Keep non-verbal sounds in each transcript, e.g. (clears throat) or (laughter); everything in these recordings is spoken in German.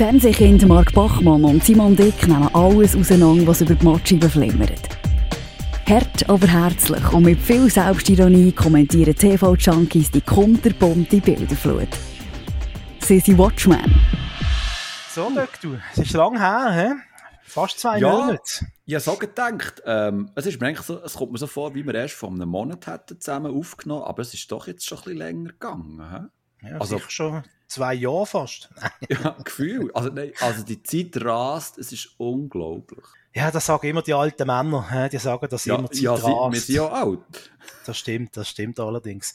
Fernsehkind Mark Bachmann und Simon Dick nehmen alles auseinander, was über die Matscheibe flimmert. Hart, aber herzlich und mit viel Selbstironie kommentieren TV-Junkies die kunterbunte Bilderflut. Sie sind Watchmen. So, Dirk, du, es ist lang her, he? fast zwei Ja. Monate. Ich habe so gedacht, ähm, es, ist mir eigentlich so, es kommt mir so vor, wie wir erst vor einem Monat hätten zusammen aufgenommen, aber es ist doch jetzt schon ein bisschen länger gegangen. hä? Ja, Also- sicher schon zwei Jahre fast. (laughs) Ja, Gefühl. Also, nein, also die Zeit rast, es ist unglaublich. Ja, das sagen immer die alten Männer, die sagen, dass Ja, immer Zeit ja rast. wir sind ja alt. Das stimmt, das stimmt allerdings.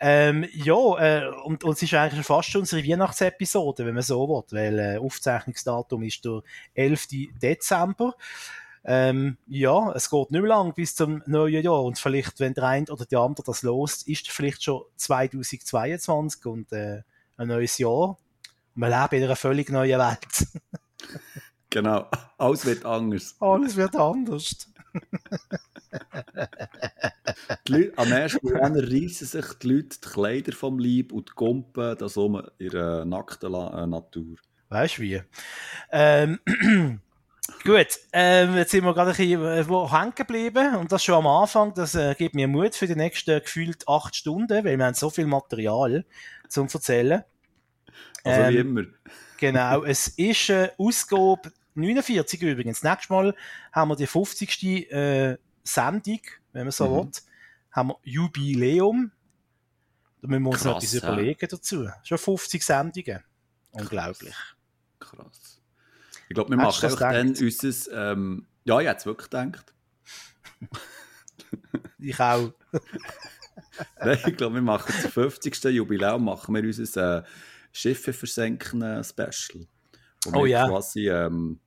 Ähm, ja, äh, und, und es ist eigentlich schon fast unsere Weihnachtsepisode, wenn man so will, weil äh, Aufzeichnungsdatum ist der 11. Dezember. Ähm, ja, es geht nicht mehr lang bis zum neuen Jahr und vielleicht, wenn der eine oder die andere das lost, ist vielleicht schon 2022 und äh, ein neues Jahr. Wir leben in einer völlig neuen Welt. (laughs) Genau. Alles wird anders. Alles wird anders. Die Leute, am ersten Januar reissen sich die Leute die Kleider vom Leib und die Gumpen das um ihre nackte La äh, Natur. Weißt du wie? Ähm, (clears throat) gut, ähm, jetzt sind wir gerade ein bisschen äh, hängen geblieben und das schon am Anfang. Das äh, gibt mir Mut für die nächsten gefühlt acht Stunden, weil wir haben so viel Material zum erzählen. Also wie Ähm, immer. (laughs) Genau, es ist äh, Ausgabe 49 übrigens. Nächstes Mal haben wir die 50. Äh, Sendung, wenn man so Mhm. will. Haben wir Jubiläum. Da müssen wir uns noch Krass, etwas ja. überlegen dazu. Schon 50 Sendungen. Unglaublich. Krass. Ich glaube, wir Hast machen einfach dann unser. Ähm, ja, ich hätte es wirklich gedacht. (laughs) Ich auch. (laughs) Nein, ich glaube, wir machen zum 50. Jubiläum machen wir unser äh, Schiffe versenken äh, Special. Wo Oh ja. quasi ähm,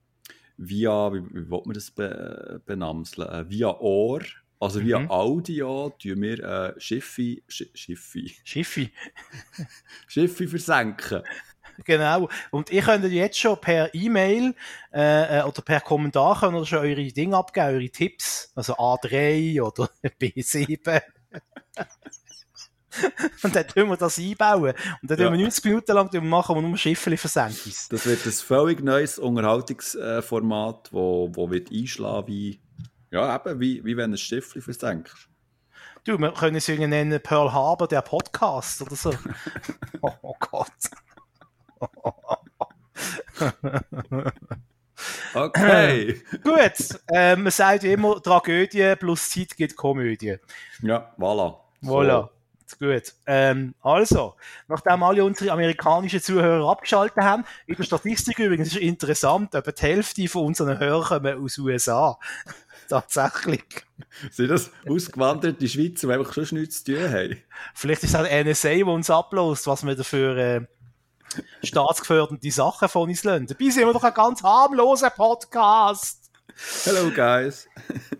via, wie, wie will man das be benamseln? Äh, via Ohr, also via Mhm. Audio, tun wir äh, Schiffe, Sch Schiffe, Schiffi. (laughs) Schiffe versenken. Genau. Und ihr könnt jetzt schon per E-Mail äh, äh, oder per Kommentar könnt ihr schon eure Dinge abgeben, eure Tipps. Also A3 oder (laughs) B7. (laughs) Und dann tun wir das einbauen. Und dann Ja. tun wir 90 Minuten lang machen wir nur Schiffe versenken. Das wird ein völlig neues Unterhaltungsformat, wo, wo wird einschlagen wie, ja, eben, wie, wie wenn ein Schiff versenkst. Du, wir können es irgendwie nennen Pearl Harbor, der Podcast oder so. (laughs) oh Gott. (laughs) Okay. (clears throat) Gut, äh, man sagt ja immer, Tragödie plus Zeit gibt Komödie. ja, voilà. Voilà. Gut. Ähm, also, nachdem alle unsere amerikanischen Zuhörer abgeschaltet haben, der Statistik übrigens ist interessant, etwa die Hälfte von unseren Hörern kommen aus USA. (laughs) Tatsächlich. Sind das ausgewanderte Schweizer, die einfach schon nichts zu tun haben? Vielleicht ist es auch NSA, die uns ablässt, was wir dafür äh, staatsgeförderte Sachen von uns lassen. Dabei sind wir doch ein ganz harmloser Podcast. Hello, guys.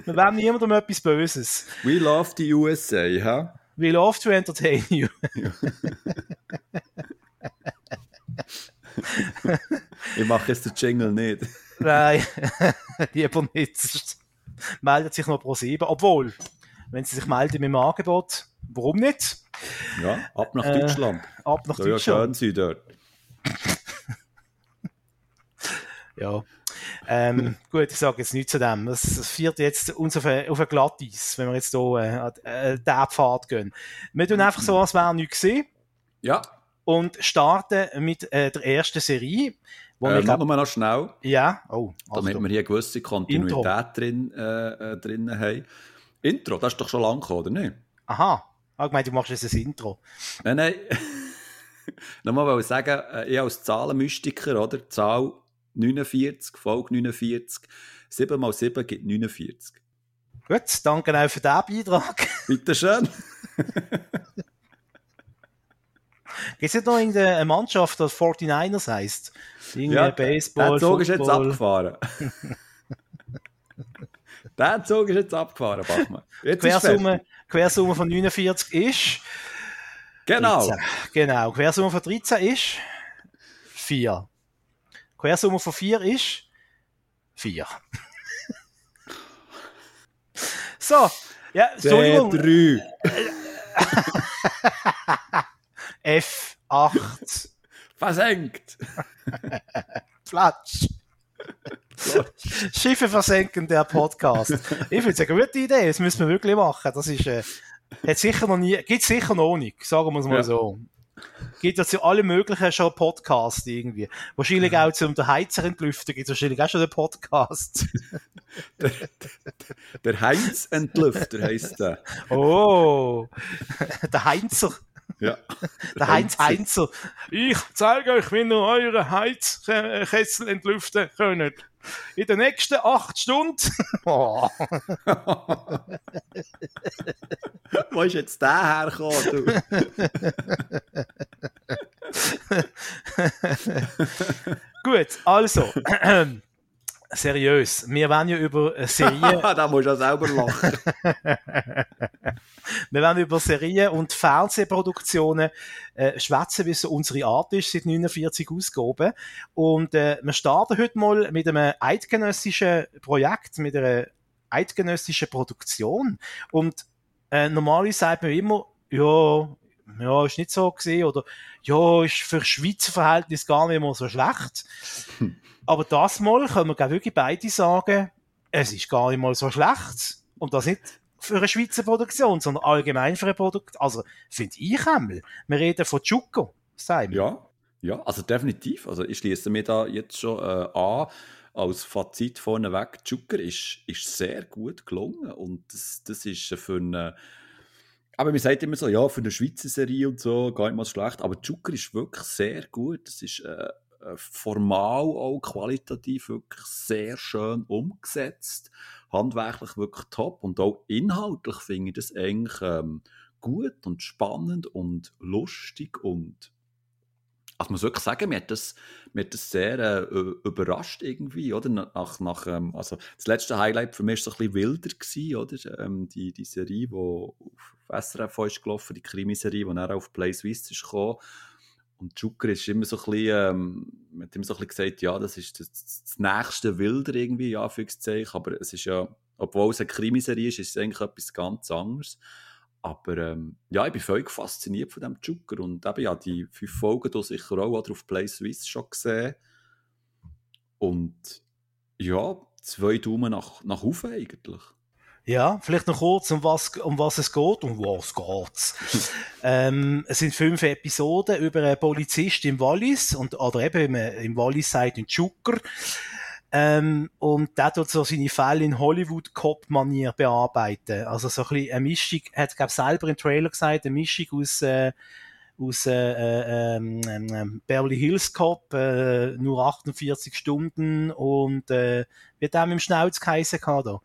Wir wollen niemandem etwas Böses. We love the USA, ha? We love to entertain you. (laughs) Ich mache jetzt den Jingle nicht. Nein, (laughs) lieber nicht. Meldet sich noch pro 7. Obwohl, wenn sie sich melden mit dem Angebot, warum nicht? Ja, ab nach Äh, Deutschland. Ab nach ja Deutschland. schön sein dort. Ja. Ähm, (laughs) gut, ich sage jetzt nichts zu dem. Das, das führt jetzt uns auf ein, auf ein Glatteis, wenn wir jetzt hier äh, an äh, diesen Pfad gehen. Wir tun einfach so, als wäre nichts gesehen Ja, und starten mit äh, der ersten Serie. Wo äh, wir noch, glaub, noch schnell, ja, oh, damit also, wir hier eine gewisse Kontinuität drin, äh, äh, drin haben. Intro, das ist doch schon lang gekommen, oder nicht? aha, ah, ich meine, du machst jetzt ein Intro. Nein, nein. (laughs) Nochmal wollte ich sagen, äh, ich als Zahlenmystiker, oder? Zahl 49, Folge 49. 7 mal 7 gibt 49. Gut, danke auch für diesen Beitrag. Bitte schön. Gibt es nicht noch irgendeine Mannschaft, die 49ers heisst? Irgendwie Ja, Baseball, Der Zug ist jetzt abgefahren. (laughs) Der Zug ist jetzt abgefahren, Bachmann. Jetzt Quersumme. Quersumme von 49 ist Genau. 13. Genau. Quersumme von 13 ist 4. Quersumme von 4 ist 4. so. Ja, Entschuldigung. D3. (laughs) F8. Versenkt. (laughs) Platsch. Schiffe versenken, der Podcast. Ich finde es eine gute Idee, das müssen wir wirklich machen. Das ist, äh, hat sicher noch nie, gibt sicher noch nicht, sagen wir es mal ja. so. Gibt ja zu allen möglichen schon Podcasts irgendwie. Wahrscheinlich auch zum der Heizer entlüften gibt es wahrscheinlich auch schon einen Podcast. (laughs) der, der Heinz Entlüfter heisst der. Oh, der Heinzer. Ja. Der Heinz Heinzer. Ich zeige euch, wie ihr eure Heizkessel entlüften könnt. In den nächsten acht Stunden. (laughs) oh. (laughs) Wo ist jetzt der hergekommen, (laughs) Gut, also seriös. Wir wollen ja über Serien. (laughs) da musst du auch selber lachen. (laughs) wir wollen über Serien und Fernsehproduktionen äh, schwätzen, wie es so unsere Art ist, seit 49 Ausgaben. Und äh, wir starten heute mal mit einem eidgenössischen Projekt, mit einer eidgenössischen Produktion. Und äh, normalerweise sagt man immer, ja, ja, ist nicht so gesehen oder ja, ist für Schweizer Verhältnis gar nicht mehr so schlecht. Aber das Mal können wir wirklich beide sagen, es ist gar nicht mal so schlecht. Und das nicht für eine Schweizer Produktion, sondern allgemein für ein Produkt. Also, finde ich einmal. Wir reden von Chuko, sagen wir. Ja, ja, also definitiv. Also, ich schließe mir da jetzt schon äh, an. Als Fazit vorneweg, Zucker ist, ist sehr gut gelungen. Und das, das ist für eine. Aber man sagt immer so, ja, für eine Schweizer Serie und so, gar nicht mal schlecht. Aber Zucker ist wirklich sehr gut. Das ist äh, äh, formal auch qualitativ wirklich sehr schön umgesetzt. Handwerklich wirklich top und auch inhaltlich finde ich das eigentlich ähm, gut und spannend und lustig und also muss wirklich sagen, mir hat das, mir hat das sehr äh, überrascht irgendwie, oder? Nach, nach, ähm, also das letzte Highlight für mich war so ein bisschen wilder gewesen, oder? Ähm, die, die Serie, die auf SRF ist gelaufen, die Krimiserie, die dann auf Play Swiss ist und Zucker ist immer so ein bisschen, ähm, hat immer so ein bisschen gesagt, ja, das ist das, das nächste Wilder irgendwie, ja, Anführungszeichen, aber es ist ja, obwohl es eine Krimiserie ist, ist es eigentlich etwas ganz anderes. Aber ähm, ja, ich bin völlig fasziniert von diesem Zucker und eben ja, die fünf Folgen hier sicher auch oder auf Play Swiss schon gesehen. Und ja, zwei Daumen nach, nach oben eigentlich. Ja, vielleicht noch kurz, um was, um was es geht. Um was geht's? (laughs) ähm, es sind fünf Episoden über einen Polizist im Wallis und, oder eben im Wallis sagt ein Zucker. Ähm, und der tut so seine Fälle in Hollywood-Cop-Manier bearbeiten. Also so ein bisschen eine Mischung, hat glaube selber im Trailer gesagt, eine Mischung aus, äh, aus äh, äh, ähm, Beverly Hills Cop, äh, nur 48 Stunden und äh, wie der mit dem Schnauz geheissen da.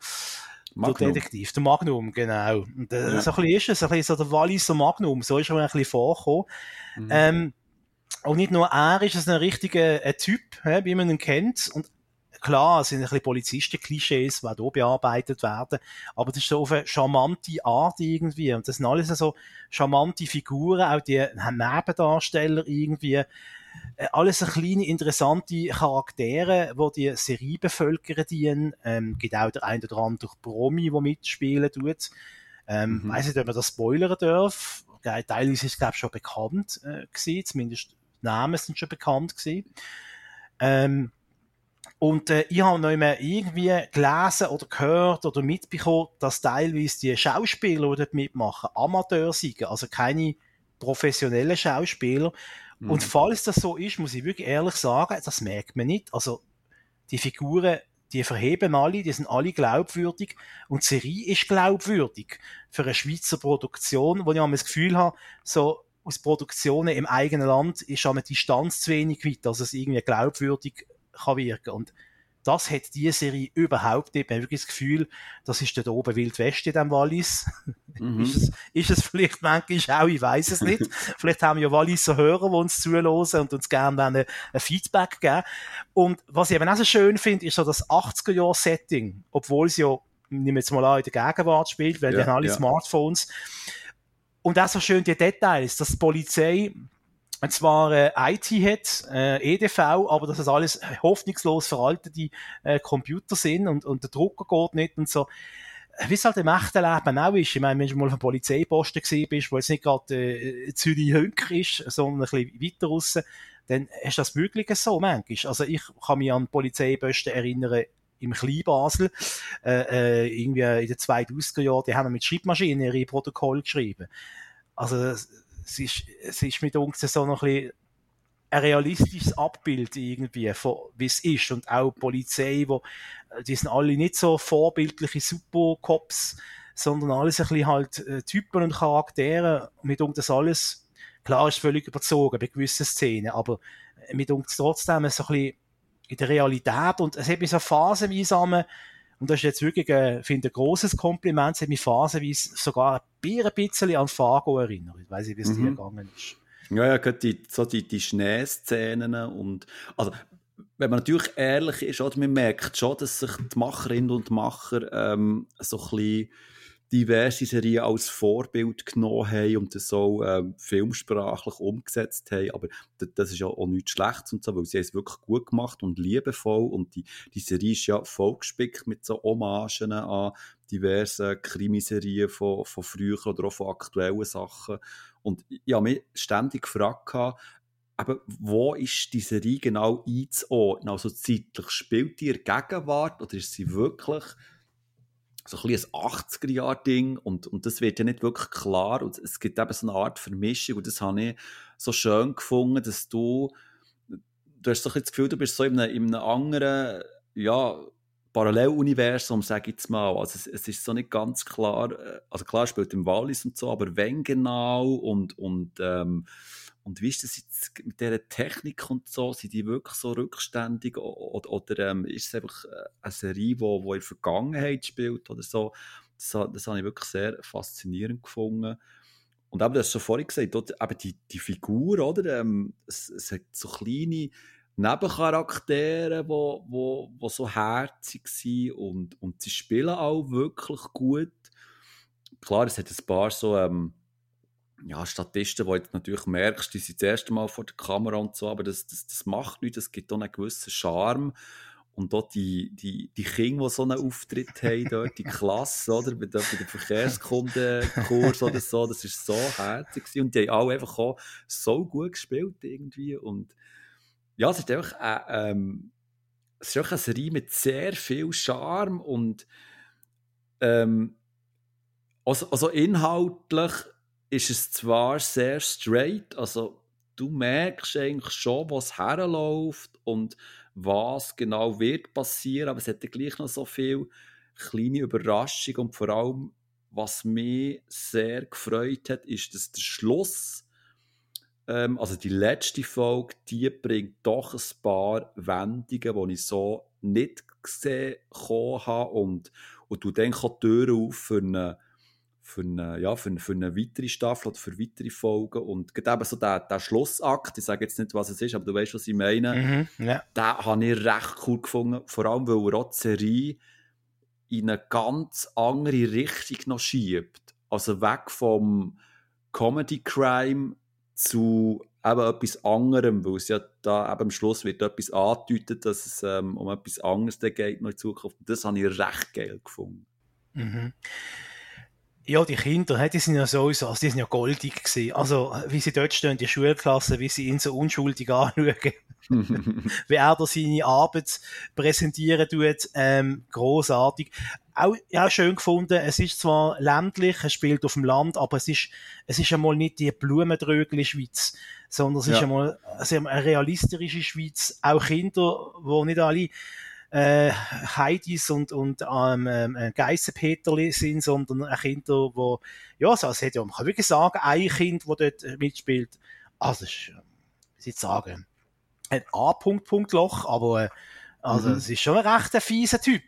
Magnum. Der Detektiv, der Magnum, genau. Und, äh, ja. So ein bisschen ist es, ein bisschen so der Walliser Magnum, so ist er ein bisschen vorgekommen. Mhm. Ähm, und nicht nur er ist es ein richtiger ein Typ, he, wie man ihn kennt. Und klar, es sind ein bisschen Polizisten-Klischees, die hier bearbeitet werden, aber das ist so auf eine charmante Art irgendwie. Und das sind alles so charmante Figuren, auch die Nebendarsteller irgendwie. Äh, alles so kleine, interessante Charaktere, die die Serie bevölkern dienen. Ähm, gibt auch der ein oder andere Promi, der mitspielen tut. Ähm, mhm. Weiß nicht, ob man das spoilern darf. Teilweise ist es, glaube ich, schon bekannt äh, gewesen. Zumindest Namen sind schon bekannt gewesen. Ähm, und äh, ich habe noch immer irgendwie gelesen oder gehört oder mitbekommen, dass teilweise die Schauspieler, die dort mitmachen, Amateur sind, also keine professionellen Schauspieler. Mhm. Und falls das so ist, muss ich wirklich ehrlich sagen, das merkt man nicht. Also die Figuren, die verheben alle, die sind alle glaubwürdig und die Serie ist glaubwürdig für eine Schweizer Produktion, wo ich das Gefühl habe, so aus Produktionen im eigenen Land ist eine Distanz zu wenig weit, dass es irgendwie glaubwürdig kann wirken. Und das hat diese Serie überhaupt nicht. Man hat wirklich das Gefühl, das ist dort oben Wild West in dem Wallis. Mhm. (laughs) ist, es, ist es vielleicht manchmal auch, ich weiß es nicht. (laughs) vielleicht haben wir ja Walliser Hörer, die uns zuhören und uns gerne ein, ein Feedback geben. Und was ich eben auch so schön finde, ist so das 80er-Jahr-Setting, obwohl es ja, nehmen wir jetzt mal an, in der Gegenwart spielt, weil ja, wir haben alle ja. Smartphones. Und auch so schön die Details, dass die Polizei und zwar äh, IT hat, äh, EDV, aber dass das alles hoffnungslos veraltete äh, Computer sind und, und der Drucker geht nicht und so. wie es halt im echten Leben auch ist. Ich meine, wenn du mal auf einem Polizeiposten gewesen bist, wo jetzt nicht gerade äh, Zürich-Hönk ist, sondern ein bisschen weiter raus, dann ist das möglich so manchmal. Also ich kann mich an Polizeiposten erinnern, im Kleinbasel, äh, äh, irgendwie in den 2000er Jahren, die haben mit Schreibmaschinen ihre Protokolle geschrieben. Also es ist, es ist mit uns so noch ein bisschen ein realistisches Abbild irgendwie von wie es ist und auch die Polizei, wo die sind alle nicht so vorbildliche Supercops, sondern alles ein bisschen halt äh, Typen und Charaktere. Mit uns das alles, klar ist völlig überzogen bei gewissen Szenen, aber mit uns trotzdem so ein bisschen in der Realität und es hat mich so phasenweise und das ist jetzt wirklich, äh, finde ein großes Kompliment, es hat mich phasenweise sogar ein bisschen an Fargo erinnert. Ich weiß nicht, wie es mhm. dir gegangen ist. Ja, ja, gerade die, so die, die Schneeszenen und, also, wenn man natürlich ehrlich ist, oder, man merkt schon, dass sich die Macherinnen und Macher ähm, so ein bisschen diverse Serien als Vorbild genommen haben und das so ähm, filmsprachlich umgesetzt haben. Aber das ist ja auch nichts Schlechtes und so, weil sie es wirklich gut gemacht und liebevoll und die, die Serie ist ja vollgespickt mit so Hommagen an diverse Krimiserien von, von früher oder auch von aktuellen Sachen. Und ich habe mich ständig gefragt, eben, wo ist die Serie genau einzuordnen? Also zeitlich spielt die in Gegenwart oder ist sie wirklich so ein, ein 80er-Jahr-Ding und, und das wird ja nicht wirklich klar und es gibt eben so eine Art Vermischung und das habe ich so schön gefunden, dass du du hast so ein das Gefühl, du bist so in einem, in einem anderen ja, Paralleluniversum, sage ich jetzt mal. Also es, es, ist so nicht ganz klar, äh, also klar spielt im Wallis und so, aber wenn genau und, und ähm, und wie ist das jetzt mit dieser Technik und so? Sind die wirklich so rückständig? Oder, oder ähm, ist es einfach äh, eine Serie, die wo, wo in der Vergangenheit spielt oder so? Das, das habe ich wirklich sehr faszinierend gefunden. Und eben, du hast schon vorhin gesagt, oder, eben die, die Figur, oder? Ähm, es, es hat so kleine Nebencharaktere, die wo, wo, wo so herzig sind und, und sie spielen auch wirklich gut. Klar, es hat ein paar so... Ähm, ja, Statisten, die jetzt natürlich merkst, die sind das erste Mal vor der Kamera und so, aber das, das, das macht nichts, das gibt auch einen gewissen Charme. Und dort die, die, die Kinder, die so einen Auftritt haben, dort, die Klasse, oder, bei, dem Verkehrskundenkurs oder so, das ist so herzig Und die haben alle einfach auch so gut gespielt irgendwie. Und ja, es ist einfach, äh, ähm, es ist einfach eine Serie mit sehr viel Charme und ähm, also, also inhaltlich ist es zwar sehr straight, also du merkst eigentlich schon, was herläuft und was genau wird passieren, aber es hat gleich noch so viel kleine Überraschung und vor allem, was mich sehr gefreut hat, ist, dass der Schluss, ähm, also die letzte Folge, die bringt doch ein paar Wendungen, die ich so nicht gesehen habe und, und du denkst auch die Tür auf für eine für eine, ja, für, für eine weitere Staffel oder für weitere Folgen. Und gerade eben so der, der Schlussakt, ich sage jetzt nicht, was es ist, aber du weißt, was ich meine, mhm, ja. den habe ich recht cool gefunden. Vor allem, weil er auch die Serie in eine ganz andere Richtung noch schiebt. Also weg vom Comedy-Crime zu eben etwas anderem, weil es ja da eben am Schluss wird etwas angedeutet, dass es ähm, um etwas anderes geht noch in Zukunft. Das habe ich recht geil gefunden. Mhm ja, die Kinder, die sind ja sowieso, also die sind ja goldig gewesen. Also, wie sie dort stehen, die Schulklasse, wie sie ihn so unschuldig (laughs) anschauen. (laughs) wie er da seine Arbeit präsentieren tut, ähm, großartig. Auch, ja, schön gefunden. Es ist zwar ländlich, es spielt auf dem Land, aber es ist, es ist einmal nicht die Blumendrögel Schweiz, sondern es ja. ist einmal also eine realistische Schweiz. Auch Kinder, wo nicht alle äh, Heidis und, und ähm, ähm, Geissenpeterli sind, sondern ein Kinder, wo, ja, so, es hat ja, man kann wirklich sagen, ein Kind, das dort mitspielt, also, ist, wie soll ich sagen, ein A-Punkt-Punkt-Loch, aber, äh, also, mhm. es ist schon ein recht fieser Typ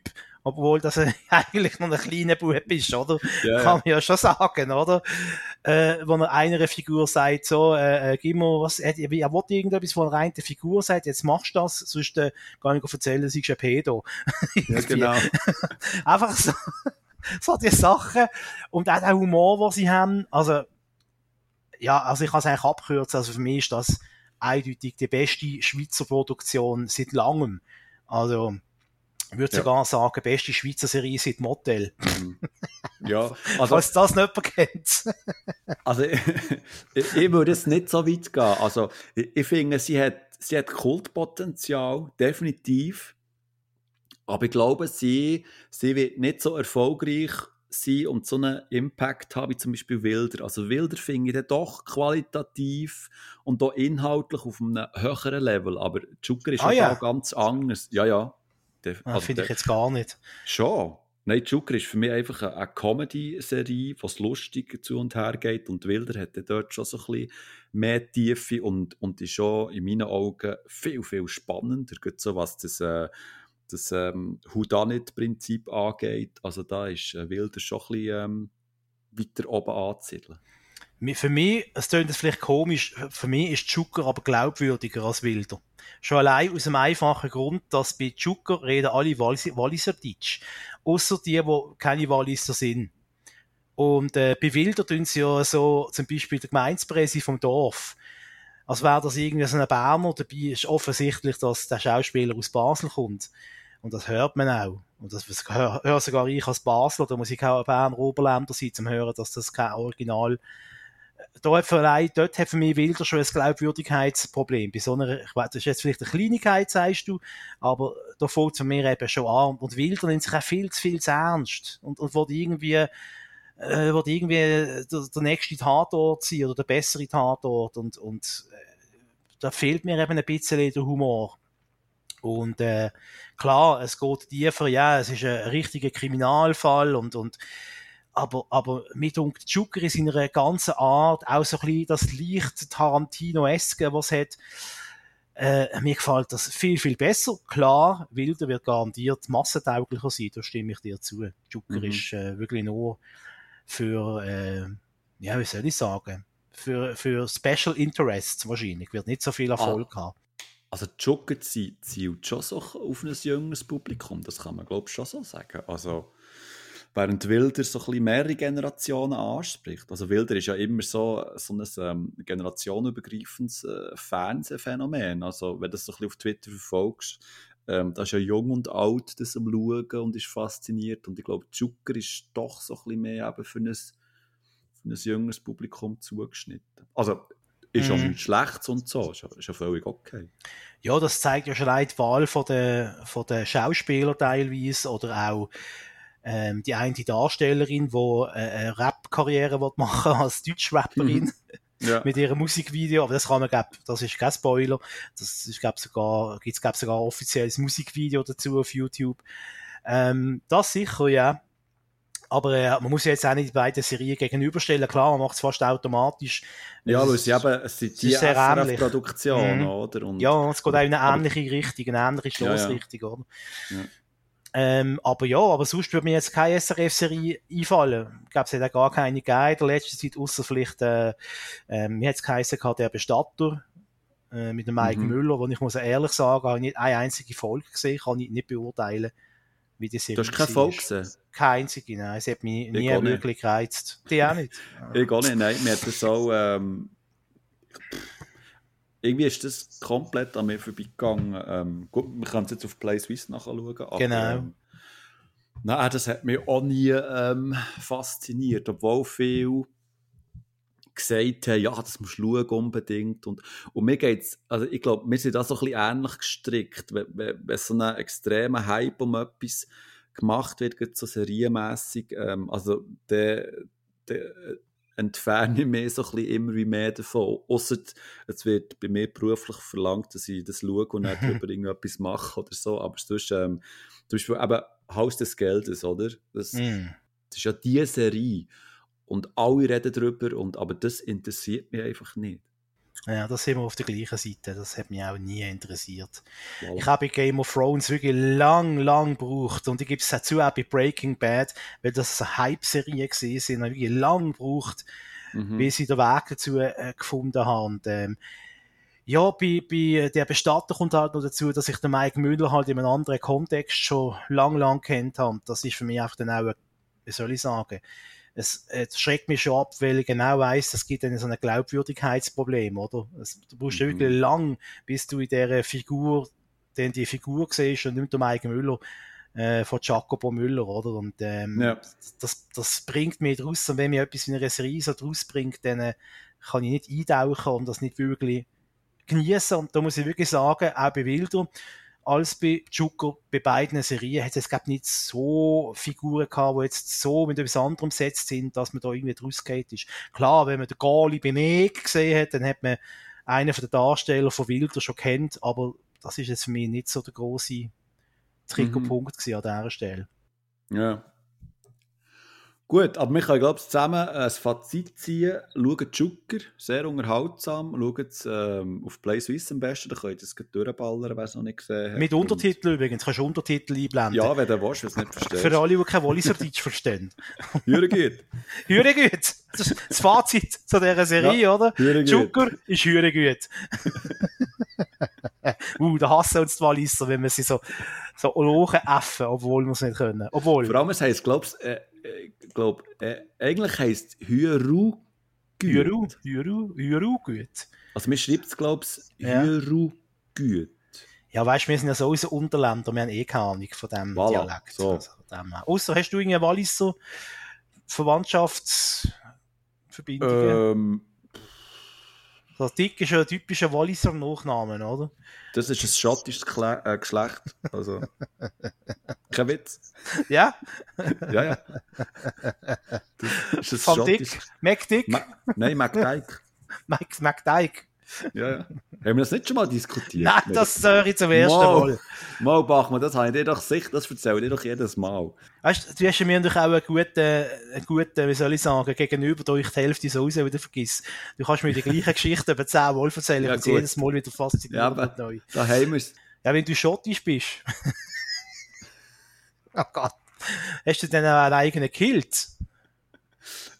obwohl das (laughs) eigentlich noch ein kleiner Bub ist, oder? Ja, Kann man ja schon sagen, oder? Äh, wo er einer Figur sagt, so, äh, äh gib mir was, er, er will irgendetwas von einer reinen Figur sagt, jetzt machst du das, sonst äh, kann ich erzählen, du bist ein Pedo. (laughs) ja, genau. (laughs) Einfach so, (laughs) so die Sachen und auch der Humor, den sie haben, also, ja, also ich kann es eigentlich abkürzen, also für mich ist das eindeutig die beste Schweizer Produktion seit langem. Also, Ich würde sogar ja. sagen, beste Schweizer Serie seit Motel. Mhm. Ja, (laughs) also. Falls das nicht kennt. (laughs) also, ich, ich, würde es nicht so weit gehen. Also, ich, ich finde, sie hat, sie hat Kultpotenzial, definitiv. Aber ich glaube, sie, sie wird nicht so erfolgreich sein und so einen Impact haben wie zum Beispiel Wilder. Also Wilder finde ich dann doch qualitativ und auch inhaltlich auf einem höheren Level, aber Zucker ist ah, ja. ganz anders. Ja, ja. Ah, finde ich jetzt gar nicht. Schon. Nein, Joker ist für mich einfach eine, eine Comedy-Serie, was lustig zu und her geht. Und Wilder hat dort schon so ein bisschen mehr Tiefe und, und ist schon in meinen Augen viel, viel spannender. So was das, äh, das ähm, Whodunit-Prinzip angeht. Also da ist äh, Wilder schon ein bisschen ähm, weiter oben anzusiedeln. Für mich, es klingt jetzt vielleicht komisch, für mich ist Zucker aber glaubwürdiger als Wilder. Schon allein aus dem einfachen Grund, dass bei Zucker reden alle Walliser Deutsch. Außer die, die keine Walliser sind. Und äh, bei Wilder tun sie ja so, zum Beispiel der Gemeindepräsi vom Dorf. Als wäre das irgendwie so ein Berner, dabei ist offensichtlich, dass der Schauspieler aus Basel kommt. Und das hört man auch. Und das höre sogar ich als Basler, da muss ich auch ein Berner Oberländer sein, zum hören, dass das kein Original da hat vielleicht, dort hat für mich Wilder schon ein Glaubwürdigkeitsproblem. Bei ich weiß, das ist jetzt vielleicht eine Kleinigkeit, sagst du, aber da fängt für mich eben schon an. Und Wilder nimmt sich auch viel zu viel zu ernst. Und, und wird irgendwie, äh, wird irgendwie der, der nächste Tatort sein oder der bessere Tatort. Und, und äh, da fehlt mir eben ein bisschen der Humor. Und äh, klar, es geht tiefer, ja, es ist ein richtiger Kriminalfall und, und aber, aber mit dunkt Joker in seiner ganzen Art, auch so ein bisschen das leicht Tarantino-eske, was hat, äh, mir gefällt das viel, viel besser. Klar, Wilder wird garantiert massentauglicher sein, da stimme ich dir zu. Joker mhm. ist äh, wirklich nur für, äh, ja, wie soll ich sagen, für, für Special Interests wahrscheinlich, wird nicht so viel Erfolg ah. haben. Also Joker zielt schon so auf ein jüngeres Publikum, das kann man glaube ich schon so sagen. Also während Wilder so ein bisschen mehrere Generationen anspricht. Also Wilder ist ja immer so, so ein ähm, generationenübergreifendes äh, Fernsehphänomen. Also wenn du das so ein bisschen auf Twitter verfolgst, ähm, da ist ja jung und alt das am Schauen und ist fasziniert. Und ich glaube, Zucker ist doch so ein bisschen mehr eben für ein, für ein jüngeres Publikum zugeschnitten. Also ist ja mm. nichts Schlechtes und so, ist ja, ist ja völlig okay. Ja, das zeigt ja schon die Wahl von der, von der Schauspieler teilweise oder auch ähm, die eine Darstellerin, die äh, eine Rap-Karriere machen (laughs) als Deutsch-Rapperin. Ja. mit ihrem Musikvideo, aber das kann man, glaub, das ist kein Spoiler, das ist, glaub, sogar, gibt's, glaub, sogar offizielles Musikvideo dazu auf YouTube. Ähm, das sicher, ja. Aber äh, man muss jetzt auch nicht die beiden Serien gegenüberstellen. Klar, man macht es fast automatisch. Ja, weil sie eben, es sind die SRF-Produktionen, mhm. oder? Und, ja, es geht auch in eine ähnliche Richtung, eine ähnliche Stoßrichtung, ja, ja. oder? Ähm, aber ja, aber sonst würde mir jetzt keine SRF-Serie einfallen. Ich glaube, es hat auch gar keine gegeben in der letzten Zeit, außer vielleicht, äh, äh, mir hat es geheißen, der Bestatter, äh, mit dem Mike mhm. Müller, wo ich muss ehrlich sagen, habe ich nicht eine einzige Folge gesehen, kann ich nicht beurteilen, wie die Serie Du hast keine Folge gesehen? Keine einzige, nein. Es hat mich nie wirklich gereizt. Die auch nicht. ich gar nicht, nein. Mir hat das auch, ähm, irgendwie ist das komplett an mir vorbeigegangen. Ähm, gut, man kann es jetzt auf Play Swiss nachschauen. Aber, genau. Ähm, nein, das hat mich auch nie ähm, fasziniert, obwohl viele gesagt haben, ja, das musst du schauen unbedingt. Und, und mir geht's, also ich glaube, wir sind da so ein bisschen ähnlich gestrickt, wenn, wenn, wenn so ein extremer Hype um etwas gemacht wird, so serienmässig, ähm, also der, der entferne ich mich so ein bisschen immer wie mehr davon. Ausser es wird bei mir beruflich verlangt, dass ich das schaue und nicht (laughs) über irgendetwas mache oder so. Aber sonst, ähm, zum Beispiel eben Haus des Geldes, oder? Das, mm. das ist ja die Serie. Und alle reden darüber, und, aber das interessiert mich einfach nicht. Ja, das sind wir auf der gleichen Seite. Das hat mich auch nie interessiert. Wow. Ich habe Game of Thrones wirklich lang, lang gebraucht. Und ich gebe es dazu auch bei Breaking Bad, weil das eine Hype-Serie gesehen sind, wirklich lang gebraucht, mhm. bis ich den Weg dazu äh, gefunden habe. Und, ähm, ja, bei, bei der Bestatter kommt halt noch dazu, dass ich den Mike Müller halt in einem anderen Kontext schon lang, lang kennt habe. Und das ist für mich einfach dann auch, wie soll ich sagen, es, es schreckt mich schon ab, weil ich genau weiss, es gibt dann so ein Glaubwürdigkeitsproblem, oder? Es, du brauchst mhm. wirklich lang, bis du in dieser Figur, denn die Figur siehst und nicht der Mike Müller, äh, von Jacopo Müller, oder? Und ähm, Ja. das, das bringt mich draus. Und wenn mir etwas in einer Serie so draus bringt, dann äh, kann ich nicht eintauchen und das nicht wirklich genießen. Und da muss ich wirklich sagen, auch bei Wilder, als bei Zucker, bei beiden Serien, hat es glaub, nicht so Figuren gehabt, die jetzt so mit etwas anderem besetzt sind, dass man da irgendwie draus geht ist. Klar, wenn man den Gali bei Meg gesehen hat, dann hat man einen von den Darsteller von Wilder schon kennt, aber das ist jetzt für mich nicht so der große Triggerpunkt gewesen an dieser Stelle. Ja. Gut, aber wir können, glaube ich, zusammen ein Fazit ziehen. Schaut Zucker, sehr unterhaltsam. Schaut ähm, auf Play Swiss am besten, da könnt ihr es durchballern, wer es noch nicht gesehen hat. Mit Untertitel übrigens, kannst du Untertitel einblenden. Ja, wenn du willst, wenn du es nicht verstehst. Für alle, die kein Walliser-Deutsch verstehen. (laughs) Hören gut. Das ist das Fazit zu dieser Serie, oder? Hören geht. Zucker ist hure gut. (laughs) uh, da hassen uns die Walliser, wenn wir sie so, so lochen effen, obwohl wir es nicht können. Obwohl. Vor allem, es heisst, glaube ich, äh, äh, glaub, äh, eigentlich heisst Hüru Huru, Huru gut. Also, mir schreibt es, glaube ich. Hüru gut. Ja, weißt du, wir sind ja sowieso Unterländer, wir haben eh keine Ahnung von dem Voilà, Dialekt. so. Also, von dem. Ausser hast du irgendeine Walliser Verwandtschaftsverbindungen? Ähm, Das Dick ist ja ein typischer Walliser Nachnamen, oder? das ist ein schottisches Kle äh, Geschlecht. Also, (laughs) kein Witz. Ja, Ja, ja. Das ist ein Van Dick. Mac Dick, Ma Nein, McDyke. (laughs) Mac, Mac Dyke. Ja, ja. Haben wir das nicht schon mal diskutiert? Nein, das höre ich zum ersten Mal. Mal, Bachmann, das habe ich dir doch sicher, das erzähle ich dir doch jedes Mal. Weißt du, du hast ja mir natürlich auch einen guten, einen guten, wie soll ich sagen, gegenüber, da ich die Hälfte so raus wieder vergiss. Du kannst mir die gleiche (laughs) Geschichte über 10 Mal erzählen, Ja, ich jedes Mal wieder fasziniert Ja, aber- neu. Da haben wir es. Ja, wenn du schottisch bist. (laughs) oh Gott. Hast du denn auch einen eigenen Kilt?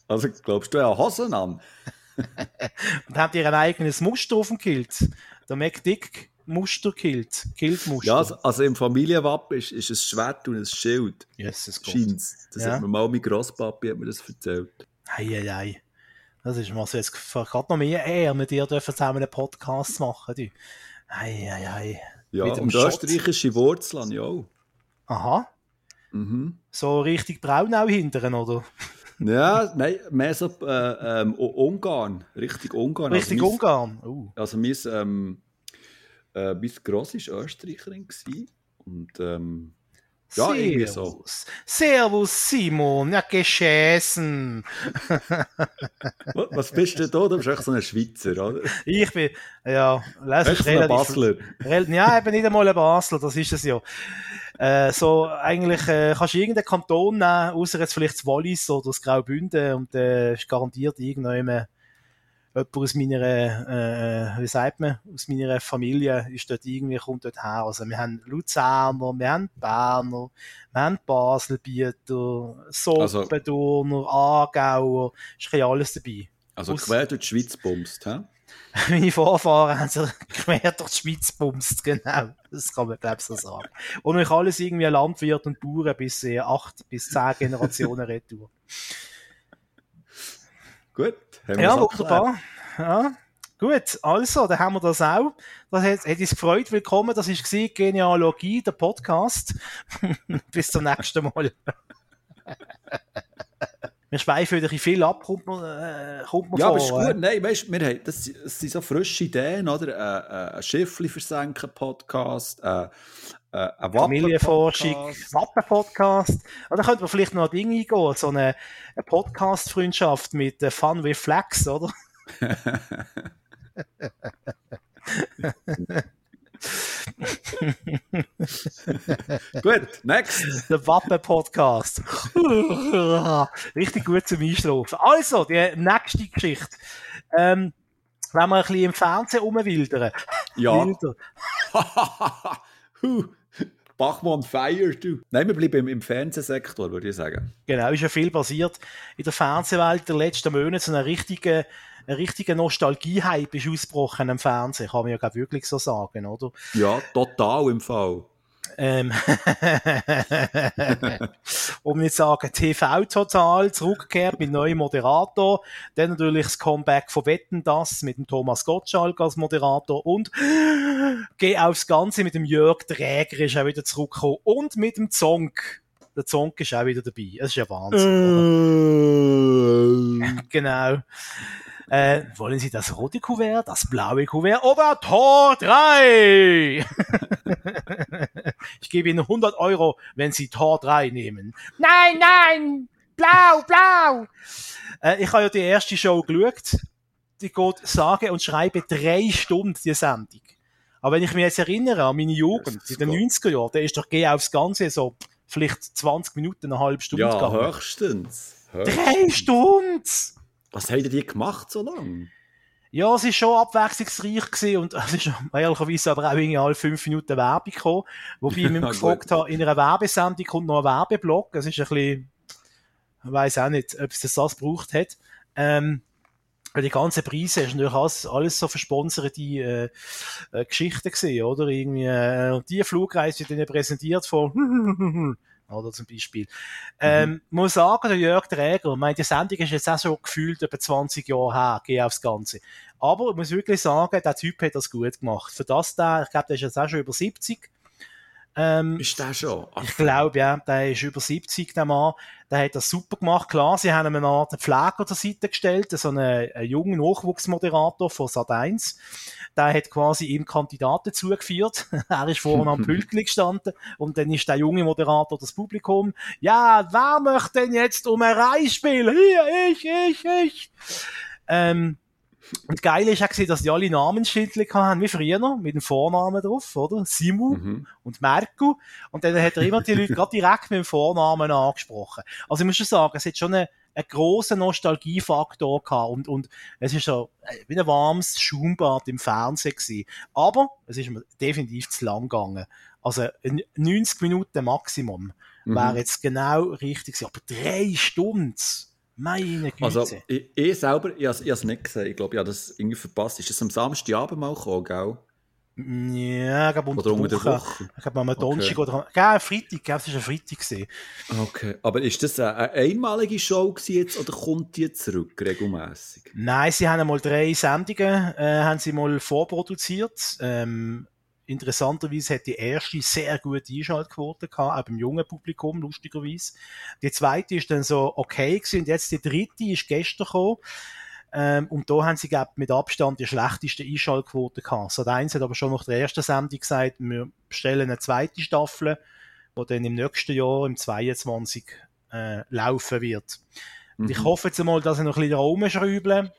Also, glaubst du, ja Hosen an? Und habt ihr ein eigenes Muster auf dem Kilt? Der Mac Dick Musterkilt. Kiltmuster. Ja, also, also im Familienwappen ist, ist ein Schwert und ein Schild. Jesus Gott. Scheint's. Das Ja. hat mir mal mein Grosspapi hat mir das erzählt. Ei, ei, ei. Das ist mir so jetzt gerade noch mehr eher, mit dir dürfen zusammen einen Podcast machen. Du. Ei, ei, ei. Ja, Mit dem und Schott. österreichische Wurzeln, ja auch. Aha. Mhm. So richtig Braunau hinteren, oder? Ja, nein, mehr so äh, ähm, Ungarn. Richtig Ungarn. Richtig also Ungarn. Uh. Also mein, ähm, äh, mein Gross war Österreicherin. Gewesen. Und ähm, ja, irgendwie so. Servus. Servus, Simon. Ja, geschäßen. Was- bist du da? Du bist echt so ein Schweizer, oder? Ich bin, ja, ist so ein relativ, Basler. Rel- Ja, eben nicht einmal ein Basler, das ist es ja. Äh, so, eigentlich äh, kannst du irgendeinen Kanton nehmen, außer jetzt vielleicht das Wallis oder das Graubünden und äh, ist garantiert irgendjemand jemand aus meiner, äh, wie sagt man, aus meiner Familie ist dort irgendwie, kommt dort her. Also wir haben Luzerner, wir haben Berner, wir haben Baselbieter, Sopendorner, Aargauer, ist ein alles dabei. Also Aus- quer durch die Schweiz bumst, hä? (laughs) Meine Vorfahren haben sich quer durch die Schweiz bumst, genau. Das kann man, glaube ich, so sagen. Und ich alles irgendwie Landwirt und Bauern bis äh, acht bis zehn Generationen (laughs) retour. Gut. Haben wir Ja, wunderbar. Ja. Gut, also, dann haben wir das auch. Das hat, hat uns gefreut. Willkommen. Das war Genealogie, der Podcast. (laughs) bis zum nächsten Mal. (laughs) wir schweifen wieder viel ab, kommt man, äh, kommt man Ja, vor. aber ist äh. gut. Nein, weißt, wir haben, das, das sind so frische Ideen, oder? Äh, äh, ein Schiffli versenken Podcast, äh, äh, ein Familienforschung, Wappen-Podcast. Oder könnte man vielleicht noch ein Ding eingehen, so eine, eine Podcast-Freundschaft mit äh, Fun with Flex, oder? (laughs) (laughs) (laughs) Gut, next. Der Wappen-Podcast. (laughs) Richtig gut zum Einschlafen. Also, die nächste Geschichte. Ähm, wenn wir ein bisschen im Fernsehen rumwildern. Ja. (laughs) Bachmann fire, du. Nein, wir bleiben im, im Fernsehsektor, würde ich sagen. Genau, ist ja viel passiert in der Fernsehwelt der letzten Monate. So eine richtige, eine richtige Nostalgie-Hype ist ausgebrochen am Fernsehen, kann man ja glaub, wirklich so sagen, oder? Ja, total im Fall. Ähm, (laughs) um nicht zu sagen, TV total zurückgekehrt mit neuem Moderator. Dann natürlich das Comeback von Wetten das mit dem Thomas Gottschalk als Moderator und (gasps) geh aufs Ganze mit dem Jörg Träger ist auch wieder zurückgekommen und mit dem Zonk. Der Zonk ist auch wieder dabei. Es ist ja Wahnsinn. Äh. (laughs) genau. Äh, wollen Sie das rote Kuvert, das blaue Kuvert oder Tor 3? (laughs) ich gebe Ihnen 100 Euro, wenn Sie Tor 3 nehmen. Nein, nein, blau, blau. Äh, ich habe ja die erste Show geschaut. Die geht sage und schreibe drei Stunden, die Sendung. Aber wenn ich mich jetzt erinnere an meine Jugend in den 90er Jahren, da ist doch geh aufs Ganze so vielleicht 20 Minuten, eine halbe Stunde ja, gegangen. Höchstens. höchstens. Drei Stunden! Was habt ihr die gemacht so lange? Ja, es war schon abwechslungsreich gewesen und (laughs) es ist ehrlicherweise aber auch irgendwie alle fünf Minuten Werbung gekommen. Wobei ich mich gefragt habe, in einer Werbesendung kommt noch ein Werbeblock. Es ist ein bisschen, ich weiss auch nicht, ob es das, gebraucht hat. Ähm, weil die ganzen Preise ist natürlich alles, alles so versponserte äh, äh, Geschichten gesehen, oder? Irgendwie, äh, die Flugreise wird ihnen präsentiert von (laughs) oder zum Beispiel. Ähm, mhm. muss sagen, der Jörg Träger, meine, die Sendung ist jetzt auch so gefühlt etwa 20 Jahre her, gehe aufs Ganze. Aber ich muss wirklich sagen, der Typ hat das gut gemacht. Für das da, ich glaube, der ist jetzt auch schon über 70. Ähm, ist der schon? Ach. Ich glaube, ja, der ist über 70, der Mann. Der hat das super gemacht. Klar, sie haben ihm eine Art Pfleger zur Seite gestellt, so einen, einen jungen Nachwuchsmoderator von Sat1. Der hat quasi ihm Kandidaten zugeführt. (laughs) er ist vorne am (laughs) Pültli gestanden und dann ist der junge Moderator das Publikum. Ja, wer möchte denn jetzt um ein spielen? Hier, ich, ich, ich. Ähm, und geil ist auch dass die alle Namensschildchen haben, wie früher, mit dem Vornamen drauf, oder? Simu mhm. und Merku. Und dann hat er immer die Leute gerade direkt mit dem Vornamen angesprochen. Also ich muss schon sagen, es hat schon einen, einen grossen Nostalgiefaktor gehabt und, und es ist so äh, wie ein warmes Schaumbad im Fernsehen gewesen. Aber es ist mir definitiv zu lang gegangen. Also 90 Minuten Maximum mhm. wäre jetzt genau richtig gewesen. Aber drei Stunden meine Güte. Also, ich, ich selber, ich habe es nicht gesehen. Ich glaube, ich habe das irgendwie verpasst. Ist das am Samstagabend mal gekommen, gell? Ja, ich glaube unter, oder der Woche. Ich glaube am Donnerstag okay. oder ja, Freitag, ich glaube, es war ein Freitag. Gewesen. Okay, aber ist das eine einmalige Show jetzt oder kommt die zurück regelmäßig? Nein, sie haben einmal drei Sendungen äh, haben sie mal vorproduziert. Ähm, interessanterweise hat die erste sehr gute Einschaltquote gehabt, auch beim jungen Publikum, lustigerweise. Die zweite ist dann so okay gewesen, und jetzt die dritte ist gestern gekommen. Ähm, und da haben sie, glaub, mit Abstand die schlechteste Einschaltquote gehabt. Sat 1 hat aber schon nach der ersten Sendung gesagt, wir bestellen eine zweite Staffel, die dann im nächsten Jahr, im 22, äh, laufen wird. Und mhm. ich hoffe jetzt mal, dass sie noch ein bisschen rumschrauben.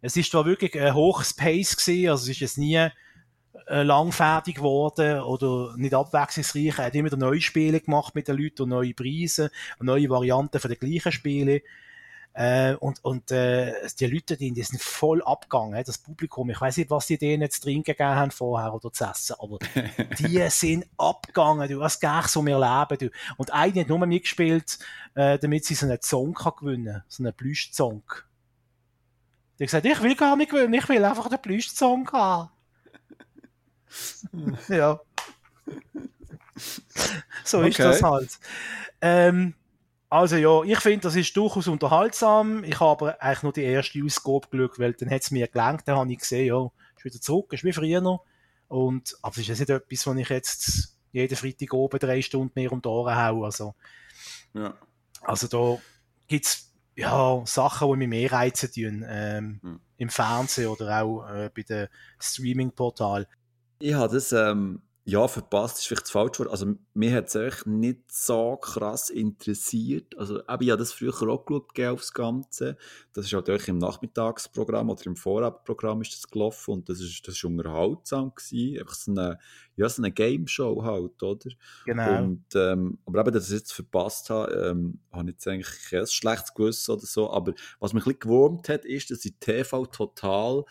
Es ist zwar wirklich ein hohes Pace gewesen, also es ist jetzt nie äh, lang fertig geworden oder nicht abwechslungsreich. Er hat immer neue Spiele gemacht mit den Leuten und neue Preise und neue Varianten von den gleichen Spielen. Äh, und und äh, die Leute, die, die sind voll abgegangen, das Publikum. Ich weiß nicht, was die denen zu trinken gegeben haben vorher oder zu essen, aber (laughs) die sind abgegangen. Du hast gar so mehr Leben. Du. Und einer hat nur mitgespielt, äh, damit sie so einen Song kann gewinnen so einen Plüsch-Song. Die hat gesagt, ich will gar nicht gewinnen, ich will einfach den Plüsch-Song haben. (laughs) ja. so ist das halt. Ähm, also ja, ich finde, das ist durchaus unterhaltsam. Ich habe aber eigentlich nur die erste Ausgabe geschaut, weil dann hat es mir gelangt, dann habe ich gesehen, ja, ist wieder zurück, ist wie früher. Und, aber es ist nicht etwas, wo ich jetzt jeden Freitag oben drei Stunden mehr um die Ohren haue. Also, ja. also da gibt es ja, Sachen, die mich mehr reizen tun, ähm, hm. im Fernsehen oder auch äh, bei den Streaming-Portalen. Ich habe das ähm, ja verpasst, ist vielleicht das falsche Wort. Also, mir hat es echt nicht so krass interessiert. Also, eben, ich habe das früher auch geschaut, aufs Ganze. Das ist halt auch im Nachmittagsprogramm oder im Vorabendprogramm ist das gelaufen und das ist, das ist unterhaltsam gewesen. Einfach so eine, ja, so eine Game-Show halt, oder? Genau. Und, ähm, aber eben, dass ich es jetzt verpasst habe, ähm, habe ich jetzt eigentlich kein schlechtes Gewissen oder so. Aber was mich ein bisschen gewurmt hat, ist, dass ich TV total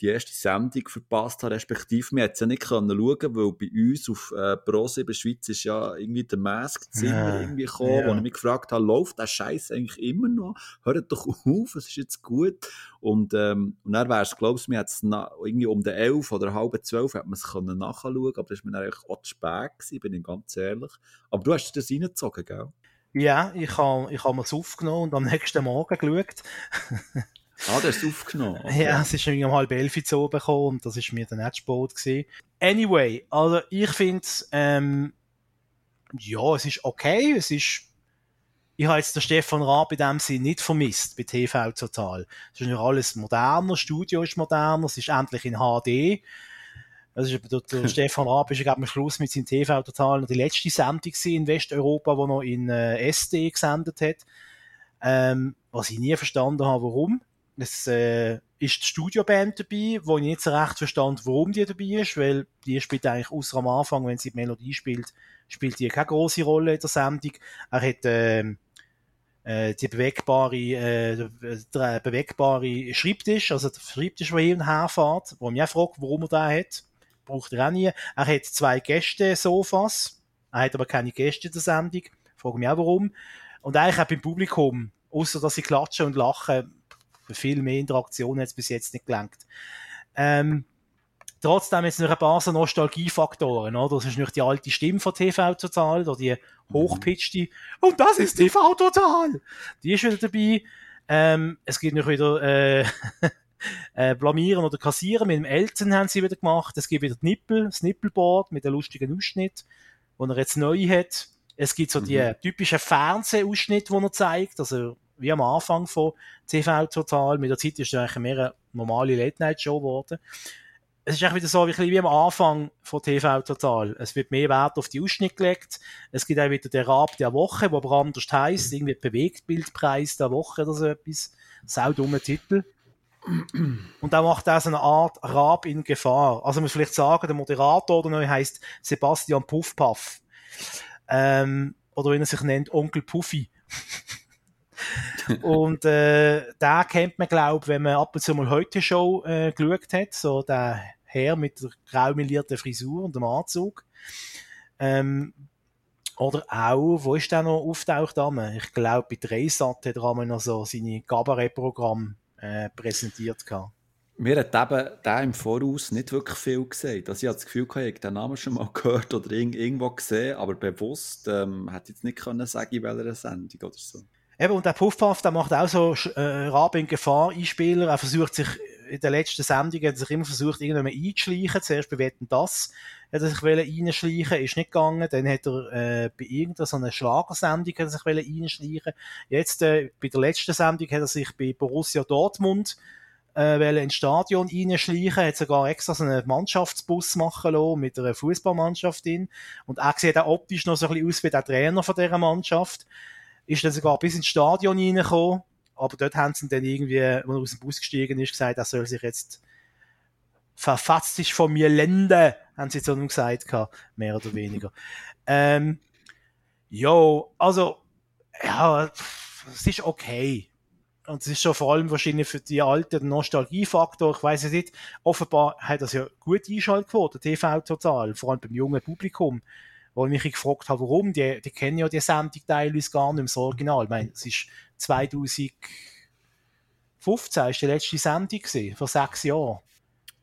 die erste Sendung verpasst habe, respektive wir es ja nicht können schauen, weil bei uns auf äh, Pro7 Schweiz ist ja irgendwie der Mask Zimmer ja. irgendwie gekommen, ja. wo ich mich gefragt habe, läuft der Scheiß eigentlich immer noch? Hört doch auf, es ist jetzt gut. Und, ähm, und dann wäre es, glaube ich, mir jetzt irgendwie um den 11 oder halb 12 hat man es können nachschauen, aber das war mir eigentlich auch zu spät gewesen, bin ich ganz ehrlich. Aber du hast das reingezogen, gell? Ja, ich habe ich hab mir es aufgenommen und am nächsten Morgen geschaut. (laughs) Ah, das ist aufgenommen. (laughs) Okay. Ja, es ist irgendwie um halb elf zu oben gekommen und das ist mir dann nicht spät gewesen. Anyway, also ich finde ähm, ja, es ist okay, es ist ich habe jetzt den Stefan Raab in dem Sinne nicht vermisst bei TV Total. Es ist ja alles moderner, das Studio ist moderner, es ist endlich in HD. Also der, der (laughs) Stefan Raab ist ja am Schluss mit seinem TV Total noch die letzte Sendung in Westeuropa, wo noch in äh, SD gesendet hat. Ähm, was ich nie verstanden habe, warum. Es äh, ist die Studioband dabei, wo ich nicht so recht verstand, warum die dabei ist, weil die spielt eigentlich außer am Anfang, wenn sie die Melodie spielt, spielt die keine große Rolle in der Sendung. Er hat äh, äh, die bewegbare, äh, der bewegbare Schreibtisch, also der Schreibtisch, der hier und her fährt, wo mich auch fragt, warum er den hat. Braucht er auch nie. Er hat zwei Gäste-Sofas. Er hat aber keine Gäste in der Sendung. Frage mich auch, warum. Und eigentlich auch beim Publikum, außer dass sie klatschen und lachen, viel mehr Interaktion hat es bis jetzt nicht gelangt. Ähm, trotzdem jetzt noch ein paar so Nostalgiefaktoren, oder? Das ist nicht die alte Stimme von TV Total, oder die hochpitchte, und das ist TV Total! Die ist wieder dabei. Ähm, es gibt noch wieder, äh, (laughs) äh, blamieren oder kassieren. Mit dem Elton haben sie wieder gemacht. Es gibt wieder die Nippel, das Nippelboard mit einem lustigen Ausschnitt, wo er jetzt neu hat. Es gibt so die mhm. typischen Fernsehausschnitte, die er zeigt, also wie am Anfang von TV Total. Mit der Zeit ist es eigentlich mehr eine normale Late-Night-Show geworden. Es ist eigentlich wieder so wie, wie am Anfang von TV Total. Es wird mehr Wert auf die Ausschnitte gelegt. Es gibt auch wieder den Rab der Woche, wo aber anders heisst, irgendwie Bewegtbildpreis der Woche oder so etwas. Sau dummer Titel. Und da macht er so eine Art Rab in Gefahr. Also man muss vielleicht sagen, der Moderator oder neu heißt Sebastian Puffpaff. Ähm, oder wenn er sich nennt, Onkel Puffy. (laughs) (laughs) und äh, da kennt man, glaube ich, wenn man ab und zu mal heute Show äh, geschaut hat, so der Herr mit der graumelierten Frisur und dem Anzug. Ähm, oder auch, wo ist der noch auftaucht? Ich glaube, bei Dreisat hat er noch so seine Kabarettprogramm äh, präsentiert. Gehabt. Mir hat eben der im Voraus nicht wirklich viel gesagt. Also ich habe das Gefühl, ich habe den Namen schon mal (laughs) gehört oder irgendwo gesehen, aber bewusst ähm, hätte ich jetzt nicht können sagen, in welcher Sendung oder so. Eben, und der Puffpuff, der macht auch so äh, Rabe in Gefahr Einspieler. Er versucht sich in der letzten Sendung hat sich immer versucht, irgendwann einzuschleichen. Zuerst bei Wetten das hat er sich reinschleichen, ist nicht gegangen. Dann hat er äh, bei irgendeiner so einer Schlagersendung hat er sich reinschleichen. Jetzt äh, bei der letzten Sendung hat er sich bei Borussia Dortmund äh, ins Stadion reinschleichen, hat sogar extra so einen Mannschaftsbus machen lassen mit einer Fußballmannschaft in. Und er sieht auch optisch noch so ein bisschen aus wie der Trainer von dieser Mannschaft. Ist dann sogar bis ins Stadion reingekommen. Aber dort haben sie dann irgendwie, wenn er aus dem Bus gestiegen ist, gesagt, er soll sich jetzt verfasst sich von mir Länder, haben sie jetzt auch gesagt, mehr oder weniger. (laughs) ähm, jo, also, ja, es ist okay. Und es ist schon vor allem wahrscheinlich für die alten Nostalgiefaktor. Ich weiß es nicht. Offenbar hat das ja gut Einschaltquote, TV total. Vor allem beim jungen Publikum. Wo ich mich gefragt habe, warum. Die, die kennen ja die Sendung teilweise gar nicht im Original. Ich meine, es ist 2015 ist die letzte Sendung gewesen, vor sechs Jahren.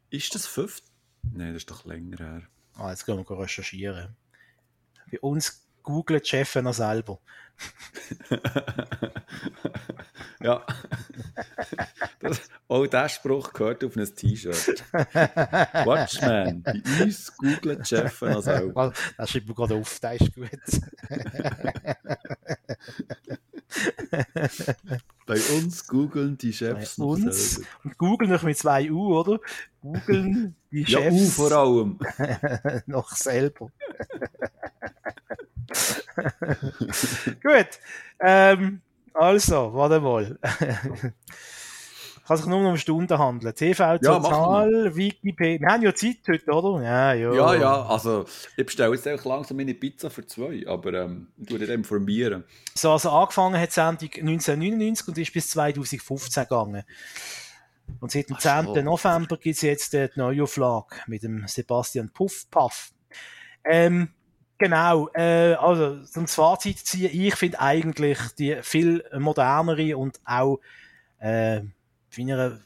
Ist das fünf? Nein, das ist doch länger her. Ah, jetzt gehen wir recherchieren. Bei uns googelt Chef noch selber. (laughs) ja. Das, auch dieser Spruch gehört auf ein T-Shirt. Watchman, bei uns googelt Chef noch selber. Das schreibt mir gerade auf, das ist gut. Bei uns googeln die Chefs Bei uns. Und googeln noch mit zwei U, oder? Googeln die Chefs. Ja, U vor allem. (laughs) noch selber. (laughs) Gut. Ähm, also, warte mal. (laughs) kann sich nur noch um Stunden handeln. TV Total, ja, Wikipedia. Wir haben ja Zeit heute, oder? Ja, ja. Ja, ja. Also, ich bestelle jetzt auch langsam meine Pizza für zwei, aber ähm, ich tue dich informieren. So, also angefangen hat die Sendung 1999 und ist bis 2015 gegangen. Und seit dem 10. November gibt es jetzt die Neuauflage mit dem Sebastian Puff Puff. Ähm, genau, äh, also zum Fazit ziehen, ich finde eigentlich die viel modernere und auch äh, in meiner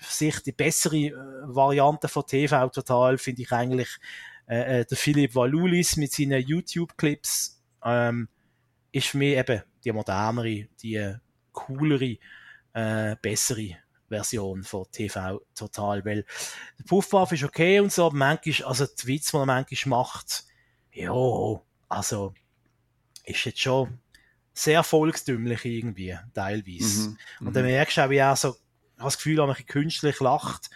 Sicht die bessere äh, Variante von TV Total finde ich eigentlich äh, äh, der Philipp Valulis mit seinen YouTube-Clips ähm, ist für mich eben die modernere, die coolere, äh, bessere Version von TV Total, weil der Puffwaffe ist okay und so, aber manchmal, also die Witz, die er manchmal macht, ja, also ist jetzt schon sehr volkstümlich irgendwie, teilweise. Mhm, und dann mhm. merkst du auch, wie er so, das Gefühl, er ein bisschen künstlich lacht,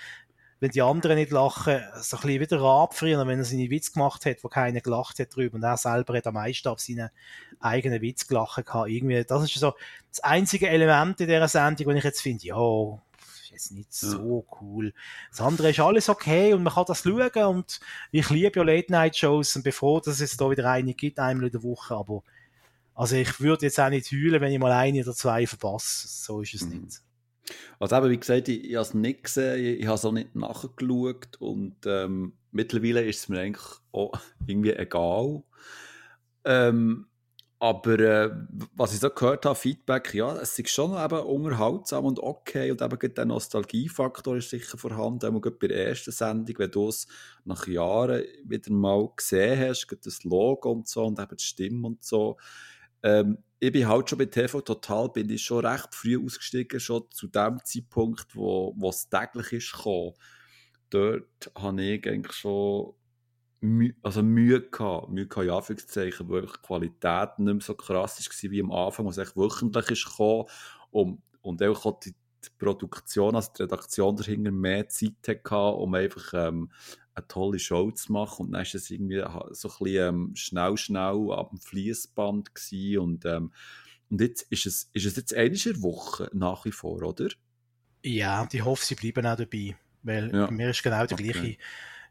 wenn die anderen nicht lachen, so ein bisschen wieder abfrieren, wenn er seine Witz gemacht hat, wo keiner gelacht hat drüber und er selber hat am meisten auf seinen eigenen Witz gelacht gehabt. Irgendwie, das ist so das einzige Element in dieser Sendung, wo ich jetzt finde, ja, ist jetzt nicht so cool. Das andere ist alles okay und man kann das schauen und ich liebe ja Late-Night-Shows und bevor dass es da wieder eine gibt, einmal in der Woche, aber also ich würde jetzt auch nicht heulen, wenn ich mal eine oder zwei verpasse. So ist es mhm. nicht. Also eben, wie gesagt, ich, ich habe es nicht gesehen, ich, ich habe es auch nicht nachgeschaut und ähm, mittlerweile ist es mir eigentlich auch (laughs) irgendwie egal. Ähm, aber äh, was ich so gehört habe, Feedback, ja, es ist schon eben unterhaltsam und okay und eben der Nostalgiefaktor ist sicher vorhanden, auch bei der ersten Sendung, wenn du es nach Jahren wieder mal gesehen hast, das Logo und so und eben die Stimme und so. Ähm, ich bin halt schon bei TV Total, bin ich schon recht früh ausgestiegen, schon zu dem Zeitpunkt, wo, es täglich ist gekommen. Dort habe ich eigentlich schon Mühe, also Mühe gehabt, Mühe gehabt, ja, Anführungszeichen, wo die Qualität nicht mehr so krass war wie am Anfang, es echt wöchentlich ist gekommen und, und auch die, die Produktion, also die Redaktion dahinter mehr Zeit hatte, um einfach ähm, eine tolle Show zu machen. Und dann war es irgendwie so ein bisschen ähm, schnell, schnell ab dem Fließband und, ähm, und jetzt ist es, ist es jetzt eine Woche nach wie vor, oder? Ja, ich hoffe, sie bleiben auch dabei, weil ja. bei mir ist genau der okay. gleiche,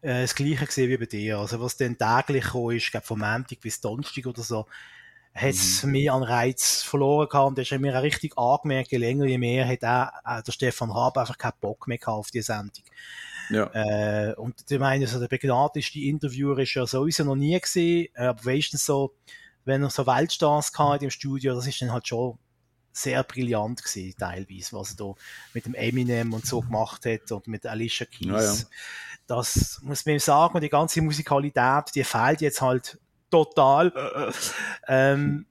äh, das gleiche gesehen wie bei dir. Also was dann täglich kam, ist, glaube vom Montag bis Donnerstag oder so, hat es mhm. mir an Reiz verloren gehabt und das ist mir auch richtig angemerkt, je länger, je mehr hat auch, äh, der Stefan Raab einfach keinen Bock mehr gehabt auf die Sendung. Ja. Äh, und ich meine, also der begnadeste Interviewer ist ja sowieso noch nie gesehen, äh, aber wenigstens so, wenn er so Weltstars hat im Studio, das ist dann halt schon sehr brillant gewesen, teilweise, was er da mit dem Eminem und so gemacht hat und mit Alicia Keys. Ja, ja. Das muss man ihm sagen, und die ganze Musikalität, die fehlt jetzt halt total. ähm,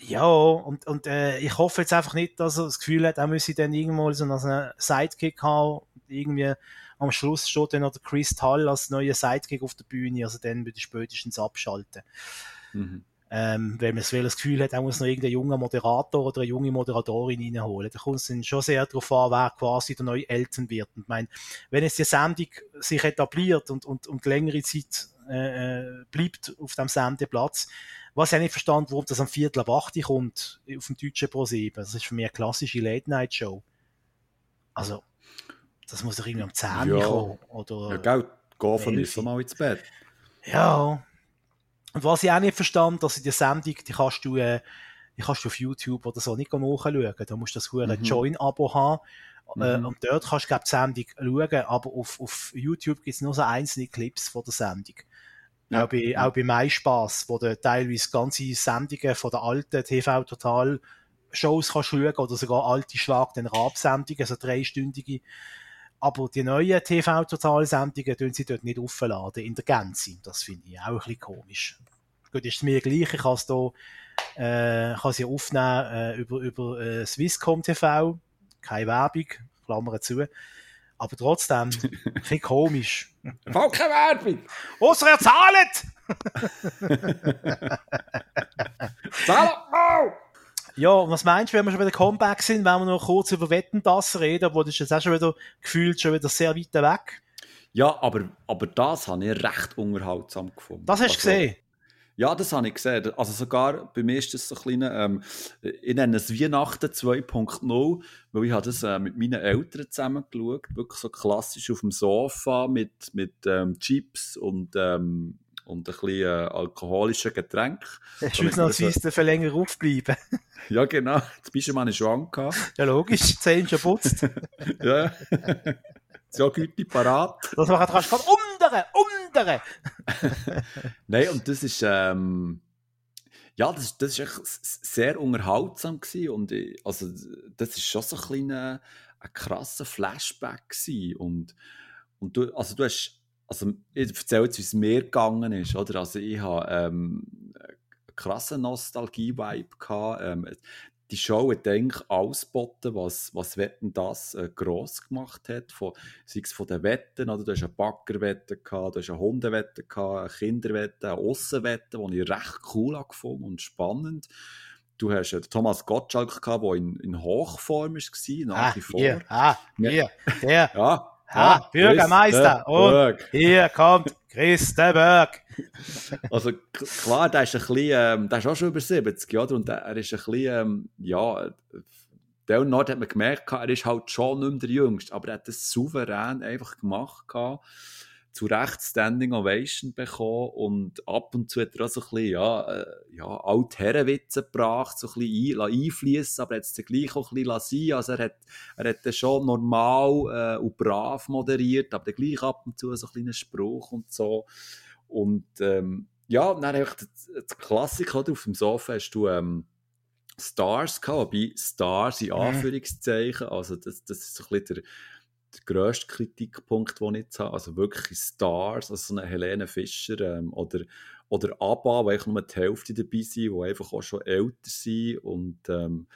ja, und, und äh, ich hoffe jetzt einfach nicht, dass er das Gefühl hat, er müsse dann irgendwo so einen Sidekick haben, irgendwie am Schluss steht dann noch der Chris Tull als neuer Sidekick auf der Bühne, also dann würde ich spätestens abschalten. Mhm. Ähm, wenn man das Gefühl hat, er muss noch irgendeinen jungen Moderator oder eine junge Moderatorin reinholen. Da kommt es dann schon sehr darauf an, wer quasi der neue Eltern wird. Und ich meine, wenn jetzt die Sendung sich etabliert und, und, und längere Zeit äh, äh, bleibt auf dem Sendeplatz, was ich nicht verstanden, warum das am Viertel ab 8 kommt auf dem deutschen Pro 7. Das ist für mich eine klassische Late-Night-Show. Also, das muss doch irgendwie am 10 ja. kommen. Oder ja, gell, gehen ist so mal ins Bett. Ja. Und was ich auch nicht verstand, dass in der Sendung, die kannst du, äh, die kannst du auf YouTube oder so nicht nachschauen. Da musst du das mhm. ein Join-Abo haben. Äh, mhm. und dort kannst du, glaube die Sendung schauen, aber auf, auf YouTube gibt es nur so einzelne Clips von der Sendung. Ja. Auch, bei, ja. auch bei MySpaß, wo du teilweise ganze Sendungen von der alten TV Total Shows kannst schauen oder sogar alte Schlag den Rab-Sendungen, also dreistündige aber die neuen TV-Total-Sendungen tun sie dort nicht aufladen, in der Gänze. Das finde ich auch ein bisschen komisch. Gut, ist es mir gleich, ich kann es hier, äh, kann sie aufnehmen, äh, über, über, äh, Swisscom TV. Keine Werbung, Klammer zu. Aber trotzdem, (laughs) ein bisschen komisch. Voll keine Werbung! Ausser er zahlt! (laughs) zahlt! Oh! Ja, was meinst du, wenn wir schon wieder Comeback sind, wenn wir noch kurz über Wetten das reden, aber das ist jetzt auch schon wieder gefühlt schon wieder sehr weit weg. Ja, aber, aber das habe ich recht unterhaltsam gefunden. Das hast du also, gesehen? Ja, das habe ich gesehen. Also sogar bei mir ist das so ein kleiner, ähm, ich nenne es Weihnachten 2.0, weil ich habe das äh, mit meinen Eltern zusammen geschaut, wirklich so klassisch auf dem Sofa mit, mit ähm, Chips und, ähm, und ein bisschen äh, alkoholischen Getränk. (laughs) Ausnahmsweise so... länger aufbleiben. (laughs) ja, genau. Pyjama hatte ich schon angehabt. Ja, logisch. Zehn schon putzt. (laughs) ja. So gute parat. Das machen kannst du umdere, umdere. Nein, und das ist, ähm, ja, das, das ist echt sehr unterhaltsam gewesen und ich, also, das ist schon so ein kleiner, ein krasser Flashback gewesen und, und du, also du hast, also ich erzähle jetzt, wie es mir gegangen ist, oder? Also ich habe ähm, einen krassen Nostalgie-Vibe gehabt. Ähm, die Show hat eigentlich ausgeboten, was, was Wetten das äh, gross gemacht hat. Von, sei es von den Wetten, oder du hast eine Backerwette gehabt, du hast eine Hundewette gehabt, eine Kinderwette, eine Aussenwette, die ich recht cool gefunden und spannend. Du hast äh, Thomas Gottschalk gehabt, der in, in Hochform war, nach ah, wie vor. Hier, ah, hier, der. (laughs) ja. Ha, Bürgermeister. Und hier kommt Christenberg. also klar, der ist ein bisschen, ähm, der ist auch schon über 70, oder? Und er ist ein bisschen, ähm, ja, der Nord hat man gemerkt, er ist halt schon nicht mehr der Jüngste, aber er hat das souverän einfach gemacht gehabt zu Recht Standing Ovation bekommen und ab und zu hat er auch so ein bisschen, ja, äh, ja alte Herrenwitze gebracht, so ein bisschen ein, einfließen, aber er hat es gleich auch ein bisschen sein Also er hat, er hat schon normal äh, und brav moderiert, aber gleich ab und zu so ein kleiner Spruch und so. Und ähm, ja, dann einfach das, das Klassiker auf dem Sofa hast du ähm, Stars gehabt, wobei Stars in. Anführungszeichen, also das, das ist so ein bisschen der der grösste Kritikpunkt, den ich jetzt habe. Also wirklich Stars, also so eine Helene Fischer ähm, oder, oder ABBA, wo nur die Hälfte dabei sind, die einfach auch schon älter sind. Und, ähm,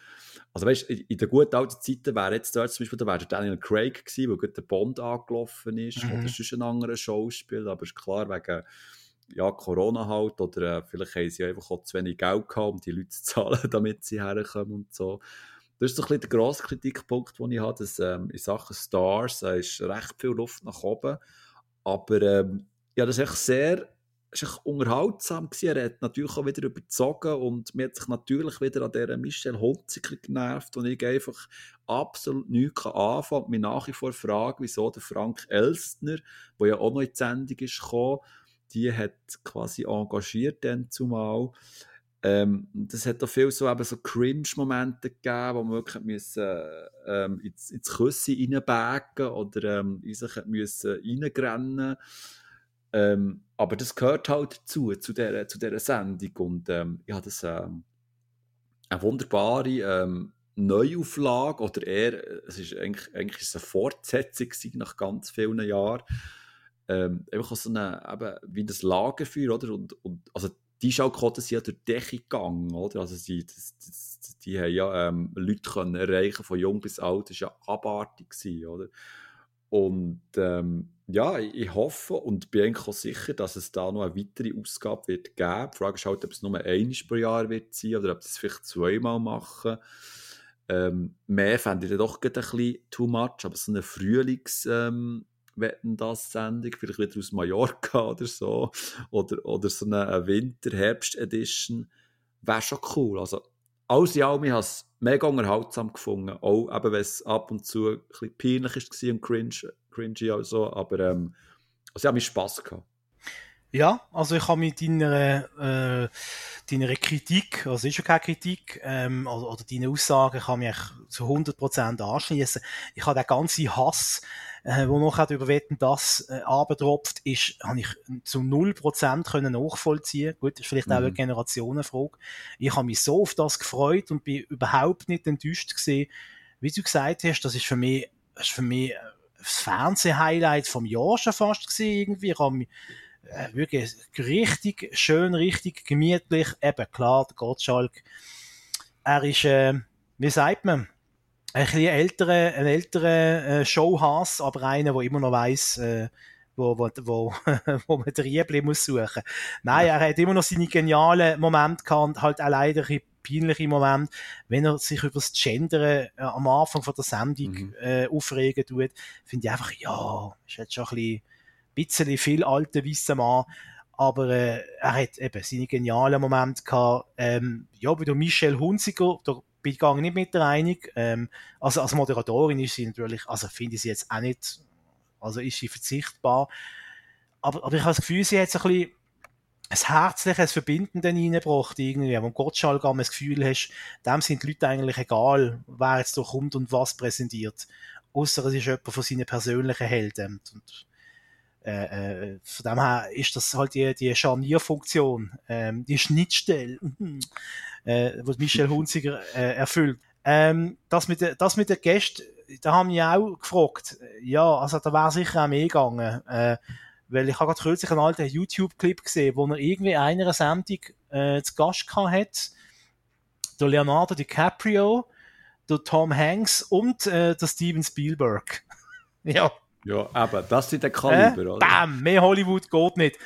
also weißt, in, in den guten alten Zeiten wäre jetzt dort zum Beispiel da wäre Daniel Craig gewesen, wo gerade der Bond angelaufen ist, mhm. oder sonst ein anderer Schauspieler, aber ist klar, wegen ja, Corona halt, oder äh, vielleicht haben sie einfach auch zu wenig Geld gehabt, um die Leute zu (laughs) zahlen, damit sie herkommen und so. Das ist so ein bisschen der grosse Kritikpunkt, den ich habe, dass ähm, in Sachen Stars äh, ist recht viel Luft nach oben. Aber ähm, ja, das ist echt sehr ist echt unterhaltsam gewesen. Er hat natürlich auch wieder überzogen und mir hat sich natürlich wieder an dieser Michelle Hunziker genervt und ich einfach absolut nichts anfangen und mich nach wie vor frage, wieso der Frank Elstner, der ja auch noch in die Sendung ist gekommen, die hat quasi engagiert dann zumal, ähm, das hat auch viel so, so Cringe-Momente gegeben, wo man wirklich müssen, ähm, ins, ins Küsse reinbagen oder ähm, in sich müssen reingrennen ähm, Aber das gehört halt dazu, zu dieser, zu dieser Sendung. Und ähm, ich habe das ähm, eine wunderbare ähm, Neuauflage, oder eher, es ist eigentlich, eigentlich ist es eine Fortsetzung nach ganz vielen Jahren. Ähm, einfach so eine, eben, wie das Lagerfeuer, oder? Und, und, also die Schallquoten sind ja durch die Decke gegangen, oder? Also sie, das, das, die haben ja ähm, Leute können erreichen, von jung bis alt, das war ja abartig, gewesen, oder? Und ähm, ja, ich hoffe und bin eigentlich auch sicher, dass es da noch eine weitere Ausgabe wird geben. Die Frage ist halt, ob es nur einmal pro Jahr wird sein oder ob sie es vielleicht zweimal machen. Ähm, mehr fände ich dann doch ein bisschen too much, aber so eine Frühlings- ähm, wetten das Sendung, vielleicht wieder aus Mallorca oder so, oder, oder so eine Winter-Herbst-Edition, wäre schon cool. Also, alles in allem, ich habe es mega unterhaltsam gefunden, auch eben, wenn es ab und zu ein bisschen peinlich war und cringe, cringy und so, aber ähm, also, ich habe mich Spass gehabt. Ja, also ich habe mit deiner, äh, deiner Kritik, also ist ja keine Kritik, ähm, oder, oder deine Aussagen kann mich zu 100% anschließen. Ich habe den ganzen Hass, äh, wo noch über Wetten das äh, abgetropft ist, habe ich zu 0% können nachvollziehen. Gut, das ist vielleicht mhm. auch eine mhm. Generationenfrage. Ich habe mich so auf das gefreut und bin überhaupt nicht enttäuscht gesehen. Wie du gesagt hast, das ist für mich, das ist für mich äh, das Fernseh-Highlight vom Jahr schon fast gesehen irgendwie. Ich habe mich äh, wirklich richtig schön, richtig gemütlich. Eben klar, der Gottschalk, er ist, äh, wie sagt man, ein bisschen älterer, ein älterer äh, Showhass, aber einer, der immer noch weiss, äh, wo, wo, wo, (laughs) wo man den Riebli muss suchen. Nein, ja. er hat immer noch seine genialen Momente gehabt, halt auch leider ein peinliche Momente, wenn er sich über das Gendern äh, am Anfang von der Sendung mhm. äh, aufregen tut, finde ich einfach, ja, ist jetzt schon ein bisschen, bisschen viel alter weißer Mann, aber äh, er hat eben seine genialen Momente gehabt. Ähm, ja, bei der Michelle Hunziker, der bin ich nicht mit der einig. Ähm, also als Moderatorin ist sie natürlich, also finde ich sie jetzt auch nicht, also ist sie verzichtbar. Aber, aber ich habe das Gefühl, sie hat so ein bisschen, ein herzliches Verbinden reingebracht, irgendwie, wo Gottschalk das Gefühl hast, dem sind die Leute eigentlich egal, wer jetzt da kommt und was präsentiert. Außer es ist jemand von seinen persönlichen Helden. Und, äh, äh, von dem her ist das halt die, die Scharnierfunktion, ähm, die Schnittstelle, (laughs) äh, was Michel Hunziger äh, erfüllt. Ähm, das mit das mit der Gäste, da haben wir auch gefragt. Ja, also da wäre sicher auch mehr gegangen. Äh, weil ich habe gerade kürzlich einen alten YouTube-Clip gesehen, wo er irgendwie einer Sendung äh, zu Gast hat. Der Leonardo DiCaprio, der Tom Hanks und äh, der Steven Spielberg. (laughs) ja. Ja, aber das sind der Kaliber, äh, oder? Bam, mehr Hollywood geht nicht.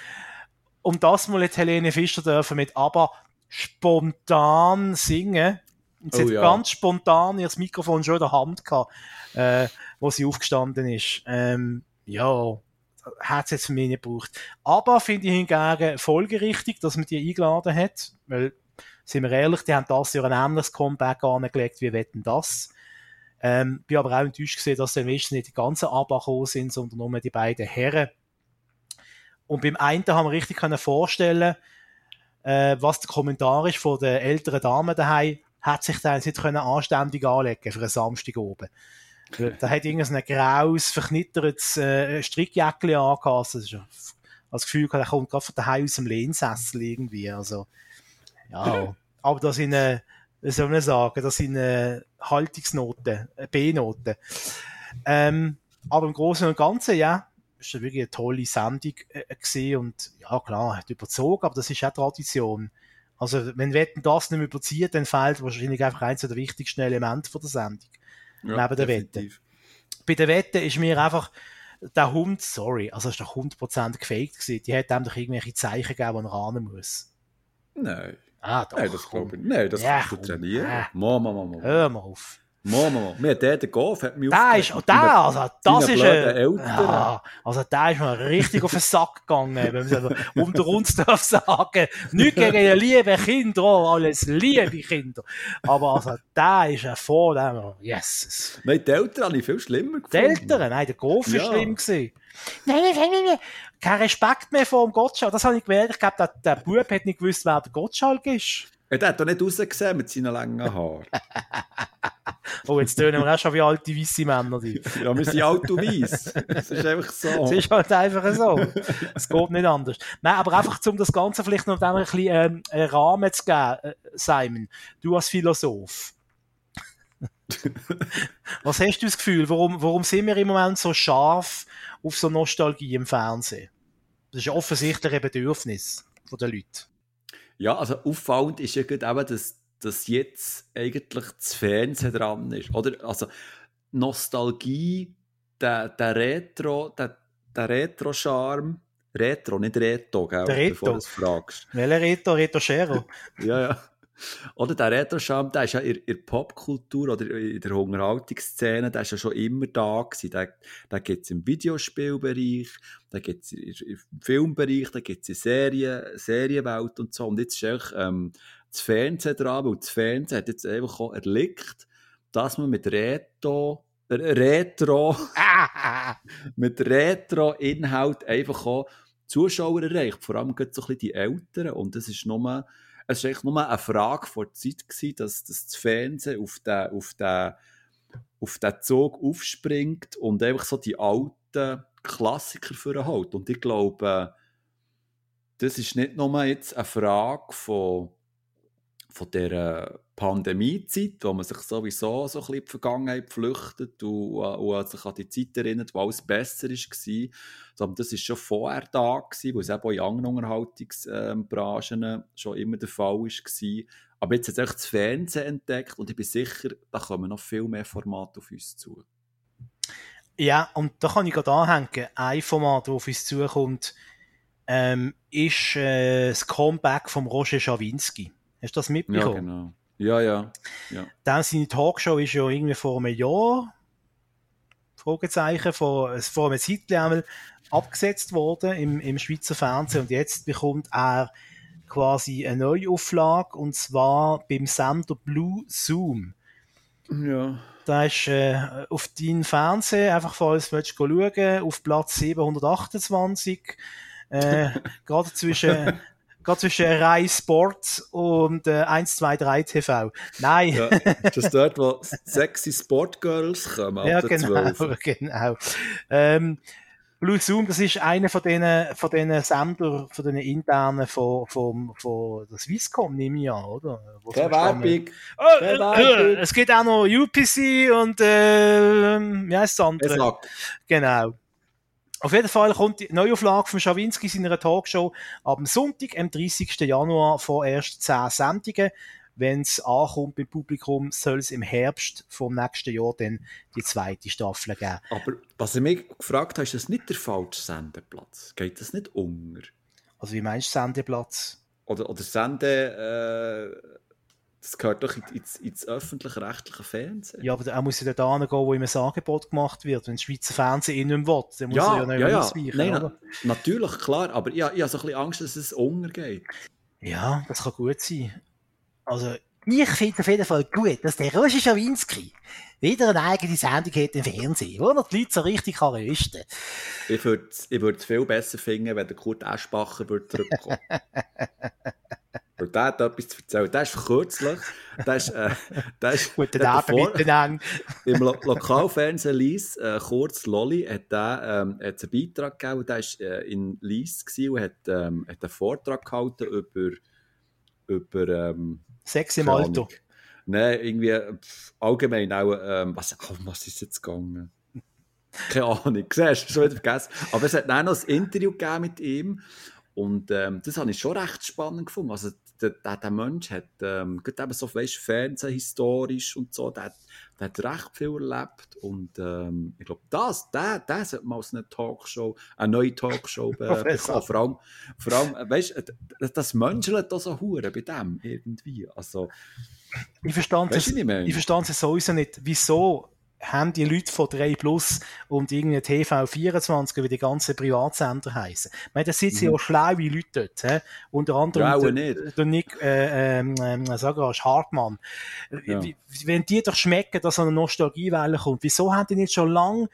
Und das mal jetzt Helene Fischer dürfen mit aber spontan singen. Und sie oh, hat ja. ganz spontan ihr Mikrofon schon in der Hand gehabt, äh, wo sie aufgestanden ist. Ähm, ja, hat es jetzt für mich nicht gebraucht. Aber finde ich hingegen folgerichtig, dass man die eingeladen hat, weil, sind wir ehrlich, die haben das Jahr ein ähnliches Comeback angelegt, wie wetten das. Ähm, bin aber auch enttäuscht gesehen, dass dann nicht die ganzen ABBA gekommen sind, sondern nur die beiden Herren. Und beim einen haben wir richtig können vorstellen, äh, was der Kommentar ist von der älteren Dame daheim, hat sich dann nicht können anständig anlegen für einen Samstag oben. Da hat irgendein graues, verknittertes äh, Strickjäckchen angehast. Das ist ja, das Gefühl, er kommt gerade von daheim aus dem Lehnsessel irgendwie. Also, ja. (laughs) Aber das sind, äh, wie soll man sagen, das sind äh, Haltungsnoten, äh, B-Noten. Ähm, aber im Großen und Ganzen, ja, ist das wirklich eine tolle Sendung äh, gesehen und ja, klar, hat überzogen, aber das ist auch Tradition. Also, wenn Wetten das nicht überzieht, dann fehlt wahrscheinlich einfach eins der wichtigsten Elemente von der Sendung ja, neben der Wette. Bei der Wette ist mir einfach der Hund, sorry, also ist der 100% gefaked gewesen. Die hat ihm doch irgendwelche Zeichen gegeben, die er ahnen muss. Nein. Ah, doch. Nein, das glaube ich nicht. Nein, das ja, kannst du trainieren. Mama, Mama, Mama. Hör mal auf. Mama, mir der, der Golf hat mich Der ist, der, also, das ist, äh, ja, also, der ist mir richtig auf den Sack gegangen, wenn man es unter uns darf sagen. Nicht gegen liebe Kinder, oh, alles liebe Kinder. Aber, also, der ist ein vor dem, yes. Nein, die Eltern habe ich viel schlimmer gefunden. Die Eltern? Nein, der Golf ja. ist schlimm gewesen. Nein, nein, nein, nein, kein Respekt mehr vor dem Gottschalk. Das habe ich gemerkt. Ich glaube, der, der Bub hat nicht gewusst, wer der Gottschalk ist. Ja, der hat doch nicht rausgesehen mit seinen langen Haaren. (laughs) oh, jetzt tönen wir auch schon wie alte weiße Männer. Die. (laughs) ja, wir sind alt und weiss. Es ist einfach so. Es ist halt einfach so. Es geht nicht anders. Nein, aber einfach, um das Ganze vielleicht noch ein bisschen ähm, einen Rahmen zu geben, äh, Simon, du als Philosoph. (laughs) Was hast du das Gefühl? Warum, warum sind wir im Moment so scharf auf so Nostalgie im Fernsehen? Das ist offensichtlich ein Bedürfnis der Leute. Ja, also auffallend ist ja gerade eben, dass, dass jetzt eigentlich das Fernsehen dran ist. Oder? Also Nostalgie, der, der Retro, der, der Retro-Charme, Retro, nicht Reto, gell, der Reto. bevor du es fragst. Welcher Reto? Reto Schero. (laughs) ja, ja. Oder der Retro-Charme, der ist ja in, der Popkultur oder in der Unterhaltungsszene, der ist ja schon immer da gewesen. Den, den gibt es im Videospielbereich, den gibt es im Filmbereich, den gibt es in Serien, Serienwelt und so. Und jetzt ist eigentlich ähm, das Fernsehen dran, weil das Fernsehen hat jetzt einfach auch erlickt, dass man mit Retro Retro, (laughs) mit Retro-Inhalt einfach auch Zuschauer erreicht. Vor allem so ein bisschen die Älteren. Und das ist nur es war eigentlich nur eine Frage vor Zeit, gewesen, dass, dass das Fernsehen auf den, auf, den, auf den Zug aufspringt und einfach so die alten Klassiker vorholt. Und ich glaube, das ist nicht nur jetzt eine Frage von, von der Pandemiezeit, wo man sich sowieso so ein bisschen in die Vergangenheit flüchtet und, und sich an die Zeit erinnert, wo alles besser war. Sondern das war schon vorher da, gewesen, weil es eben auch in anderen Unterhaltungsbranchen ähm, schon immer der Fall war. Aber jetzt hat es das Fernsehen entdeckt und ich bin sicher, da kommen noch viel mehr Formate auf uns zu. Ja, und da kann ich gerade anhängen. Ein Format, das auf uns zukommt, ähm, ist äh, das Comeback von Roger Schawinski. Hast du das mitbekommen? Ja, genau. Ja, ja. ja. Dann seine Talkshow ist ja irgendwie vor einem Jahr, Fragezeichen, vor, vor einem Zeitpunkt abgesetzt worden im, im Schweizer Fernsehen und jetzt bekommt er quasi eine Neuauflage und zwar beim Sender Blue Zoom. Ja. Da ist äh, auf deinem Fernsehen, einfach falls du schauen auf Platz 728, äh, (laughs) gerade zwischen gerade zwischen Rai Sports und äh, 123 TV. Nein. Ja, das ist dort, wo sexy Sportgirls kommen. Ja, genau, (laughs) genau. Ähm, Blue Zoom, das ist einer von diesen, von diesen Sender, von diesen internen von, von, von der Swisscom, nehme ich an, oder? Keine Werbung. Oh, äh, es gibt auch noch UPC und, äh, wie heisst das andere? Genau. Auf jeden Fall kommt die Neuauflage von Schawinski in seiner Talkshow am Sonntag, am 30. Januar, vor erst 10 Sendungen wenn es ankommt beim Publikum, soll es im Herbst vom nächsten Jahr dann die zweite Staffel geben. Aber was ich mich gefragt habe, ist das nicht der falsche Sendeplatz? Geht das nicht unter? Also wie meinst du Sendeplatz? Oder, oder Sende... Äh, das gehört doch ins, ins öffentlich-rechtliche Fernsehen. Ja, aber er muss ja da gehen, wo ihm ein Angebot gemacht wird. Wenn das Schweizer Fernsehen ihn nicht will, dann muss ja, er ja nicht ja, ja. ausweichen, Nein? Na, natürlich, klar. Aber ich, ich habe so ein bisschen Angst, dass es untergeht. Ja, das kann gut sein. Also, ich finde auf jeden Fall gut, dass der Roger Schawinski wieder eine eigene Sendung hat im Fernsehen, wo er die Leute so richtig kann rösten Ich würde es viel besser finden, wenn der Kurt Eschbacher würde zurückkommen Weil (laughs) der hat etwas zu erzählen. Der ist kürzlich, der ist, äh, der ist, (laughs) Guten Abend miteinander. (laughs) Im Lo Lokalfernsehen Lies, äh, kurz Lolli, hat der ähm, hat einen Beitrag gegeben, der war äh, in Lies und hat, ähm, hat einen Vortrag gehalten über, über ähm, Sex im Alter. Nein, irgendwie pff, allgemein auch, ähm, was, oh, was ist jetzt gegangen? Keine Ahnung, (laughs) siehst du, schon wieder vergessen. Aber es hat auch noch ein Interview gegeben mit ihm und ähm, das habe ich schon recht spannend gefunden. Also der, der, der Mensch hat ähm, gerade eben so, weißt, Fernsehhistorisch und so, der, der hat recht viel erlebt und ähm, ich glaube, das, der, der sollte mal aus einer Talkshow, eine neue Talkshow (laughs) bekommen. Vor allem, vor allem weißt, das menschelt da so hure bei dem irgendwie. Also, ich verstand es, ich, ich verstand es sowieso nicht, wieso haben die Leute von 3 Plus und irgendwie TV24, wie die ganzen Privatsender heißen. Ich meine, da sitzen mhm. ja auch schlaue Leute dort. He? Unter anderem ja, der, nicht. der Nick, äh, äh, sag mal, Hartmann. Ja. Wenn die doch schmecken, dass eine Nostalgiewelle kommt, wieso haben die nicht schon lange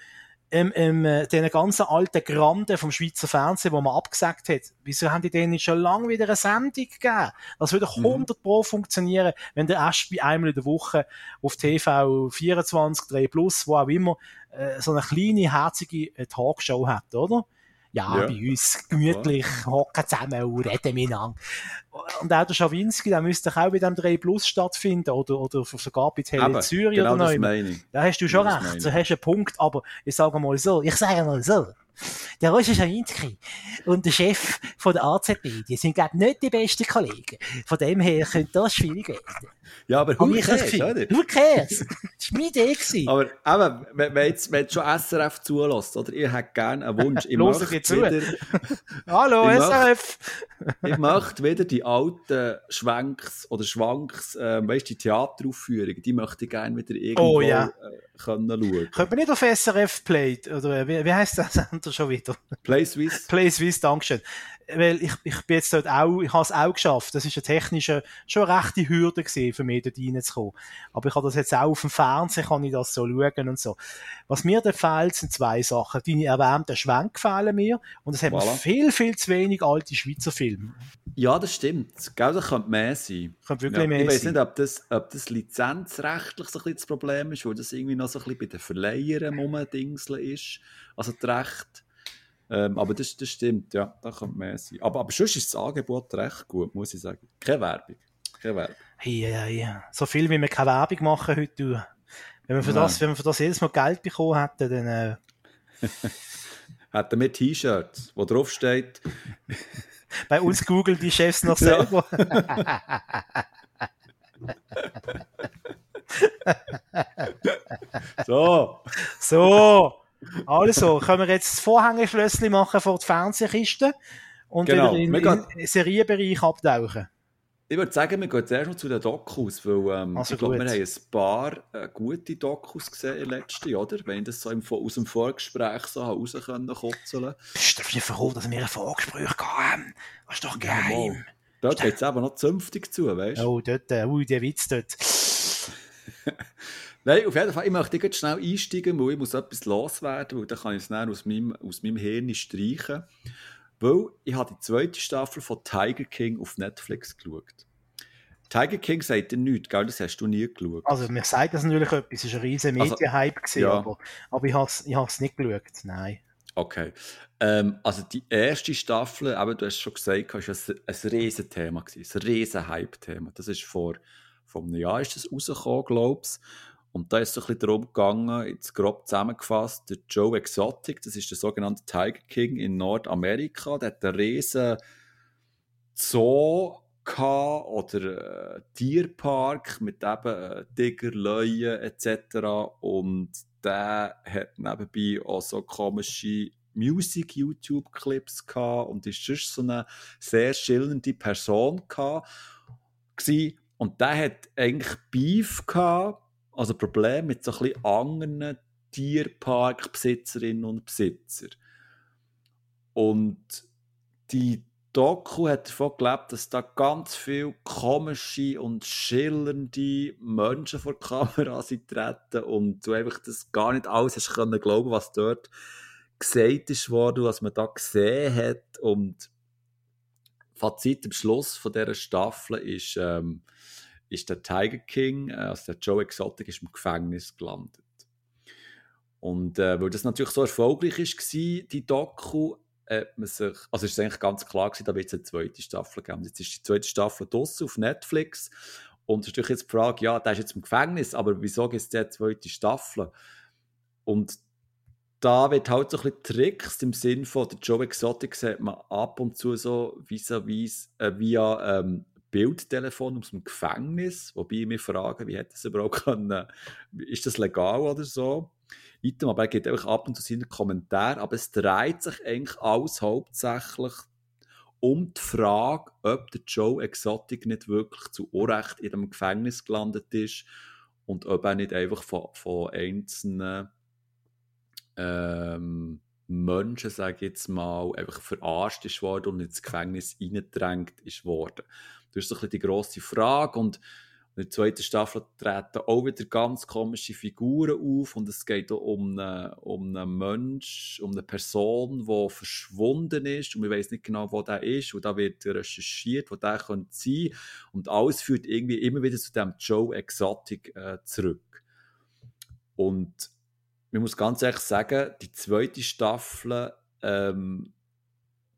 ähm, ähm, den ganzen alten Granden vom Schweizer Fernsehen, wo man abgesagt hat, wieso haben die denen nicht schon lange wieder eine Sendung gegeben? Das würde 100 mhm. pro funktionieren, wenn der Ashby einmal in der Woche auf TV 24, 3 Plus, wo auch immer, äh, so eine kleine, herzige äh, Talkshow hat, oder? Ja, ja, bei uns gemütlich hocken zusammen und reden miteinander. Und auch der Schawinski, der müsste auch bei dem 3 Plus stattfinden oder, oder sogar bei Tele Zürich genau oder noch. Da hast du schon genau recht, so hast du einen Punkt, aber ich sage mal so, ich sage mal so, der Roger Schawinski und der Chef von der AZB, die sind, glaube ich, nicht die besten Kollegen. Von dem her könnte das schwierig werden. Ja, aber who cares, oder? Who cares? Das war meine Idee. Aber eben, wenn, wenn, jetzt, wenn jetzt schon SRF zulässt, oder? Ihr habt gerne einen Wunsch. Ich (laughs) möchte wieder... (laughs) Hallo, ich SRF! Möchte, (laughs) ich möchte wieder die alten Schwenks oder Schwanks, äh, weißt du, die Theateraufführungen, die möchte ich gerne wieder irgendwo oh, ja. äh, können schauen. Könnte man nicht auf SRF Play, oder wie, wie heisst das Sender schon wieder? Play Swiss. Play Swiss, Dankeschön weil ich, ich bin jetzt dort auch, ich habe es auch geschafft. Das ist eine technische, schon eine rechte Hürde gewesen, für mich dort reinzukommen. Aber ich habe das jetzt auch auf dem Fernsehen, kann ich das so schauen und so. Was mir da fehlt, sind zwei Sachen. Deine erwähnten Schwenk fehlen mir und es hat voilà. viel, viel zu wenig alte Schweizer Filme. Ja, das stimmt. Gell, das könnte mehr sein. Könnte wirklich ja, mehr ich weiß sein. nicht, ob das, ob das lizenzrechtlich so ein bisschen das Problem ist, weil das irgendwie noch so ein bisschen bei den Verleihern rumdingseln ist. Also das Recht ähm, aber das, das stimmt, ja, da könnte mehr sein. Aber, aber sonst ist das Angebot recht gut, muss ich sagen. Keine Werbung. Keine Werbung. Ja, ja, ja. So viel, wie wir keine Werbung machen heute. Wenn wir für, das, wenn wir für das jedes Mal Geld bekommen hätten, dann... Äh... (laughs) hätten wir T-Shirts, wo drauf steht... (laughs) Bei uns googeln die Chefs noch selber. (laughs) so. So. Also, können wir jetzt das Vorhängeschlösschen machen vor die Fernsehkiste und genau. wieder in den Serienbereich abtauchen? Ich würde sagen, wir gehen zuerst noch zu den Dokus, weil ähm, also ich glaube, wir haben ein paar äh, gute Dokus gesehen in letzten, oder? Wenn ich das so im, aus dem Vorgespräch so raus können kotzeln. Bist du dafür froh, dass wir ein Vorgespräch haben? Das ist doch geheim. Ja, dort geht es aber noch zünftig zu, weißt du? Oh, dort, äh, ui, der Witz dort. (laughs) Nein, auf jeden Fall, ich möchte jetzt schnell einsteigen, weil ich muss etwas loswerden, weil dann kann ich es dann aus meinem, aus meinem Hirn streichen. Weil ich habe die zweite Staffel von Tiger King auf Netflix geschaut. Tiger King sagt dir nichts, gell? Das hast du nie geschaut. Also, mir sagt das natürlich etwas. Es war ein riesen Also, Medienhype, also, ja. aber, aber ich habe es ich nicht geschaut. Nein. Okay. Ähm, also die erste Staffel, aber du hast schon gesagt, ist ein, ein Riesenthema gewesen, ein riesen Hype-Thema. Das ist vor, vor einem Jahr ist das rausgekommen, glaube ich. Und da ist es so ein bisschen darum gegangen, jetzt grob zusammengefasst, der Joe Exotic, das ist der sogenannte Tiger King in Nordamerika, der hat einen riesen Zoo gehabt oder äh, Tierpark mit eben äh, Tiger, Löwen etc. Und der hat nebenbei auch so komische Music-YouTube-Clips gehabt und ist sonst so eine sehr schillernde Person gehabt. Und der hat eigentlich Beef gehabt, also Probleme mit so ein bisschen anderen Tierparkbesitzerinnen und Besitzer. Und die Doku hat davon gelebt, dass da ganz viele komische und schillernde Menschen vor die Kamera (laughs) sind treten und du einfach das gar nicht alles hast können glauben, was dort gesagt ist worden, was man da gesehen hat und Fazit am Schluss von dieser Staffel ist, ähm, ist der Tiger King, äh, also der Joe Exotic, ist im Gefängnis gelandet. Und äh, weil das natürlich so erfolgreich war, die Doku, hat man sich, also ist es eigentlich ganz klar gewesen, da wird es eine zweite Staffel geben. Jetzt ist die zweite Staffel draussen auf Netflix und es ist natürlich jetzt die Frage, ja, der ist jetzt im Gefängnis, aber wieso gibt es eine zweite Staffel? Und da wird halt so ein bisschen Tricks im Sinn von der Joe Exotic sieht man ab und zu so vis-à-vis äh, via ähm, Bildtelefon aus dem Gefängnis, wobei ich mich frage, wie hätte das überhaupt können, ist das legal oder so? Item, aber er gibt einfach ab und zu seine Kommentare, aber es dreht sich eigentlich alles hauptsächlich um die Frage, ob der Joe Exotic nicht wirklich zu Unrecht in einem Gefängnis gelandet ist und ob er nicht einfach von, von einzelnen ähm, Menschen, sage ich jetzt mal, einfach verarscht ist worden und ins Gefängnis reingedrängt ist worden. Das ist so ein bisschen die grosse Frage und in der zweiten Staffel treten auch wieder ganz komische Figuren auf und es geht auch um einen, um einen Mensch, um eine Person, die verschwunden ist und wir weiß nicht genau, wo der ist und da wird recherchiert, wo der könnte sein und alles führt irgendwie immer wieder zu dem Joe Exotic äh, zurück. Und man muss ganz ehrlich sagen, die zweite Staffel ähm,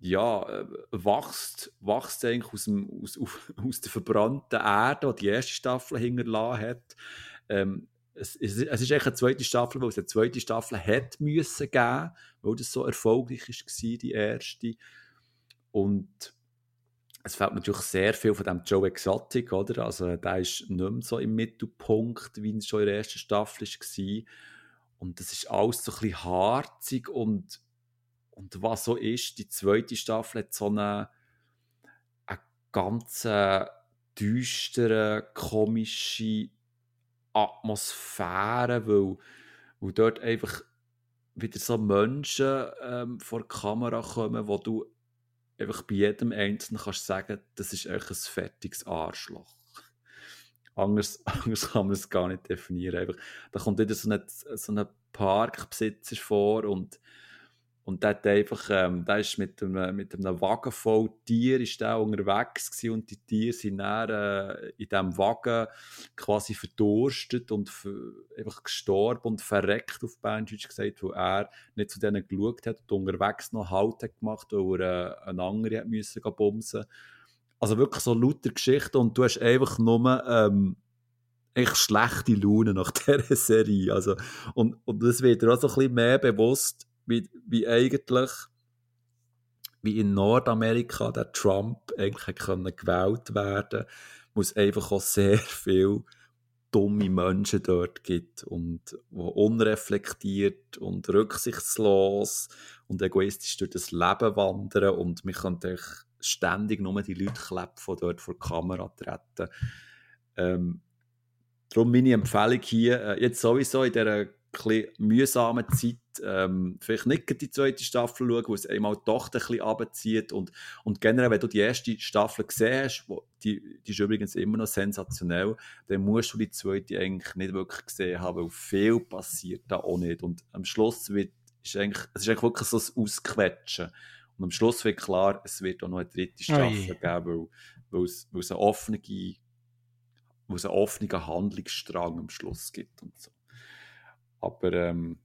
ja, äh, wächst, wächst eigentlich aus, dem, aus, (laughs) aus der verbrannten Erde, die die erste Staffel hinterlassen hat. Ähm, es, es, es, ist eigentlich eine zweite Staffel, weil es eine zweite Staffel hätte müssen geben, weil das so erfolgreich war, die erste. Und es fällt natürlich sehr viel von dem Joe Exotic, oder? Also der ist nicht mehr so im Mittelpunkt, wie es schon in der ersten Staffel war. Und das ist alles so ein bisschen harzig und und was so ist, die zweite Staffel hat so eine, eine ganz äh, düstere, komische Atmosphäre, weil, weil dort einfach wieder so Menschen ähm, vor die Kamera kommen, wo du einfach bei jedem Einzelnen kannst sagen, das ist echt ein fertiges Arschloch. anders, (laughs) anders kann man es gar nicht definieren. Einfach, da kommt wieder so ein, so ein Parkbesitzer vor und und der hat einfach, ähm, der ist mit einem, mit einem Wagen voll Tier ist der unterwegs gewesen und die Tiere sind dann äh, in diesem Wagen quasi verdurstet und einfach gestorben und verreckt auf Berndeutsch gesagt, weil er nicht zu denen geschaut hat und unterwegs noch Halt hat gemacht, weil er äh, eine andere hat müssen bumsen. Also wirklich so lauter Geschichten und du hast einfach nur ähm, echt schlechte Laune nach (laughs) dieser Serie. Also, und, und das wird dir auch so ein bisschen mehr bewusst, wie, wie eigentlich wie in Nordamerika der Trump eigentlich können gewählt werden muss einfach auch sehr viel dumme Menschen dort gibt und wo unreflektiert und rücksichtslos und egoistisch durch das Leben wandern und man könnte ständig nur die Leute klepfen, die dort vor die Kamera treten. Ähm, darum meine Empfehlung hier, äh, jetzt sowieso in dieser mühsamen Zeit ähm, vielleicht nicht die zweite Staffel schauen, wo es einmal doch ein bisschen runterzieht und, und generell, wenn du die erste Staffel gesehen hast, wo, die, die ist übrigens immer noch sensationell, dann musst du die zweite eigentlich nicht wirklich gesehen haben, weil viel passiert da auch nicht. Und am Schluss wird, ist eigentlich, es ist eigentlich wirklich so ein Ausquetschen. Und am Schluss wird klar, es wird auch noch eine dritte Staffel oh geben, weil, weil, es, weil es eine offene wo es einen offenen Handlungsstrang am Schluss gibt und so. Aber ähm,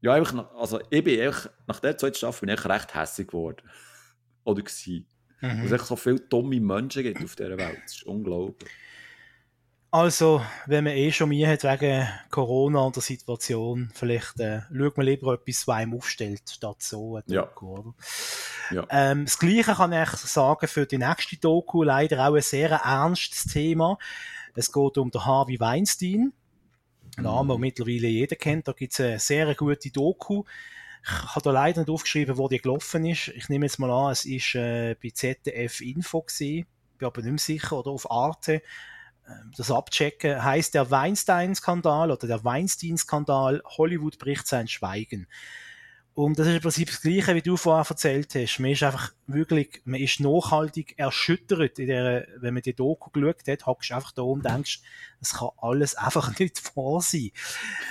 ja, einfach nach, also ich bin einfach, nach der zweiten Staffel bin ich recht hässlich geworden. (laughs) Oder gewesen. Mhm. Weil es echt so viele dumme Menschen gibt auf dieser Welt. Das ist unglaublich. Also, wenn man eh schon Mühe hat wegen Corona und der Situation, vielleicht äh, schaut man lieber etwas, was einem aufstellt, statt so ein Doku, ja. oder? Ja. Ähm, das Gleiche kann ich sagen für die nächste Doku, leider auch ein sehr ernstes Thema. Es geht um den Harvey Weinstein. Name, den mittlerweile jeder kennt. Da gibt es eine sehr gute Doku. Ich habe da leider nicht aufgeschrieben, wo die gelaufen ist. Ich nehme jetzt mal an, es ist äh, bei ZDF Info gewesen. Bin aber nicht mehr sicher, oder auf Arte. Ähm, das abchecken, heißt der Weinstein-Skandal oder der Weinstein-Skandal, Hollywood bricht sein Schweigen. Und das ist im Prinzip das Gleiche, wie du vorher erzählt hast. Man ist einfach wirklich, man ist nachhaltig erschüttert in der, wenn man die Doku geschaut hat, hockst du einfach da und denkst, das kann alles einfach (laughs) nicht wahr sein.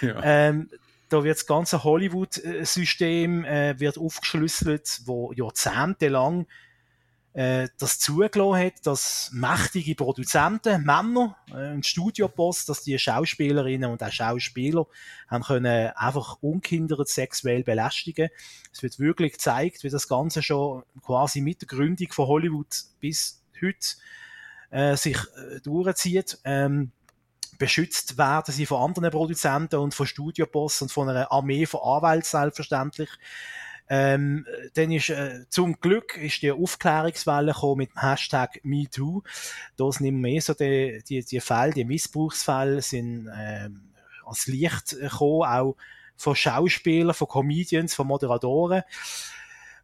Ja. Ähm, da wird das ganze Hollywood-System äh, wird aufgeschlüsselt, wo jahrzehntelang äh, das zugelassen hat, dass mächtige Produzenten, Männer, äh, ein Studioboss, dass die Schauspielerinnen und auch Schauspieler haben können einfach unkindert sexuell belästigen. Es wird wirklich gezeigt, wie das Ganze schon quasi mit der Gründung von Hollywood bis heute äh, sich äh, durchzieht. Ähm, beschützt werden sie von anderen Produzenten und von Studioboss und von einer Armee von Anwälten selbstverständlich. Ähm, dann ist, äh, zum Glück ist die Aufklärungswelle gekommen mit dem Hashtag MeToo. Da sind immer mehr so die, die, die Fälle, die Missbrauchsfälle sind, ähm, ans Licht gekommen, auch von Schauspielern, von Comedians, von Moderatoren.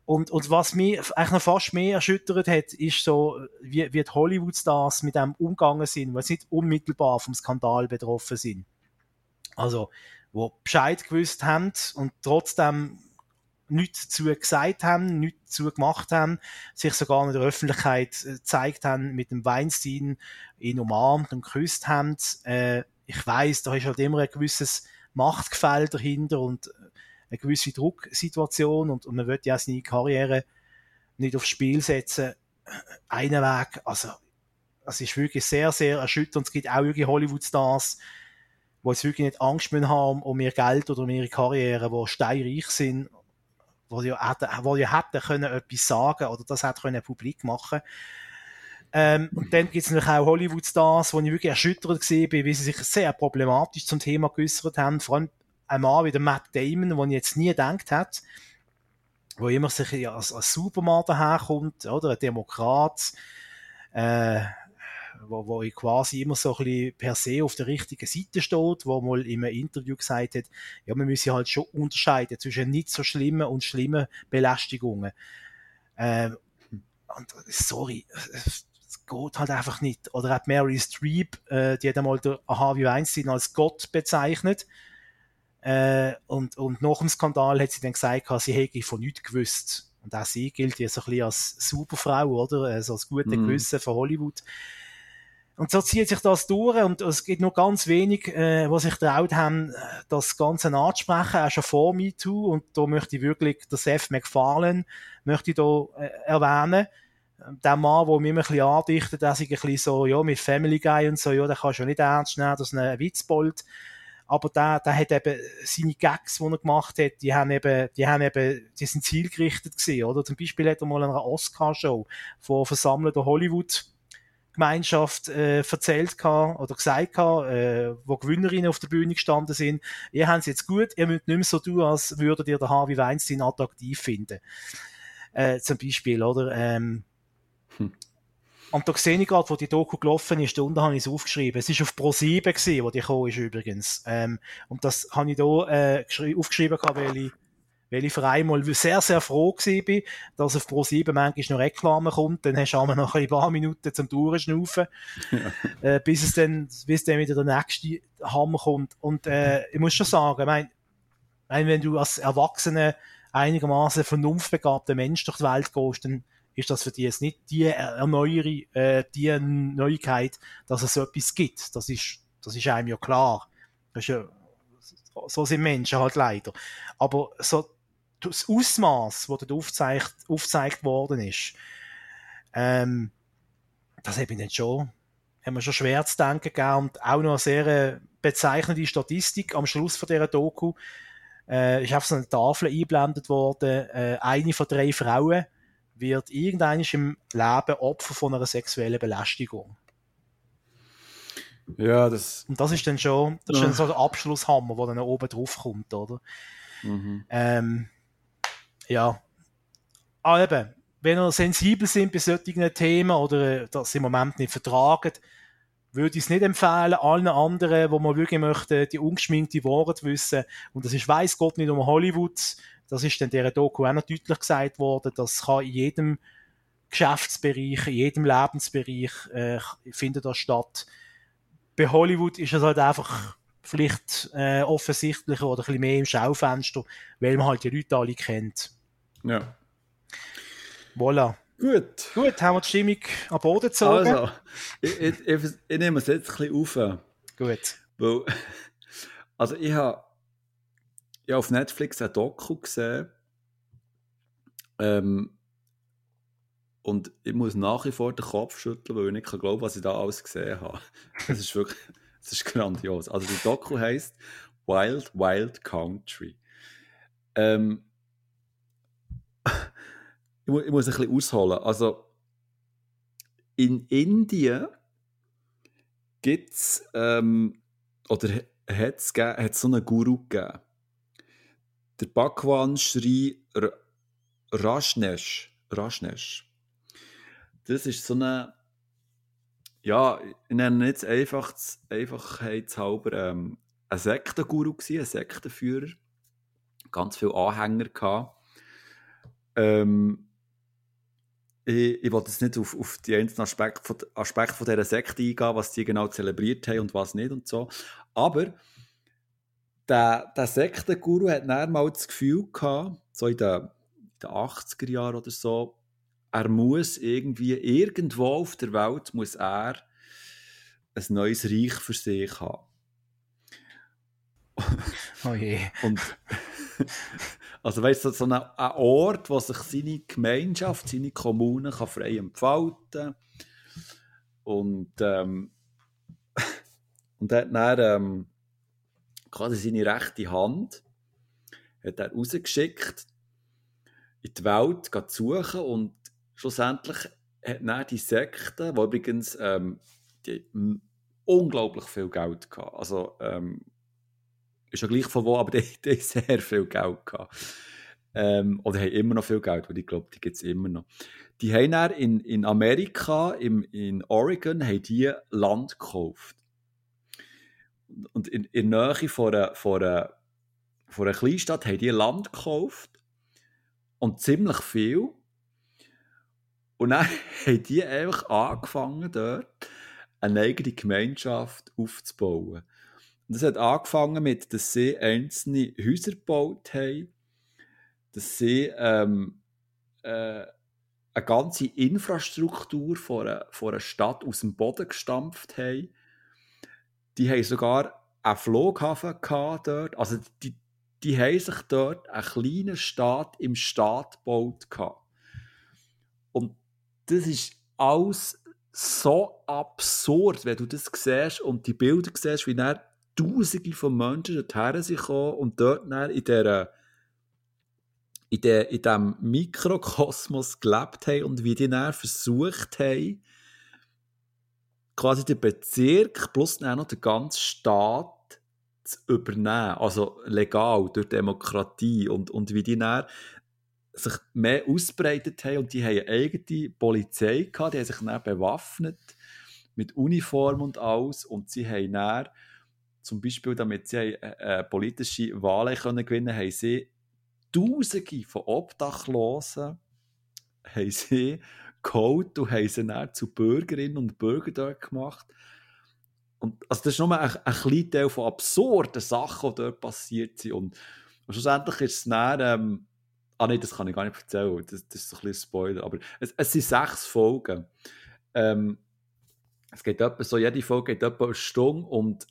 Und, und was mich eigentlich noch fast mehr erschüttert hat, ist so, wie, wie die Hollywood-Stars mit dem umgegangen sind, weil sie nicht unmittelbar vom Skandal betroffen sind. Also, wo Bescheid gewusst haben und trotzdem nichts dazu gesagt haben, nichts dazu gemacht haben, sich sogar in der Öffentlichkeit äh, gezeigt haben, mit dem Weinstein ihn umarmt und geküsst haben. Äh, ich weiß, da ist halt immer ein gewisses Machtgefälle dahinter und äh, eine gewisse Drucksituation und, und man wird ja seine Karriere nicht aufs Spiel setzen. Einen Weg, also, es ist wirklich sehr, sehr erschütternd. Es gibt auch wirklich Hollywood-Stars, die jetzt wirklich nicht Angst haben um ihr Geld oder um ihre Karriere, die steinreich sind wo ja hätten, wo ja hätten können etwas sagen oder das hätte können publik machen ähm, und dann gibt es natürlich auch Hollywood-Stars, wo ich wirklich erschüttert gesehen bin, wie sie sich sehr problematisch zum Thema geäußert haben. Vor allem Mann wie der Matt Damon, wo ich jetzt nie gedacht hätte, wo immer sich als, als Superman daherkommt, oder? Ein Demokrat, äh, wo, wo quasi immer so ein bisschen per se auf der richtigen Seite steht, wo mal in einem Interview gesagt hat, ja, man müsse halt schon unterscheiden zwischen nicht so schlimmen und schlimmen Belästigungen. Ähm, und sorry, es geht halt einfach nicht. Oder hat Mary Streep, äh, die hat einmal der Harvey Weinstein als Gott bezeichnet. Äh, und, und nach dem Skandal hat sie dann gesagt, sie hätte von nichts gewusst. Und auch sie gilt ja so ein bisschen als Superfrau, oder? Also als gute mm. Gewissen von Hollywood. Und so zieht sich das durch und es gibt nur ganz wenig, äh, was sich traut haben, das Ganze anzusprechen, auch schon vor MeToo. Und da möchte ich wirklich der Seth MacFarlane möchte ich da äh, erwähnen. Der Mann, der mir ein bisschen andichtet, der sich ein bisschen so, ja, mit Family Guy und so, ja, der kann schon nicht ernst nehmen, das ist ein Witzbold. Aber der, der hat eben seine Gags, die er gemacht hat, die haben eben, die haben eben, die sind zielgerichtet gewesen, oder? Zum Beispiel hat er mal eine Oscar-Show von versammelter Hollywood Gemeinschaft äh, erzählt kann, oder gesagt kann, äh, wo Gewinnerinnen auf der Bühne gestanden sind, ihr habt es jetzt gut, ihr müsst nicht mehr so tun, als würdet ihr den Harvey Weinstein attraktiv finden. Äh, zum Beispiel, oder? Ähm, hm. Und da sehe ich gerade, wo die Doku gelaufen ist, da unten habe ich es aufgeschrieben. Es war auf Pro 7 gewesen, wo die gekommen ist übrigens. Ähm, und das habe ich da äh, aufgeschrieben, weil ich weil ich für einmal sehr, sehr froh war, dass auf Pro7 manchmal noch Reklame kommt. Dann hast du auch noch ein paar Minuten zum Durchschnaufen, ja. (laughs) äh, bis es dann, bis dann wieder der nächste Hammer kommt. Und äh, ich muss schon sagen, ich mein, wenn du als Erwachsener einigermaßen vernunftbegabter Mensch durch die Welt gehst, dann ist das für dich jetzt nicht die Erneuerung, äh, die Neuigkeit, dass es so etwas gibt. Das ist, das ist einem ja klar. Das ist ja, so sind Menschen halt leider. Aber so das Ausmaß, das dort aufgezeigt, aufgezeigt worden ist, ähm, das habe ich nicht schon, haben wir schon schwer zu denken gegeben und auch noch eine sehr äh, bezeichnende Statistik am Schluss von dieser Doku, äh, ist auf so eine Tafel eingeblendet worden, äh, eine von drei Frauen wird irgendein im Leben Opfer von einer sexuellen Belästigung. Ja, das. Und das ist dann schon, das ist dann so der Abschlusshammer, der dann oben drauf kommt, oder? Mhm. Ähm, ja. Aber ah, eben, wenn ihr sensibel sind bei solchen Themen oder das im Moment nicht vertragen, würde ich es nicht empfehlen, allen anderen, wo man wirklich möchte, die ungeschminkte Wahrheit wissen. Und das ist, weiß Gott, nicht um Hollywood. Das ist dann der Doku auch noch deutlich gesagt worden. Das kann in jedem Geschäftsbereich, in jedem Lebensbereich, äh, findet das statt. Bei Hollywood ist es halt einfach vielleicht äh, offensichtlicher oder ein bisschen mehr im Schaufenster, weil man halt die Leute alle kennt. Ja. Voilà. Gut. Gut, haben wir die Stimmung am Boden gezogen. Also, ich, ich, ich, ich nehme es jetzt ein bisschen auf. Gut. Weil, (laughs) also ich habe ja, auf Netflix ein Doku gesehen. Ähm, und ich muss nach wie vor den Kopf schütteln, weil ich nicht glauben was ich da alles gesehen habe. (laughs) Das ist wirklich, das ist grandios. Also die Doku heißt Wild Wild Country. Ähm, ich, ich muss ein bisschen ausholen. Also, in Indien gibt es, ähm, oder hat es so einen Guru gegeben. Der Bhagwan Sri Rajneesh. Rajneesh. Das ist so eine, ja, ich nenne jetzt einfach, einfachheitshalber ähm, ein Sektenguru gewesen, ein Sektenführer. Ganz viele Anhänger gehabt. Ähm, ich, ich will jetzt nicht auf, auf die einzelnen Aspekte von, Aspekte von dieser Sekte eingehen, was die genau zelebriert haben und was nicht und so. Aber der, der Sektenguru hat dann mal das Gefühl gehabt, so in den, in den 80er Jahren oder so, er muss irgendwie, irgendwo auf der Welt muss er ein neues Reich für sich haben. Oh je. Und (laughs) also weißt du, so ein, Ort, wo sich seine Gemeinschaft, seine Kommune kann frei entfalten und ähm, (laughs) und er hat dann ähm, quasi seine rechte Hand hat er rausgeschickt in die Welt zu suchen und schlussendlich hat dann die Sekte, die übrigens ähm, die unglaublich viel Geld hatten, also ähm, ist ja gleich von wo, aber die, die haben sehr viel Geld gehabt. Ähm, oder haben immer noch viel Geld, weil ich glaube, die gibt es immer noch. Die haben dann in, in Amerika, im, in Oregon, haben die Land gekauft. Und in, in der Nähe von einer, von, einer, von einer Kleinstadt haben die Land gekauft. Und ziemlich viel. Und dann (laughs) haben die einfach angefangen, dort eine eigene Gemeinschaft aufzubauen. Und das hat angefangen mit, dass sie einzelne Häuser gebaut haben, dass sie ähm, äh, eine ganze Infrastruktur von einer, von einer Stadt aus dem Boden gestampft haben. Die haben sogar einen Flughafen gehabt dort. Also die, die haben sich dort einen kleinen Staat im Staat gebaut. Gehabt. Und das ist alles so absurd, wenn du das siehst und die Bilder siehst, wie er Tausende von Menschen dorthin gekommen und dort in dieser in diesem Mikrokosmos gelebt haben und wie die dann versucht haben, quasi den Bezirk plus dann noch den ganzen Staat zu übernehmen. Also legal, durch Demokratie. Und, und wie die dann sich mehr ausbreitet haben und die haben eine eigene Polizei gehabt, die haben sich dann bewaffnet mit Uniform und alles und sie haben dann zum Beispiel, damit sie äh, äh, politische Wahlen können gewinnen können, haben sie Tausende von Obdachlosen haben sie geholt und haben sie dann zu Bürgerinnen und Bürgern dort gemacht. Und, also das ist nur ein, ein kleiner Teil von absurden Sachen, die dort passiert sind. Und, und schlussendlich ist es dann, ähm, ah nein, das kann ich gar nicht erzählen, das, das ist ein bisschen Spoiler, aber es, es sind sechs Folgen. Ähm, es geht etwa so, jede Folge geht etwa eine Stunde und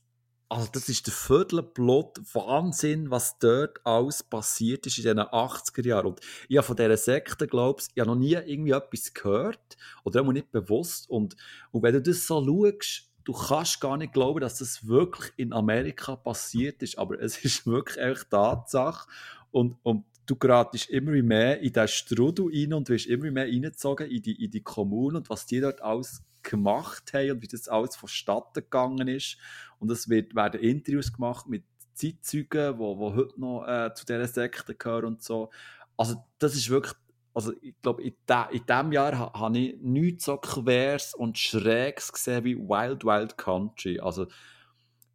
also das ist der Viertelblut Wahnsinn, was dort alles passiert ist in den 80er Jahren. Und ich habe von dieser Sekte, glaube ich, noch nie irgendwie etwas gehört oder auch nicht bewusst. Und, und wenn du das so schaust, du kannst gar nicht glauben, dass das wirklich in Amerika passiert ist, aber es (laughs) ist wirklich echt Tatsache. Und, und du geratest immer mehr in diesen Strudel rein und wirst immer mehr reingezogen in die, in die Kommune und was die dort alles gemacht haben und wie das alles vonstatten gegangen ist. Und es wird, werden Interviews gemacht mit Zeitzeugen, die wo, wo heute noch äh, zu dieser Sekte gehören und so. Also das ist wirklich, also ich glaube, in, de, in diesem Jahr ha, habe ich nichts so quers und schrägs gesehen wie Wild Wild Country. Also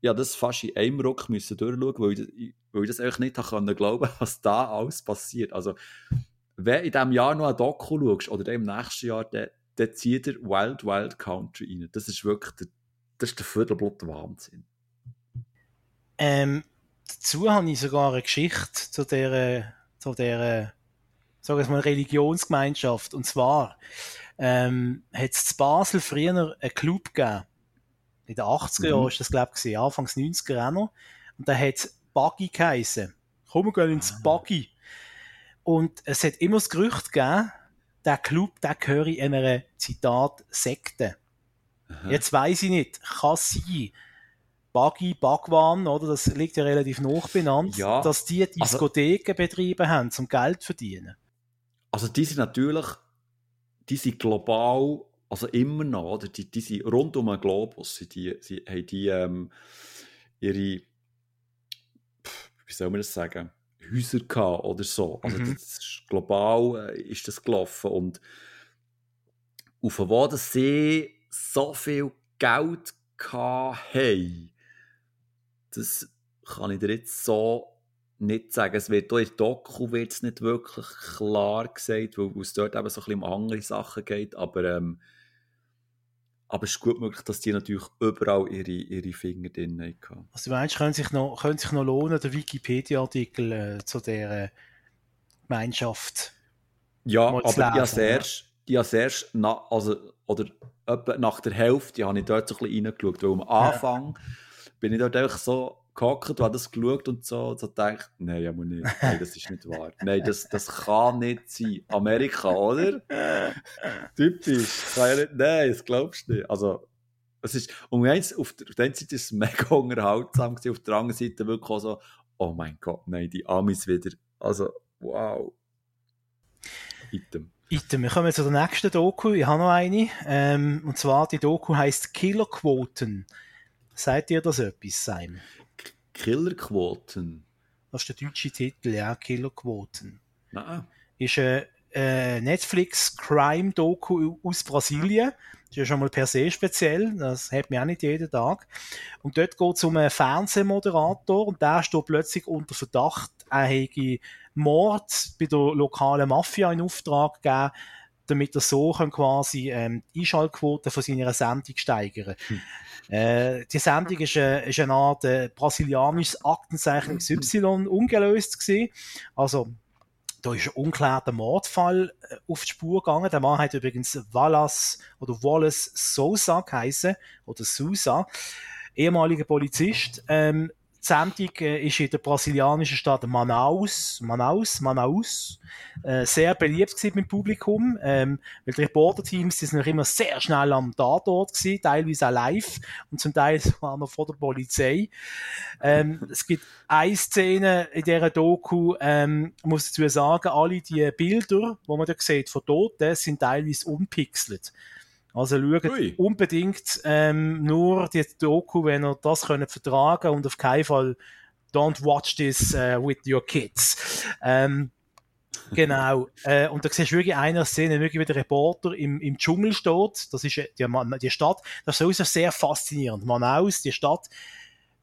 ja, das fast in einem Ruck müssen durchschauen, weil ich, weil ich das eigentlich nicht können glauben was da alles passiert. Also, wenn in diesem Jahr noch ein Doku schaust, oder im nächsten Jahr, dann, dann zieht er Wild Wild Country rein. Das ist wirklich der, das ist der Viertelblut Wahnsinn. Ähm, dazu habe ich sogar eine Geschichte zu der, zu der, sagen wir mal, Religionsgemeinschaft. Und zwar, ähm, hat es in Basel früher einen Club gegeben. In den 80er Jahren mhm. ist das, glaube ich, Anfangs 90er auch noch. Und da hat Buggy geheissen. Komm, wir gehen ins ah. Buggy. Und es hat immer das Gerücht gegeben, der Club, der gehöre in einer, Zitat, Sekte. Aha. Jetzt weiss ich nicht, kann sein, Buggy, Bagwan, oder, das liegt ja relativ noch benannt, ja, dass die also Diskotheken also, betrieben haben, zum Geld zu verdienen. Also die sind natürlich, die sind global, also immer noch, oder, die, die sind rund um den Globus, die, die, haben die ähm, ihre wie soll man das sagen, Häuser gehabt oder so. Also mhm. ist, global äh, ist das gelaufen und auf wo sie so viel Geld haben, das kann ich dir jetzt so nicht sagen. Es wird auch in Doku wird's nicht wirklich klar gesagt, weil es dort eben so ein bisschen um andere Sachen geht, aber ähm, aber es ist gut möglich, dass die natürlich überall ihre, ihre Finger drin haben. Also du meinst, können sich noch, können sich noch lohnen, der Wikipedia-Artikel äh, zu dieser Gemeinschaft Ja, aber lesen, die als erst, die als erst na, also, oder etwa nach der Hälfte habe ich dort so ein bisschen reingeschaut, weil am Anfang ja. bin ich dort einfach so gehockt, habe das geschaut und so, und so gedacht, nein, ja, nicht. Nein, das ist nicht wahr. Nein, das, das kann nicht sein. Amerika, oder? Typisch. Kann ja nicht, nein, das glaubst du nicht. Also, es ist, um eins, auf der, einen Seite ist es mega (laughs) unterhaltsam gewesen, auf der anderen Seite wirklich auch so, oh mein Gott, nein, die Amis wieder. Also, wow. Item. Item. Wir kommen zu der nächsten Doku. Ich habe noch eine. Ähm, und zwar, die Doku heißt Killerquoten. Seid ihr das etwas, Simon? Killerquoten. Das ist der deutsche Titel, ja, Killerquoten. Nein. Ist ein äh, Netflix Crime Doku aus Brasilien. Das ist ja schon mal per se speziell. Das hat man auch nicht jeden Tag. Und dort geht es um einen Fernsehmoderator und der steht plötzlich unter Verdacht, er hätte Mord bei der lokalen Mafia in Auftrag gegeben, damit er so quasi ähm, die Einschaltquote von seiner Sendung steigern hm. Äh, die Sendung ist, äh, ist eine Art äh, brasilianisches Aktenzeichen XY ungelöst gewesen. Also, da ist ein unklärter Mordfall äh, auf die Spur gegangen. Der Mann hat übrigens Wallace oder Wallace Sousa geheißen, oder Sousa, ehemaliger Polizist. Ähm, die Sendung äh, ist in der brasilianischen Stadt Manaus, Manaus, Manaus, äh, sehr beliebt gewesen beim Publikum, ähm, weil die Reporterteams, sind noch immer sehr schnell am Tatort gewesen, teilweise auch live und zum Teil (laughs) sogar noch vor der Polizei. Ähm, es gibt eine Szene in dieser Doku, ähm, muss dazu sagen, alle die Bilder, die man da sieht von Toten, sind teilweise unpixelt. Also schaut Ui. unbedingt ähm, nur die Doku, wenn ihr das könnt vertragen und auf keinen Fall don't watch this uh, with your kids. Ähm, genau. (laughs) äh, und da siehst du wirklich eine Szene, wirklich wie der Reporter im, im Dschungel steht. Das ist die, die Stadt. Das ist sowieso sehr faszinierend. Manaus, die Stadt.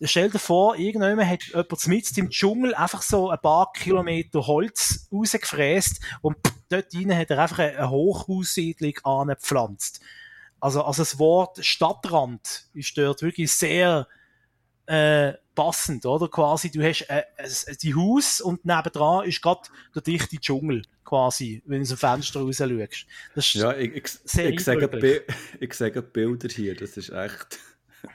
Stell dir vor, irgendjemand hat jemand mit im Dschungel einfach so ein paar Kilometer Holz rausgefräst und dort drinnen hat er einfach eine Hochhaussiedlung angepflanzt. Also, also das Wort Stadtrand ist dort wirklich sehr äh, passend, oder? Quasi, du hast äh, äh, die Haus und nebendran ist gerade der dichte Dschungel, quasi, wenn du aus dem Fenster raus schaust. ja, ich, ich, ich, sage, (laughs) ich sage Bilder hier, das ist echt... (laughs)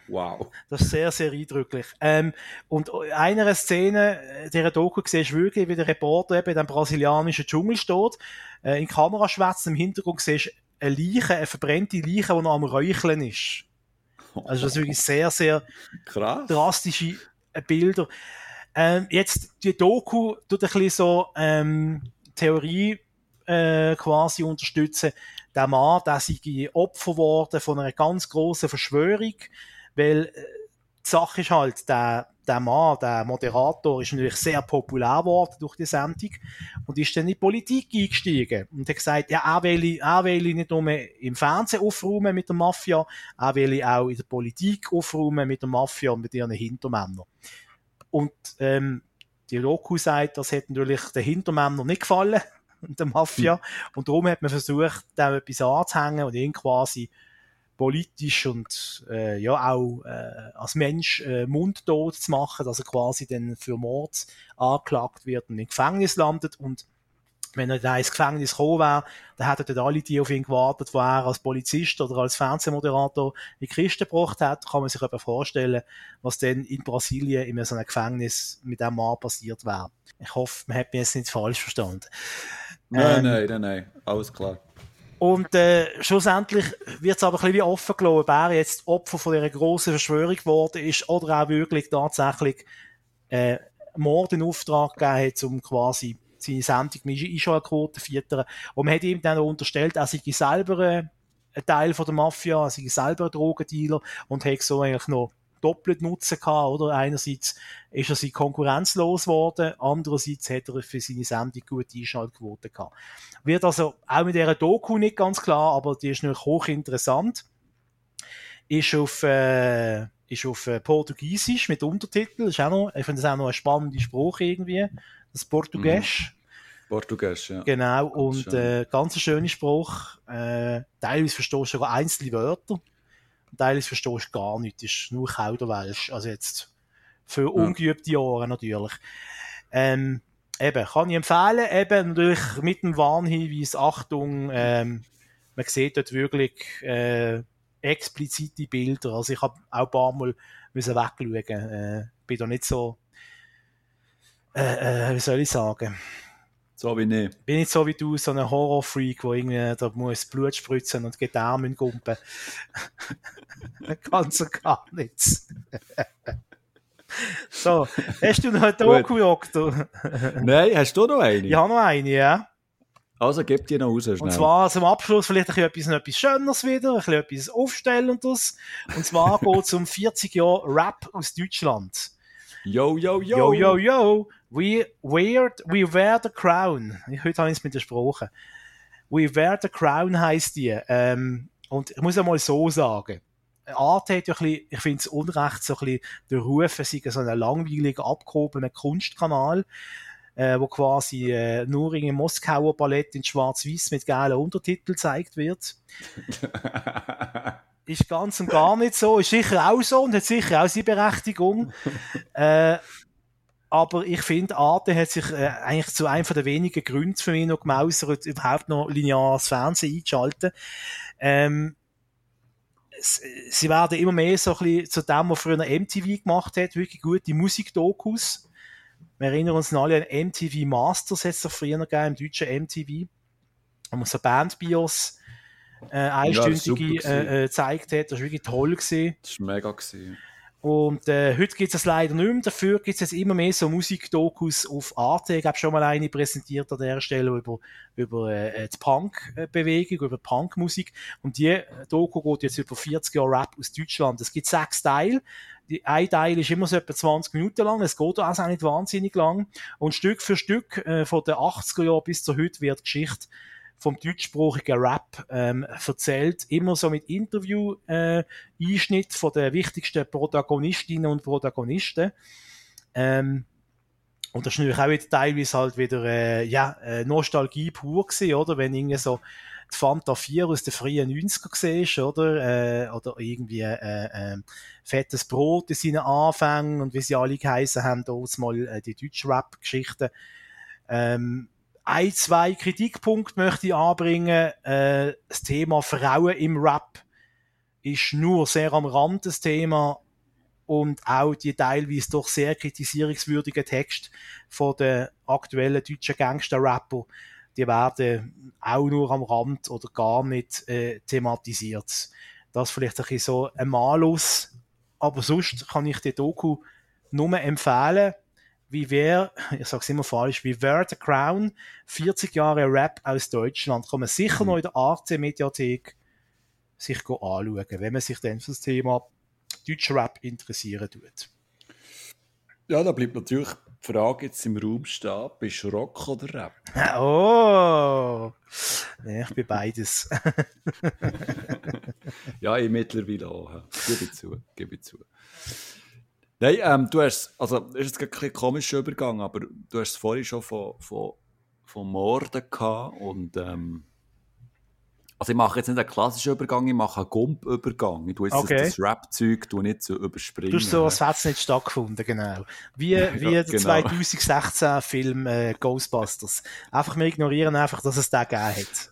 Wow. Das ist sehr, sehr eindrücklich. Ähm, und in einer Szene, äh, dieser Doku siehst du wirklich, wie der Reporter eben in dem brasilianischen Dschungel steht, äh, in Kamera schwätzt, im Hintergrund siehst du eine Leiche, eine verbrennte Leiche, die noch am Räucheln ist. Also das ist wirklich sehr, sehr Krass. drastische äh, Bilder. Ähm, jetzt, die Doku tut ein bisschen so ähm, Theorie äh, quasi unterstützen. Der Mann, der sei Opfer worden von einer ganz großen Verschwörung, weil äh, die Sache ist halt, der, der Mann, der Moderator, ist natürlich sehr populär geworden durch die Sendung und ist dann in die Politik eingestiegen und hat gesagt, ja, er will, er will nicht nur im Fernsehen aufräumen mit der Mafia, er will auch in der Politik aufräumen mit der Mafia und mit ihren Hintermännern. Und ähm, die Doku sagt, das hat natürlich den Hintermännern nicht gefallen, (laughs) der Mafia, und darum hat man versucht, dem etwas anzuhängen und ihn quasi politisch und äh, ja auch äh, als Mensch äh, mundtot zu machen, dass er quasi dann für Mord angeklagt wird und im Gefängnis landet und wenn er da ins Gefängnis gekommen wäre, dann hätten dann alle die auf ihn gewartet, wo er als Polizist oder als Fernsehmoderator in die Kiste gebracht hat. Kann man sich aber vorstellen, was denn in Brasilien in so einem Gefängnis mit dem Mann passiert wäre. Ich hoffe, man hat mich jetzt nicht falsch verstanden. Nein, Ähm, nein, nein, nein. Alles klar. Und äh, schlussendlich wird es aber ein bisschen wie offen gelassen, ob er jetzt Opfer von dieser grossen Verschwörung geworden ist oder auch wirklich tatsächlich äh, Mord in Auftrag gegeben hat, um quasi seine Sendung mit Einschaltquote zu füttern. Und man hat ihm dann auch unterstellt, er sei selber äh, ein Teil von der Mafia, er sei selber ein Drogendealer und hat so eigentlich noch doppelt Nutzen gehabt, oder? Einerseits ist er sie konkurrenzlos geworden, andererseits hat er für seine Sendung gute Einschaltquote gehabt. Wird also auch mit dieser Doku nicht ganz klar, aber die ist natürlich hochinteressant. Ist auf, äh, ist auf äh, Portugiesisch mit Untertitel. Ist auch noch, ich finde das auch noch ein spannender Spruch irgendwie. Das Portugiesisch. Portugiesisch, ja. Genau, und äh, ganz ein schöner Spruch. Äh, teilweise verstehst du sogar einzelne Wörter. Teilweise verstehst du gar nichts. Das ist nur Kauderwelsch. Also jetzt für ungeübte Ohren natürlich. Ähm, eben, kann ich empfehlen. Eben natürlich mit dem Warnhinweis, Achtung, ähm, man sieht dort wirklich äh, explizite Bilder. Also ich habe auch ein paar Mal müssen wegschauen. Äh, bin da nicht so, äh, äh, wie soll ich sagen, So wie nicht. bin nicht so wie du, so ein Horrorfreak, wo irgendwie da muss Blut spritzen und Gedärme gumpen. (laughs) Ganz und gar nichts. (laughs) so, hast du noch einen Doku, Doktor? Nein, hast du noch eine? Ich habe noch eine, ja. Also gib die noch raus, schnell. Und zwar zum Abschluss vielleicht ein bisschen etwas, etwas Schöneres wieder, ein bisschen etwas Aufstellendes. Und zwar (laughs) geht es um 40 Jahre Rap aus Deutschland. Yo, yo, Yo, yo. yo, yo. We, weird, we wear the crown. Ich, heute habe ich es mit der Sprache. We wear the crown heisst die. Ähm, und ich muss einmal so sagen. Arte hat ja ein bisschen, ich finde es unrecht, so ein bisschen der Ruf, es sei so ein langweiliger, abgehobener Kunstkanal, äh, wo quasi äh, nur in einem Moskauer Ballett in Schwarz-Weiß mit geilen Untertiteln gezeigt wird. (laughs) Ist ganz und gar nicht so. Ist sicher auch so und hat sicher auch seine Berechtigung. äh, aber ich finde, Arte hat sich äh, eigentlich zu einem der wenigen Gründe für mich noch gemausert, überhaupt noch lineares Fernsehen einzuschalten. Ähm, sie werden immer mehr so ein bisschen zu dem, was früher MTV gemacht hat, wirklich gute Musikdokus. Wir erinnern uns noch alle an MTV Masters, hat es doch früher gegeben, im deutschen MTV. Wo man so Bandbios äh, einstündige gewesen. äh, äh, gezeigt hat. Das war wirklich toll. Gewesen. Das war mega. Gewesen. Und äh, heute gibt es das leider nicht mehr. Dafür gibt es jetzt immer mehr so Musikdokus auf Arte. Ich habe schon mal eine präsentiert an der Stelle über, über äh, die Punk-Bewegung, über Punkmusik. Und die äh, Doku geht jetzt über 40 Jahre Rap aus Deutschland. Es gibt sechs Teile. Die, ein Teil ist immer so etwa 20 Minuten lang. Es geht also auch nicht wahnsinnig lang. Und Stück für Stück äh, von den 80er Jahren bis zu heute wird Geschichte vom deutschsprachigen Rap ähm, erzählt, immer so mit Interview-Einschnitt von den wichtigsten Protagonistinnen und Protagonisten. Ähm, und das ist natürlich auch wieder teilweise halt wieder äh, ja, äh, Nostalgie pur gewesen, oder? Wenn irgendwie so die Fanta 4 aus den frühen 90er siehst, oder? Äh, oder irgendwie äh, äh, fettes Brot in seinen Anfängen und wie sie alle geheißen haben, damals mal äh, die Deutsch-Rap-Geschichten. Ähm, ein, zwei Kritikpunkte möchte ich anbringen. Äh, das Thema Frauen im Rap ist nur sehr am Rand des Thema und auch die teilweise doch sehr kritisierungswürdigen Texte von den aktuellen deutschen Gangster-Rapper, die werden auch nur am Rand oder gar nicht äh, thematisiert. Das vielleicht ein bisschen so ein Malus, aber sonst kann ich die Doku nur empfehlen, wie wer, ich sag's immer falsch, wie Wear the Crown, 40 Jahre Rap aus Deutschland, kann man sicher mhm. noch in der AC-Mediathek sich anschauen, wenn man sich dann für das Thema deutscher Rap interessieren tut. Ja, da bleibt natürlich die Frage jetzt im Raum stehen, bist du Rock oder Rap? (laughs) Oh, ja, ich bin beides. (laughs) ja, ich mittlerweile auch. Gebe ich zu, gebe ich zu. Nein, ähm, du hast, also, ist jetzt ein bisschen komischer Übergang, aber du hast es vorhin schon von, von, von Morden gehabt und, ähm, also ich mache jetzt nicht einen klassischen Übergang, ich mache einen Gump-Übergang. Ich tue jetzt okay. das, das Rap-Zeug nicht so überspringen. Du hast so, als hätte es nicht stattgefunden, genau. Wie, (laughs) wie der genau. 2016-Film äh, Ghostbusters. Einfach, wir ignorieren einfach, dass es den gegeben hat.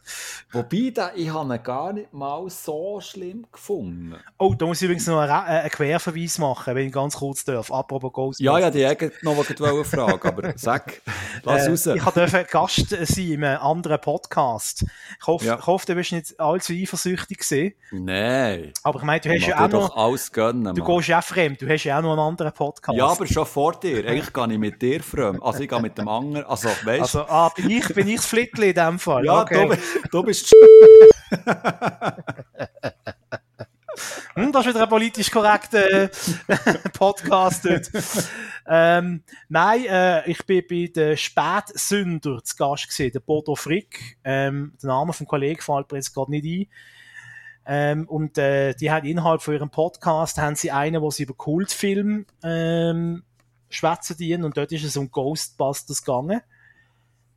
Wobei, da, ich habe ihn gar nicht mal so schlimm gefunden. Oh, da muss ich übrigens noch einen, äh, einen Querverweis machen, wenn ich ganz kurz darf. Apropos Ghostbusters. Ja, ja, die hätte noch eine Frage, aber (laughs) sag, lass äh, raus. Ich durfte Gast sein in einem anderen Podcast. Ich hoffe, ja. ich hoffe du bist nicht allzu eifersüchtig gewesen. Nein. Aber ich meine, du hast ja auch noch... alles gönnen, Du gehst ja fremd, du hast ja auch noch einen anderen Podcast. Ja, aber schon vor dir. Eigentlich gehe ich mit dir fremd. Also ich gehe mit dem anderen, also weißt Also, ah, bin ich, bin ich das Flittli in dem Fall? Ja, okay. du, du bist... (laughs) (laughs) Hm, das ist wieder ein politisch korrekter äh, (laughs) Podcast dort. ähm, nein, äh, ich bin bei den Spätsünder zu Gast gesehen, der Bodo Frick. Ähm, der Name vom Kollegen fällt mir jetzt gerade nicht ein. Ähm, und äh, die hat innerhalb von ihrem Podcast haben sie einen, wo sie über Kultfilm ähm, schwätzen dienen und dort ist es um Ghostbusters gegangen.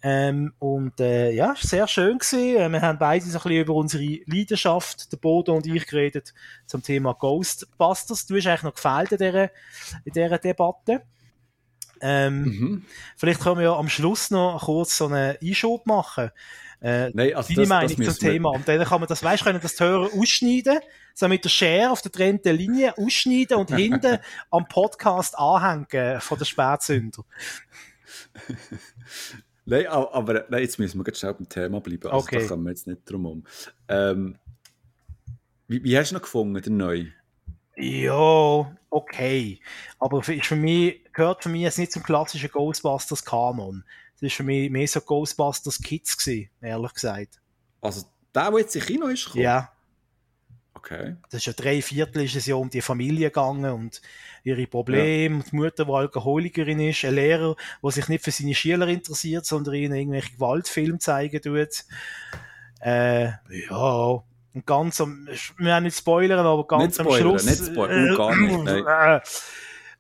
Ähm, und äh, ja, es war sehr schön gewesen. Äh, wir haben beide so ein bisschen über unsere Leidenschaft, der Bodo und ich, geredet zum Thema Ghostbusters. Du hast eigentlich noch gefällt in dieser, in dieser Debatte. Ähm, mhm. Vielleicht können wir ja am Schluss noch kurz so einen Einschub machen. Äh, Nein, also deine das, Meinung das zum Thema. Und dann kann man das, weißt, können das Hörer ausschneiden, so mit der Schere auf der trennten Linie ausschneiden und hinten (laughs) am Podcast anhängen von der Spätsünder. (laughs) Nein, aber nein, jetzt müssen wir ganz schnell beim Thema bleiben. Also okay. da kommen wir jetzt nicht drum um. Ähm, wie, wie, hast du noch gefunden, den neuen? Ja, okay. Aber für, für mich, gehört für mich jetzt nicht zum klassischen Ghostbusters Kanon. Das war für mich mehr so Ghostbusters Kids gewesen, ehrlich gesagt. Also der, der jetzt in Kino ist gekommen? Ja. Okay. Das ist ja drei Viertel ist es ja um die Familie gegangen und ihre Probleme. Ja. Die Mutter, die Alkoholikerin ist, ein Lehrer, der sich nicht für seine Schüler interessiert, sondern ihnen irgendwelche Gewaltfilme zeigen tut. Äh, ja. Und ganz am, wir werden nicht spoilern, aber ganz nicht spoilern, am Schluss. Nicht spoilern, äh, gar nicht. (laughs) Äh,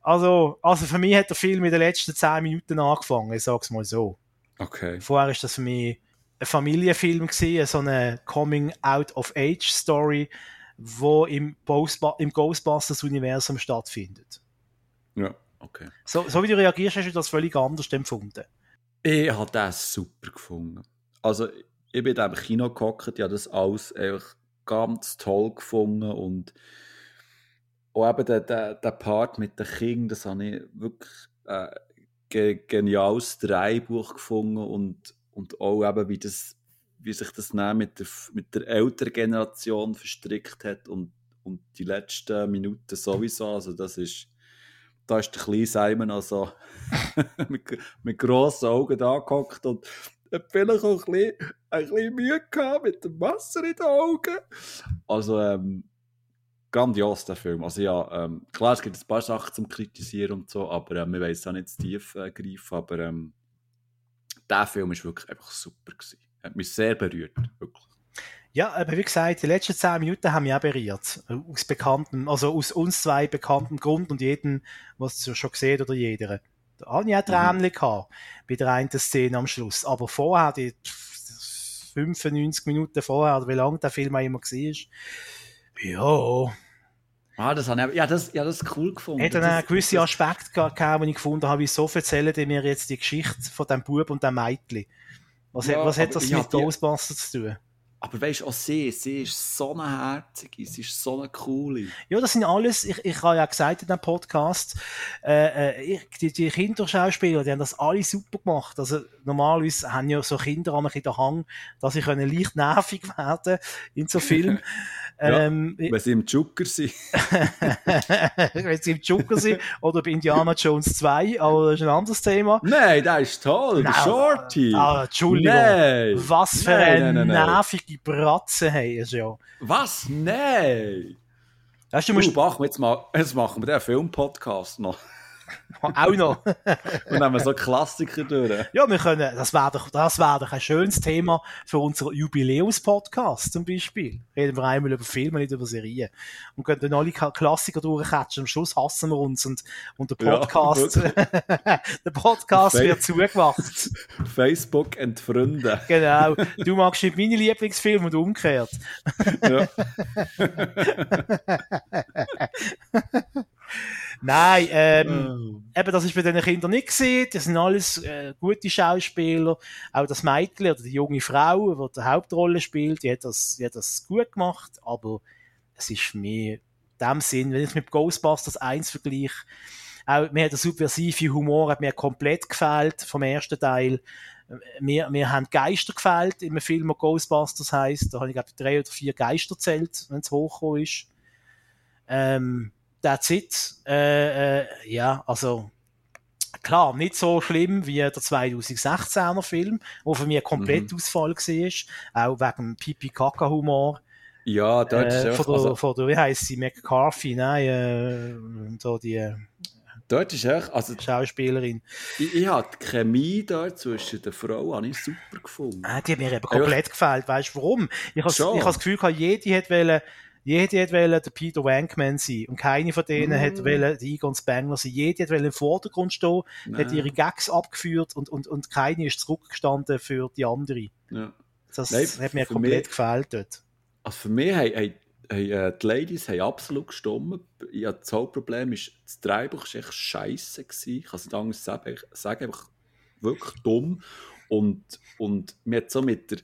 also, also für mich hat der Film in den letzten zehn Minuten angefangen, ich sag's mal so. Okay. Vorher ist das für mich ein Familienfilm gewesen, so eine Coming-out-of-Age-Story, wo im, im Ghostbusters-Universum stattfindet. Ja, okay. So, so wie du reagierst, hast du das völlig anders empfunden. Ich habe das super gefunden. Also, ich bin im Kino gehockt, ich habe das alles ganz toll gefunden und auch eben der, der, der Part mit den Kindern, das habe ich wirklich äh, ge geniales Dreibuch gefunden und, und auch eben, wie das wie sich das mit der, mit der älteren Generation verstrickt hat und, und die letzten Minuten sowieso. Also das ist, da ist der kleine Simon also (laughs) mit, mit grossen Augen da gehockt und hat vielleicht auch ein bisschen, ein bisschen Mühe mit dem Wasser in den Augen. Also, ähm, grandios, der Film. Also ja, ähm, klar, es gibt ein paar Sachen zum Kritisieren und so, aber äh, wir wollen es auch nicht zu tief äh, greifen, aber ähm, der Film war wirklich einfach super. Gewesen hat mich sehr berührt, wirklich. Ja, aber wie gesagt, die letzten zehn Minuten haben mich auch berührt. Aus bekannten, also aus uns zwei bekannten Grund und jeden, was du schon gesehen oder jeder. Da hatte ich auch Tränen mhm. gehabt, bei der einen Szene am Schluss. Aber vorher, die 95 Minuten vorher, oder wie lange der Film auch immer war, ja, Ah, das habe ich, ja, das, ja, das ist cool gefunden. Hat dann einen gewissen Aspekt gehabt, den ich gefunden habe, wieso erzählen die mir jetzt die Geschichte von dem Bub und dem Mädchen? Was, ja, hat, was hat das mit Ghostbusters zu tun? Aber weißt du, auch sie, sie ist so eine herzige, sie ist so eine coole. Ja, das sind alles, ich, ich habe ja gesagt in dem Podcast, äh, äh, ich, die, die Kinderschauspieler, die haben das alle super gemacht. Also normalerweise haben ja so Kinder am den Hang, dass sie können leicht nervig werden in so Filmen. (laughs) ja, ähm, wenn sie im Joker sind. (laughs) wenn sie im Joker sind oder bei Indiana Jones 2, aber das ist ein anderes Thema. Nein, das ist toll, der Shorty. Ah, Entschuldigung. Nein. Was für nein, eine nein, nein, nervige Bratze haben sie ja. Was? Nein! Weißt du, musst... machen wir jetzt, mal, jetzt machen wir den Film-Podcast noch. (laughs) Auch noch. und dann haben wir so Klassiker durch. Ja, wir können, das wäre doch, das wäre doch ein schönes Thema für unseren Jubiläums-Podcast zum Beispiel. Reden wir einmal über Filme, nicht über Serien. Und können dann alle Klassiker durchcatchen. Am Schluss hassen wir uns und, und der Podcast, ja, (laughs) der Podcast wird zugemacht. (laughs) Facebook entfremden. Genau. Du magst nicht meine Lieblingsfilme und umgekehrt. ja. Nein, ähm, oh. eben, das ist bei diesen Kindern nicht gesehen. Das sind alles äh, gute Schauspieler. Auch das Mädchen oder die junge Frau, die die Hauptrolle spielt, die hat das, die hat das gut gemacht. Aber es ist für mich in dem Sinn, wenn ich mit Ghostbusters 1 vergleiche, auch mir hat der subversive Humor hat mir komplett gefällt vom ersten Teil. Mir, mir haben Geister gefällt im Film, der Ghostbusters heisst. Da habe ich, glaube drei oder vier Geister zählt, wenn es hochgekommen ist. Ähm, that's it. Äh, äh, ja, also klar, nicht so schlimm wie der 2016er Film, wo für mich komplett mhm. Ausfall war, auch wegen Pipi-Kaka-Humor. Ja, dort äh, ist von der, also, von der, wie heisst sie, McCarthy, nein, äh, so die Dort ist echt, also Schauspielerin. Ich, ich habe die Chemie dort zwischen den Frauen ich super gefunden. Ah, die hat mir eben komplett ja. gefällt. Weißt du warum? Ich habe das Gefühl jede hat wollen, jede wollte der Peter Wankman sein. Und keine von denen mm. hat wollen der Egon Spengler sein. Jede hat im Vordergrund stehen, Nein. hat ihre Gags abgeführt und, und, und keine ist zurückgestanden für die andere. Ja. Das Nein, hat mir komplett mich, gefällt dort. Also für mich haben, haben, haben äh, die Ladies haben absolut gestimmt. Ja, das Hauptproblem ist, das Drehbuch war echt scheiße. Ich kann es nicht anders sagen. Ich sage einfach wirklich dumm. Und, und mir hat so mit der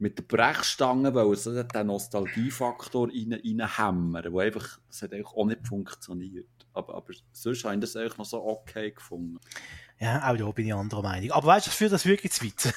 mit der Brechstange weil es den Nostalgiefaktor rein, reinhämmern, wo einfach, das hat eigentlich auch nicht funktioniert. Aber, aber sonst habe ich das eigentlich noch so okay gefunden. Ja, auch da bin ich anderer Meinung. Aber weißt du, das führt das wirklich zu weit.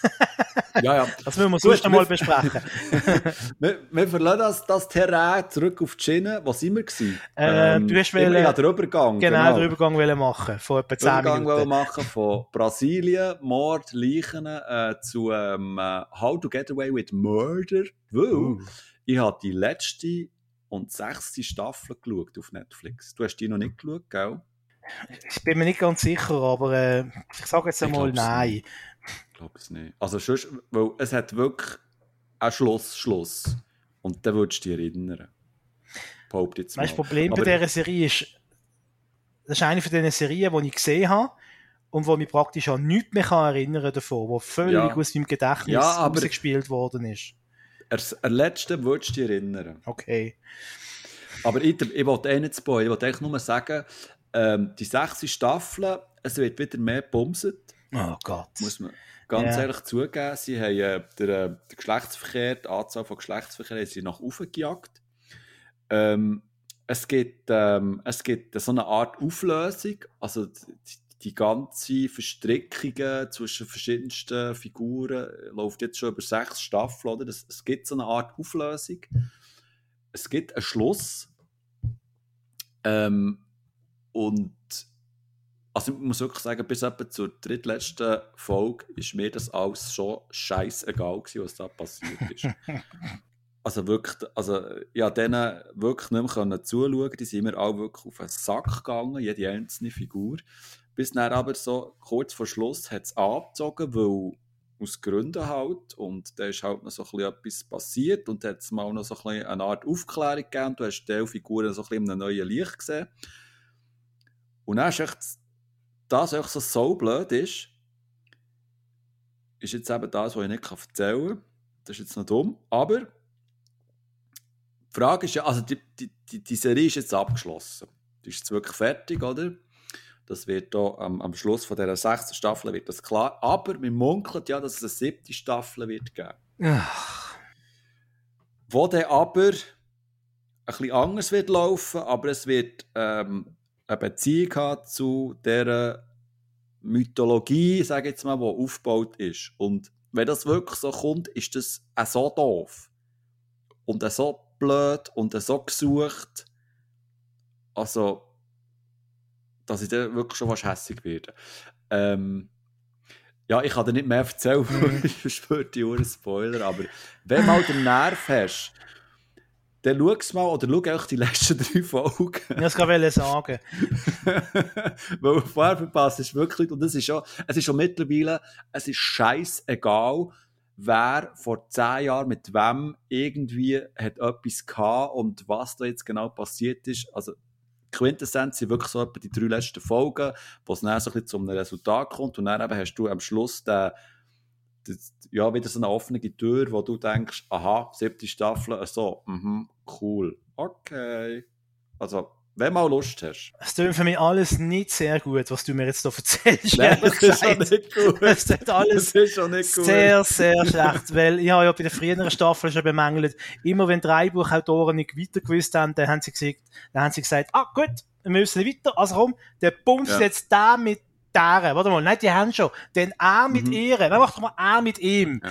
ja, ja. (laughs) Das müssen wir sonst einmal besprechen. (laughs) wir, wir verlassen das, das Terrain zurück auf die Schiene. Was sind wir gewesen? Ähm, du hast wollen, ja, den Übergang. Genau, genau. den Übergang wollen machen. Von etwa 10 Übergang Minuten. machen von Brasilien, Mord, Leichen, äh, zu ähm, äh, How to Get Away with Murder. Weil uh. ich habe die letzte und sechste Staffel geschaut auf Netflix. Du hast die noch nicht geschaut, gell? Ich bin mir nicht ganz sicher, aber äh, ich sage jetzt einmal nein. Ich glaube es nicht. Also sonst, weil es hat wirklich einen Schluss, Schluss. Und dann würdest du dich erinnern. Behaupte jetzt mal. Weißt, das Problem aber bei dieser Serie ist, das ist eine von diesen Serien, die ich gesehen habe und wo mich praktisch an nichts mehr kann erinnern davon, wo völlig ja. aus meinem Gedächtnis ja, gespielt worden ist. Er, er letzte würdest du dich erinnern. Okay. Aber ich, ich wollte eh nicht spoilern, ich wollte eigentlich nur sagen, ähm, die sechste Staffel, es wird wieder mehr bumset. Oh Gott. Muss man ganz yeah. ehrlich zugeben. Sie haben äh, den, äh, den Geschlechtsverkehr, die Anzahl von Geschlechtsverkehr sie nach oben gejagt. Ähm, es gibt, ähm, es gibt so eine Art Auflösung, also die, die ganze Verstrickungen zwischen verschiedensten Figuren läuft jetzt schon über sechs Staffeln, oder? Das, es gibt so eine Art Auflösung. Es gibt einen Schluss. Ähm, und also ich muss wirklich sagen, bis etwa zur drittletzten Folge ist mir das alles schon scheißegal gewesen, was da passiert ist. (laughs) also wirklich, also ja, denen wirklich nicht mehr zuschauen, die sind mir auch wirklich auf den Sack gegangen, jede einzelne Figur. Bis dann aber so kurz vor Schluss hat es angezogen, weil aus Gründen halt. Und da ist halt noch so ein bisschen etwas passiert und hat es mal noch so ein bisschen eine Art Aufklärung gegeben. Du hast die Figuren so ein bisschen in einem neuen Licht gesehen. Und dann ist echt, das echt so, so blöd ist, ist jetzt eben das, was ich nicht erzählen kann. Das ist jetzt noch dumm. Aber die Frage ist ja, also die, die, die, die Serie ist jetzt abgeschlossen. Die ist jetzt wirklich fertig, oder? Das wird da am, am Schluss von dieser sechsten Staffel wird das klar. Aber man munkelt ja, dass es eine siebte Staffel wird geben. Ach. wo dann aber ein bisschen anders wird laufen, aber es wird ähm, eine Beziehung haben zu der Mythologie, sage ich jetzt mal, die aufgebaut ist. Und wenn das wirklich so kommt, ist das auch so doof. Und auch so blöd und auch so gesucht. Also, dass ich dann wirklich schon fast hässlich werde. Ähm, ja, ich kann dir nicht mehr erzählen, (laughs) ich würde die Uhr Spoiler, aber wenn mal den Nerv hast, dann schau mal oder schau auch die letzten drei Folgen. Ich das gerade sagen. (laughs) Weil vorher verpasst ist wirklich, und das ist schon, es ist schon mittlerweile, es ist scheißegal, wer vor zehn Jahren mit wem irgendwie hat etwas gehabt und was da jetzt genau passiert ist. Also, Quintessenz sind wirklich so etwa die drei letzten Folgen, wo es dann so ein bisschen zu einem Resultat kommt und dann eben hast du am Schluss den, das, ja, wieder so eine offene Tür, wo du denkst, aha, siebte Staffel, so, mhm, cool, okay. Also, wenn du mal Lust hast. Es tut für mich alles nicht sehr gut, was du mir jetzt hier erzählst. Nein, das ist schon nicht gut. Es tut alles Das ist schon nicht gut. sehr, sehr schlecht, weil ich habe ja bei der früheren Staffel schon bemängelt, immer wenn drei Buchautoren nicht weiter gewusst haben, dann haben sie gesagt, dann haben sie gesagt, ah gut, wir müssen weiter, also komm, der bumst Ja. jetzt da mit der, warte mal, nein, die haben schon, denn er mit Mhm. ihr, dann macht doch mal er mit ihm. Ja.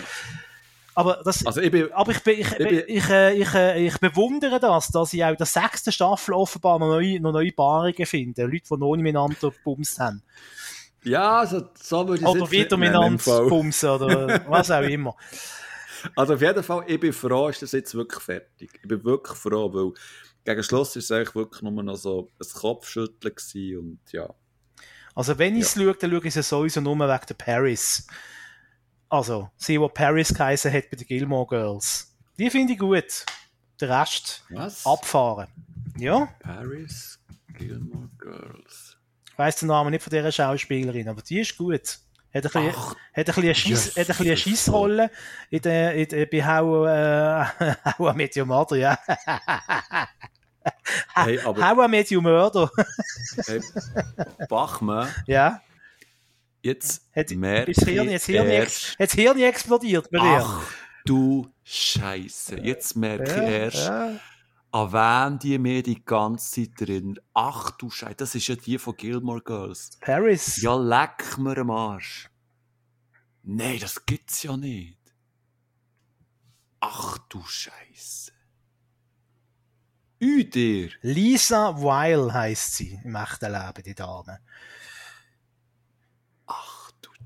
Aber das, Also, ich bin, aber ich, bin, ich, Ich bin- ich, äh, ich, äh, ich bewundere das, dass ich auch in der sechsten Staffel offenbar noch neue, noch neue Paarungen finde. Leute, die noch nicht miteinander gebumst haben. ja, also, so würde ich es Oder wieder miteinander bumsen oder was auch immer. (laughs) Also auf jeden Fall, ich bin froh, ist das jetzt wirklich fertig. Ich bin wirklich froh, weil gegen Schluss ist es eigentlich wirklich nur noch so ein Kopfschütteln und ja. Also wenn ich es schaue, dann schaue ich es sowieso nur wegen der Paris. Also, sie, die Paris geheißen hat bei den Gilmore Girls. Die finde ich gut. Der Rest Was? abfahren. Ja, Paris Gilmore Girls. ich weiss den Namen nicht von dieser Schauspielerin, aber die ist gut. Hat ein bisschen, Ach, bisschen eine, Schiss, Jesus. hat ein eine Scheissrolle in der, in der, bei How, äh, (laughs) How I Met Your Mother, ja. hey, aber How I Met Your Murder, hey, Bachmann, ja. Jetzt Hat, merke Hirn, ich jetzt Hirn, erst, jetzt Hirn explodiert bei dir. ach du Scheiße, jetzt merke ja, ich erst, ja. an wen die mir die ganze Zeit erinnern. Ach du Scheiße, das ist ja die von Gilmore Girls. Paris. Ja, leck mir am Arsch. Nein, das gibt's ja nicht. Ach du Scheiße. Ü dir. Lisa Weil heißt sie im echten Leben, die Dame.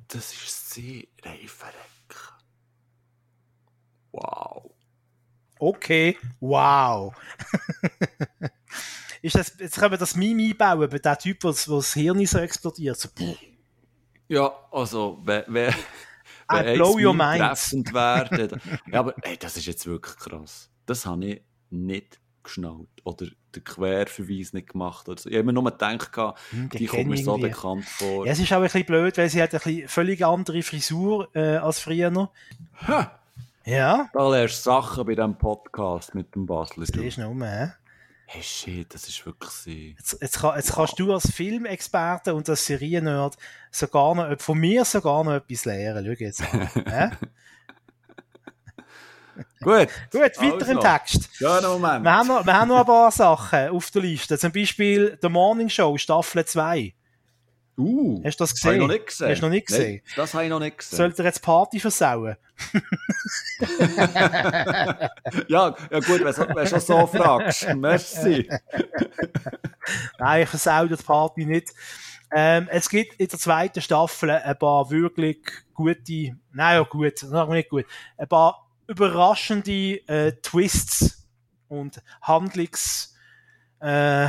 Das ist sehr Reifereck. Wow. Okay, wow. (laughs) ist das, jetzt können wir das Meme einbauen, bei dem Typ, wo das Hirn so explodiert. So, Ja, also, wer, wer, I wer blow your mind. treffend wäre, (laughs) ja, aber ey, das ist jetzt wirklich krass. Das habe ich nicht geschnallt. Oder den Querverweis nicht gemacht. Oder so. Ich habe mir nur gedacht, hm, die kommt mir so irgendwie. bekannt vor. Ja, es ist auch ein bisschen blöd, weil sie hat eine bisschen völlig andere Frisur äh, als früher. Ha, Ja, da lernst du Sachen bei diesem Podcast mit dem Basler. das Du. ist noch hä? Hey, shit, das ist wirklich sie. Jetzt, jetzt, kann, jetzt kannst du als Filmexperte und als Seriennerd sogar noch, von mir sogar noch etwas lernen. Schau jetzt an. (laughs) Gut. Gut, weiter im Also. Text. Ja, Moment. Wir haben, noch, wir haben noch ein paar Sachen auf der Liste. Zum Beispiel The Morning Show, Staffel 2. Uh, Hast du das habe ich gesehen? noch nicht gesehen. Hast du noch nicht gesehen? Nein, das habe ich noch nicht gesehen. Sollte er jetzt Party versauen? (laughs) Ja, ja gut, wenn du wenn du schon so fragst. (laughs) Merci. Nein, ich versau die Party nicht. Ähm, es gibt in der zweiten Staffel ein paar wirklich gute, naja gut, sagen wir nicht gut, ein paar überraschende äh, Twists und Handlungs äh,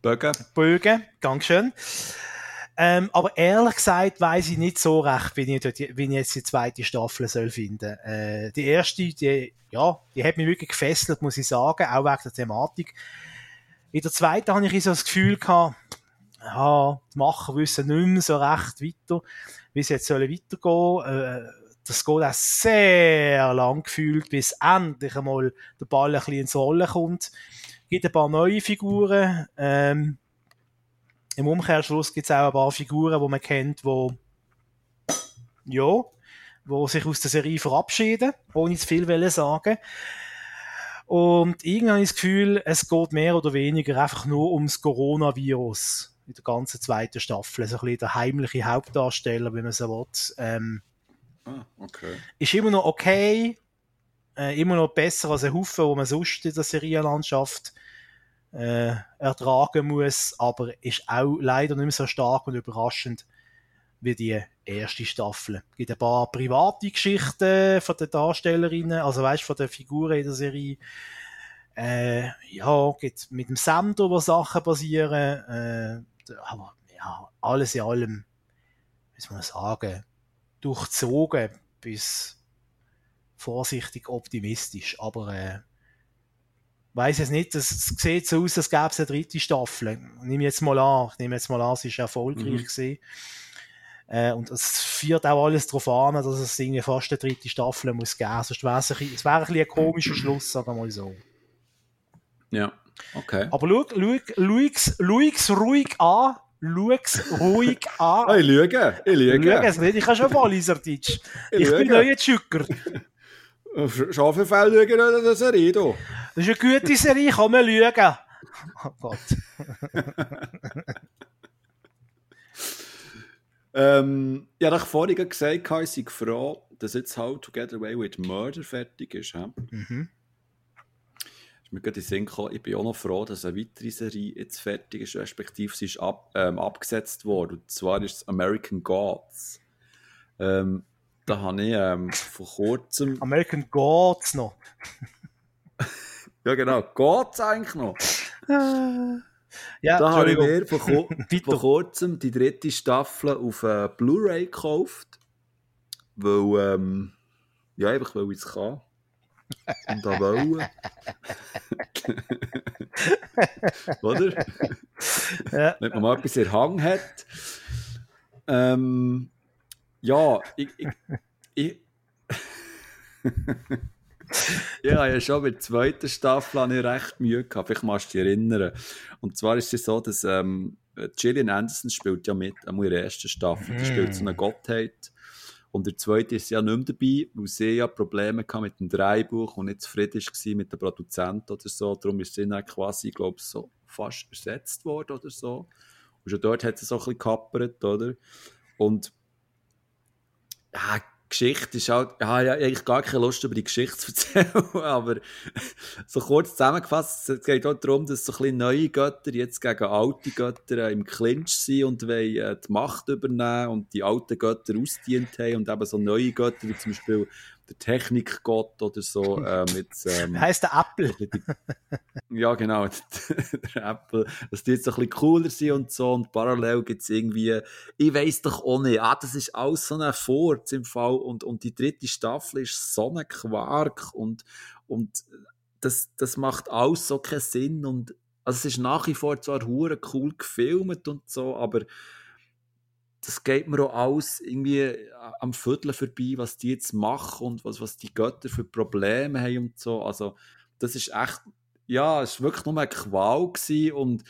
Bögen. Bögen, ganz schön. Ähm, aber ehrlich gesagt weiß ich nicht so recht, wie ich, dort, wie ich jetzt die zweite Staffel soll finden. Äh, die erste, die, ja, die hat mich wirklich gefesselt, muss ich sagen, auch wegen der Thematik. In der zweiten habe ich so das Gefühl gehabt, ja, die Macher wissen nicht mehr so recht weiter, wie es jetzt soll weitergehen. Äh, das geht auch sehr lang gefühlt, bis endlich einmal der Ball ein bisschen ins Rollen kommt. Es gibt ein paar neue Figuren. Ähm, Im Umkehrschluss gibt es auch ein paar Figuren, die man kennt, die ja, wo sich aus der Serie verabschieden, ohne zu viel sagen. Und irgendwann ich das Gefühl, es geht mehr oder weniger einfach nur ums Coronavirus in der ganzen zweiten Staffel. Also ein bisschen der heimliche Hauptdarsteller, wie man so will. Ähm, Ah, okay. ist immer noch okay, äh, immer noch besser als ein Haufen, wo man sonst in der Serienlandschaft äh, ertragen muss, aber ist auch leider nicht mehr so stark und überraschend wie die erste Staffel. Es gibt ein paar private Geschichten von den Darstellerinnen, also weißt von den Figuren in der Serie. Äh, ja, gibt mit dem Sender, wo Sachen passieren, äh, aber ja, alles in allem, soll man sagen, durchzogen bis vorsichtig optimistisch, aber äh, weiß es nicht, es sieht so aus, als gäbe es eine dritte Staffel. Nehme jetzt mal an, nehme jetzt mal an, es ist erfolgreich Mhm. gewesen. Äh, und es führt auch alles darauf an, dass es irgendwie fast eine dritte Staffel muss geben. Sonst wäre es, ein bisschen- es wäre ein, bisschen ein komischer Schluss, sagen wir mal so. Ja, okay. Aber schau, schau's ruhig an. Schau's ruhig (laughs) an. Ah, ich lüge, ich lüge. Schau es nicht, ich kann schon Walliser Deutsch. (laughs) Ich Ich bin neuer Schücker. Auf (laughs) Schafenfell lügen oder das Redo. Das ist eine gute Serie, kann man schauen. Oh Gott. Ähm, ich habe vorhin gesagt, ich sei froh, dass jetzt How to Get Away with Murder fertig ist. hä? Mhm. Ist mir gerade in Sinn gekommen, ich bin auch noch froh, dass eine weitere Serie jetzt fertig ist, respektive sie ist ab, ähm, abgesetzt worden. Und zwar ist es American Gods. Ähm, da habe ich ähm, vor kurzem. American Gods noch. (laughs) Ja, genau, Gods eigentlich noch. Ja, Da habe ich mir vor, (laughs) vor kurzem die dritte Staffel auf äh, Blu-ray gekauft. Weil, ähm, ja, einfach weil ich es kann. Und da wollen. (laughs) Oder? Ja. Wenn man mal etwas in Hang hat. Ähm, ja, ich. ich, ich (laughs) ja, ja, schon bei der zweiten Staffel hatte ich recht Mühe gehabt. Vielleicht machst du dich erinnern. Und zwar ist es so, dass ähm, Gillian Anderson spielt ja mit, auch in der ersten Staffel. Die spielt so eine Gottheit. Und der zweite ist ja nicht mehr dabei, weil sie ja Probleme hatte mit dem Drehbuch und nicht zufrieden war mit dem Produzenten oder so. Darum ist sie dann quasi, glaube ich, so fast ersetzt worden oder so. Und schon dort hat sie so ein bisschen gekappert, oder? Und ja, Geschichte ist halt, ja, habe eigentlich gar keine Lust über die Geschichte zu erzählen, (laughs) aber so kurz zusammengefasst, es geht auch darum, dass so ein bisschen neue Götter jetzt gegen alte Götter äh, im Clinch sind und wollen äh, die Macht übernehmen und die alten Götter ausdient haben und eben so neue Götter, wie zum Beispiel der Technikgott oder so, äh, mit, ähm, (laughs) heisst der Apple? ja, genau. (laughs) der Apple, dass die jetzt ein bisschen cooler sind und so. Und parallel gibt es irgendwie, ich weiss doch auch nicht, ah, das ist alles so ein Furz im Fall. Und, und die dritte Staffel ist so ein Quark und, und das, das macht alles so keinen Sinn. Und also es ist nach wie vor zwar hure cool gefilmt und so, aber das geht mir auch alles irgendwie am Viertel vorbei, was die jetzt machen und was, was die Götter für Probleme haben und so. Also, das ist echt, ja, es war wirklich nur eine Qual und,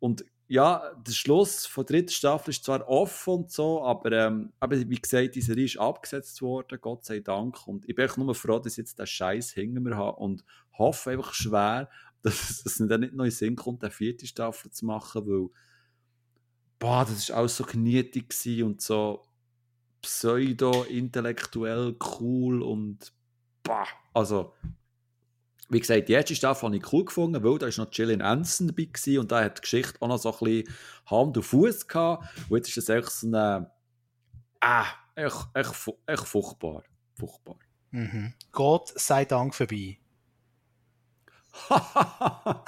und ja, der Schluss von der dritten Staffel ist zwar offen und so, aber, ähm, aber wie gesagt, die Serie ist abgesetzt worden, Gott sei Dank. Und ich bin einfach nur froh, dass ich jetzt den Scheiß hinter mir habe und hoffe einfach schwer, (laughs) dass es dann nicht noch in den Sinn kommt, eine vierte Staffel zu machen, weil boah, das war alles so knietig und so pseudo-intellektuell cool und bah, also wie gesagt, die erste Staffel habe ich cool gefunden, weil da ist noch Gillian Anderson dabei gewesen und da hat die Geschichte auch noch so ein bisschen Hand und Fuß gehabt und jetzt ist es echt so eine ah, echt, echt, echt furchtbar. Furchtbar. Mhm. Gott sei Dank vorbei. (laughs)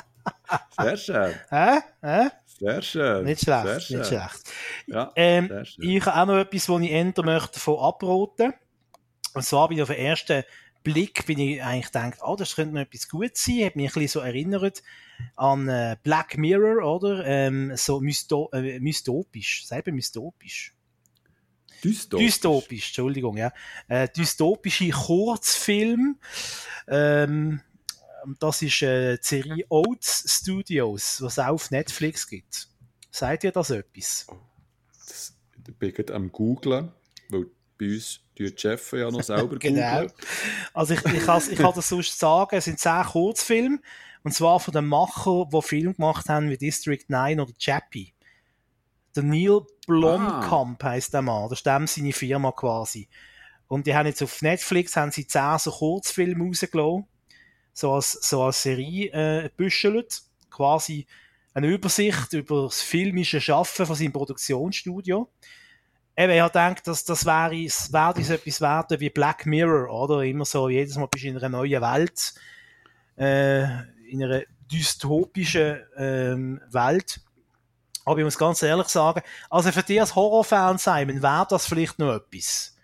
Sehr schön. Hä? Hä? Sehr schön. Nicht Sehr schlecht, schön. nicht schlecht. Ja, Ähm, sehr schön. ich habe auch noch etwas, wo ich ändern möchte, davon abraten. Und zwar bin ich auf den ersten Blick, bin ich eigentlich gedacht, oh, das könnte noch etwas gut sein. Hat mich ein bisschen so erinnert an äh, Black Mirror, oder? Ähm, so mysto äh, mystopisch. Selber mystopisch. Dystopisch. Dystopisch, Entschuldigung, ja. Äh, dystopische Kurzfilm. Ähm, das ist äh, die Serie Oats Studios, was es auch auf Netflix gibt. Seid ihr das etwas? Das, ich bin gerade am googlen, weil bei uns die Chef ja noch selber (laughs) Genau. Also ich, ich, kann, ich kann das sonst sagen, es sind zehn Kurzfilme, und zwar von den Machern, die Filme gemacht haben wie District 9 oder Chappie. Der Neil Blomkamp ah. heisst der Mann, das ist dem seine Firma quasi. Und die haben jetzt auf Netflix haben sie zehn so Kurzfilme rausgelassen, so als, so als Serie äh, büschelt, quasi eine Übersicht über das filmische Schaffen von seinem Produktionsstudio. Eben, ich habe gedacht, dass das wäre, wäre so etwas werden wie Black Mirror, oder? Immer so, jedes Mal bist du in einer neuen Welt, äh, in einer dystopischen ähm, Welt. Aber ich muss ganz ehrlich sagen, also für dich als Horrorfan, Simon, wäre das vielleicht noch etwas.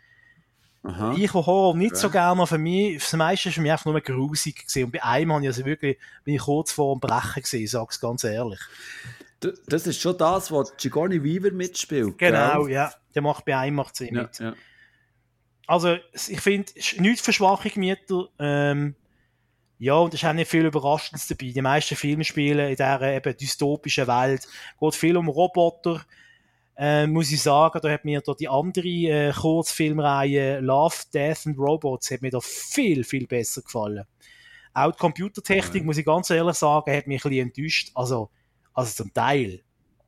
Aha. Ich, der Horror nicht okay. so gerne, für mich, das meiste ist für mich einfach nur grusig gesehen. Und bei einem habe ich also wirklich, bin ich kurz vor dem Brechen gesehen, sage es ganz ehrlich. Das ist schon das, was Giovanni Weaver mitspielt. Genau, gell? ja. Der macht bei einem macht sie ja, mit. Ja. Also, ich finde, nichts für schwache Gemüter. Ähm, ja, und es ist auch nicht viel Überraschendes dabei. Die meisten Filme spielen in dieser eben dystopischen Welt. Es geht viel um Roboter. Äh, muss ich sagen, da hat mir da die andere äh, Kurzfilmreihe Love, Death and Robots hat mir da viel, viel besser gefallen. Auch die Computertechnik, ja. muss ich ganz ehrlich sagen, hat mich ein bisschen enttäuscht. Also, also zum Teil.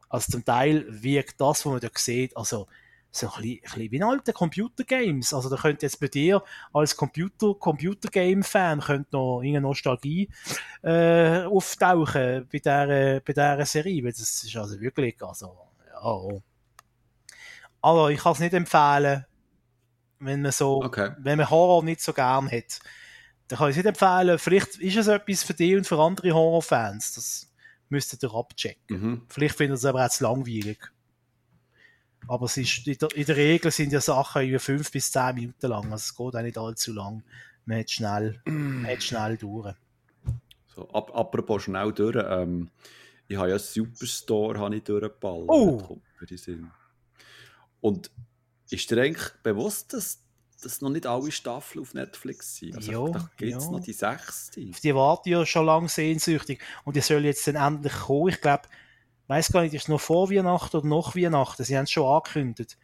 Also zum Teil wirkt das, was man da sieht, also so ein bisschen, ein bisschen wie in alten Computergames. Also da könnte jetzt bei dir als Computer, Computergame-Fan könnte noch eine Nostalgie äh, auftauchen bei dieser, bei dieser Serie, weil das ist also wirklich, also, ja. Aber ich kann es nicht empfehlen, wenn man so, okay. wenn man Horror nicht so gern hat. Dann kann ich es nicht empfehlen, vielleicht ist es etwas für dich und für andere Horrorfans. Das müsstet ihr abchecken. Mhm. Vielleicht findet ihr es aber auch zu langweilig. Aber es ist, in, der, in der Regel sind ja Sachen über fünf bis zehn Minuten lang. Also es geht auch nicht allzu lang. Man hat schnell, man (clears throat) hat schnell durch. So, ap apropos schnell durch. Ähm, ich habe ja Superstore habe ich durchgeballert. Oh! Und ist dir eigentlich bewusst, dass, dass noch nicht alle Staffeln auf Netflix sind? Also ja, da gibt es ja. noch die sechste. Auf die warte ja schon lange sehnsüchtig. Und die soll jetzt dann endlich kommen. Ich glaube, weiß gar nicht, ist es noch vor Weihnachten oder nach Weihnachten? Sie haben es schon angekündigt,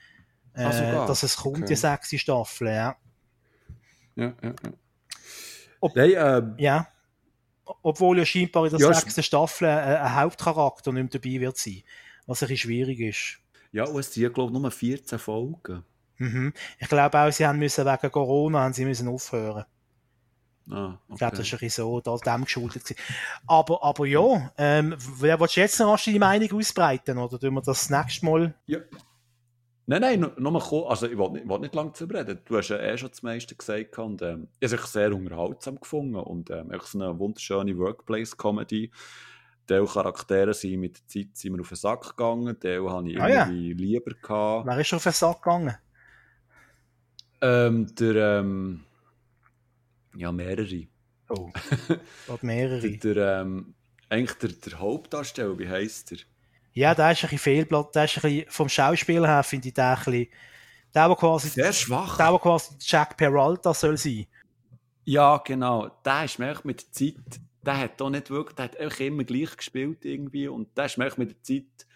äh, ah, dass es kommt, okay. die sechste Staffel, ja. Ja, ja, ja. Ob, Nein, ähm, ja. Obwohl ja scheinbar in der ja, sechsten Staffel ein, ein Hauptcharakter nicht mehr dabei wird sein, was ein bisschen schwierig ist. Ja, und es sind, glaube ich, nur 14 Folgen. Mhm. Ich glaube auch, sie haben müssen wegen Corona haben sie müssen aufhören. Ah, okay. Ich glaube, das war ein bisschen so da, dem geschuldet. Aber, aber ja, ähm, willst du jetzt noch deine Meinung ausbreiten oder tun wir das nächste Mal? Ja. Nein, nein, nur, nur mal Also, ich wollte nicht, nicht lange zu reden. Du hast ja eh schon das meiste gesagt und ähm, ich habe es sehr unterhaltsam gefunden und ähm, so eine wunderschöne Workplace-Comedy. Teil Charaktere sind mit der Zeit sind wir auf den Sack gegangen, Teil habe ich ah, irgendwie ja. lieber gehabt. Wer ist auf den Sack gegangen? Ähm, der, ähm, ja, mehrere. Oh, (laughs) mehrere. der, der, ähm, eigentlich der, der Hauptdarsteller, wie heisst er? Ja, der ist ein bisschen fehlblatt. Der ist ein bisschen, vom Schauspieler her finde ich den ein bisschen, der, der quasi, Sehr schwach. Der, der quasi Jack Peralta soll sein. Ja, genau. Der ist mir mit der Zeit, der hat da nicht wirklich, der hat einfach immer gleich gespielt irgendwie und der ist mir mit der Zeit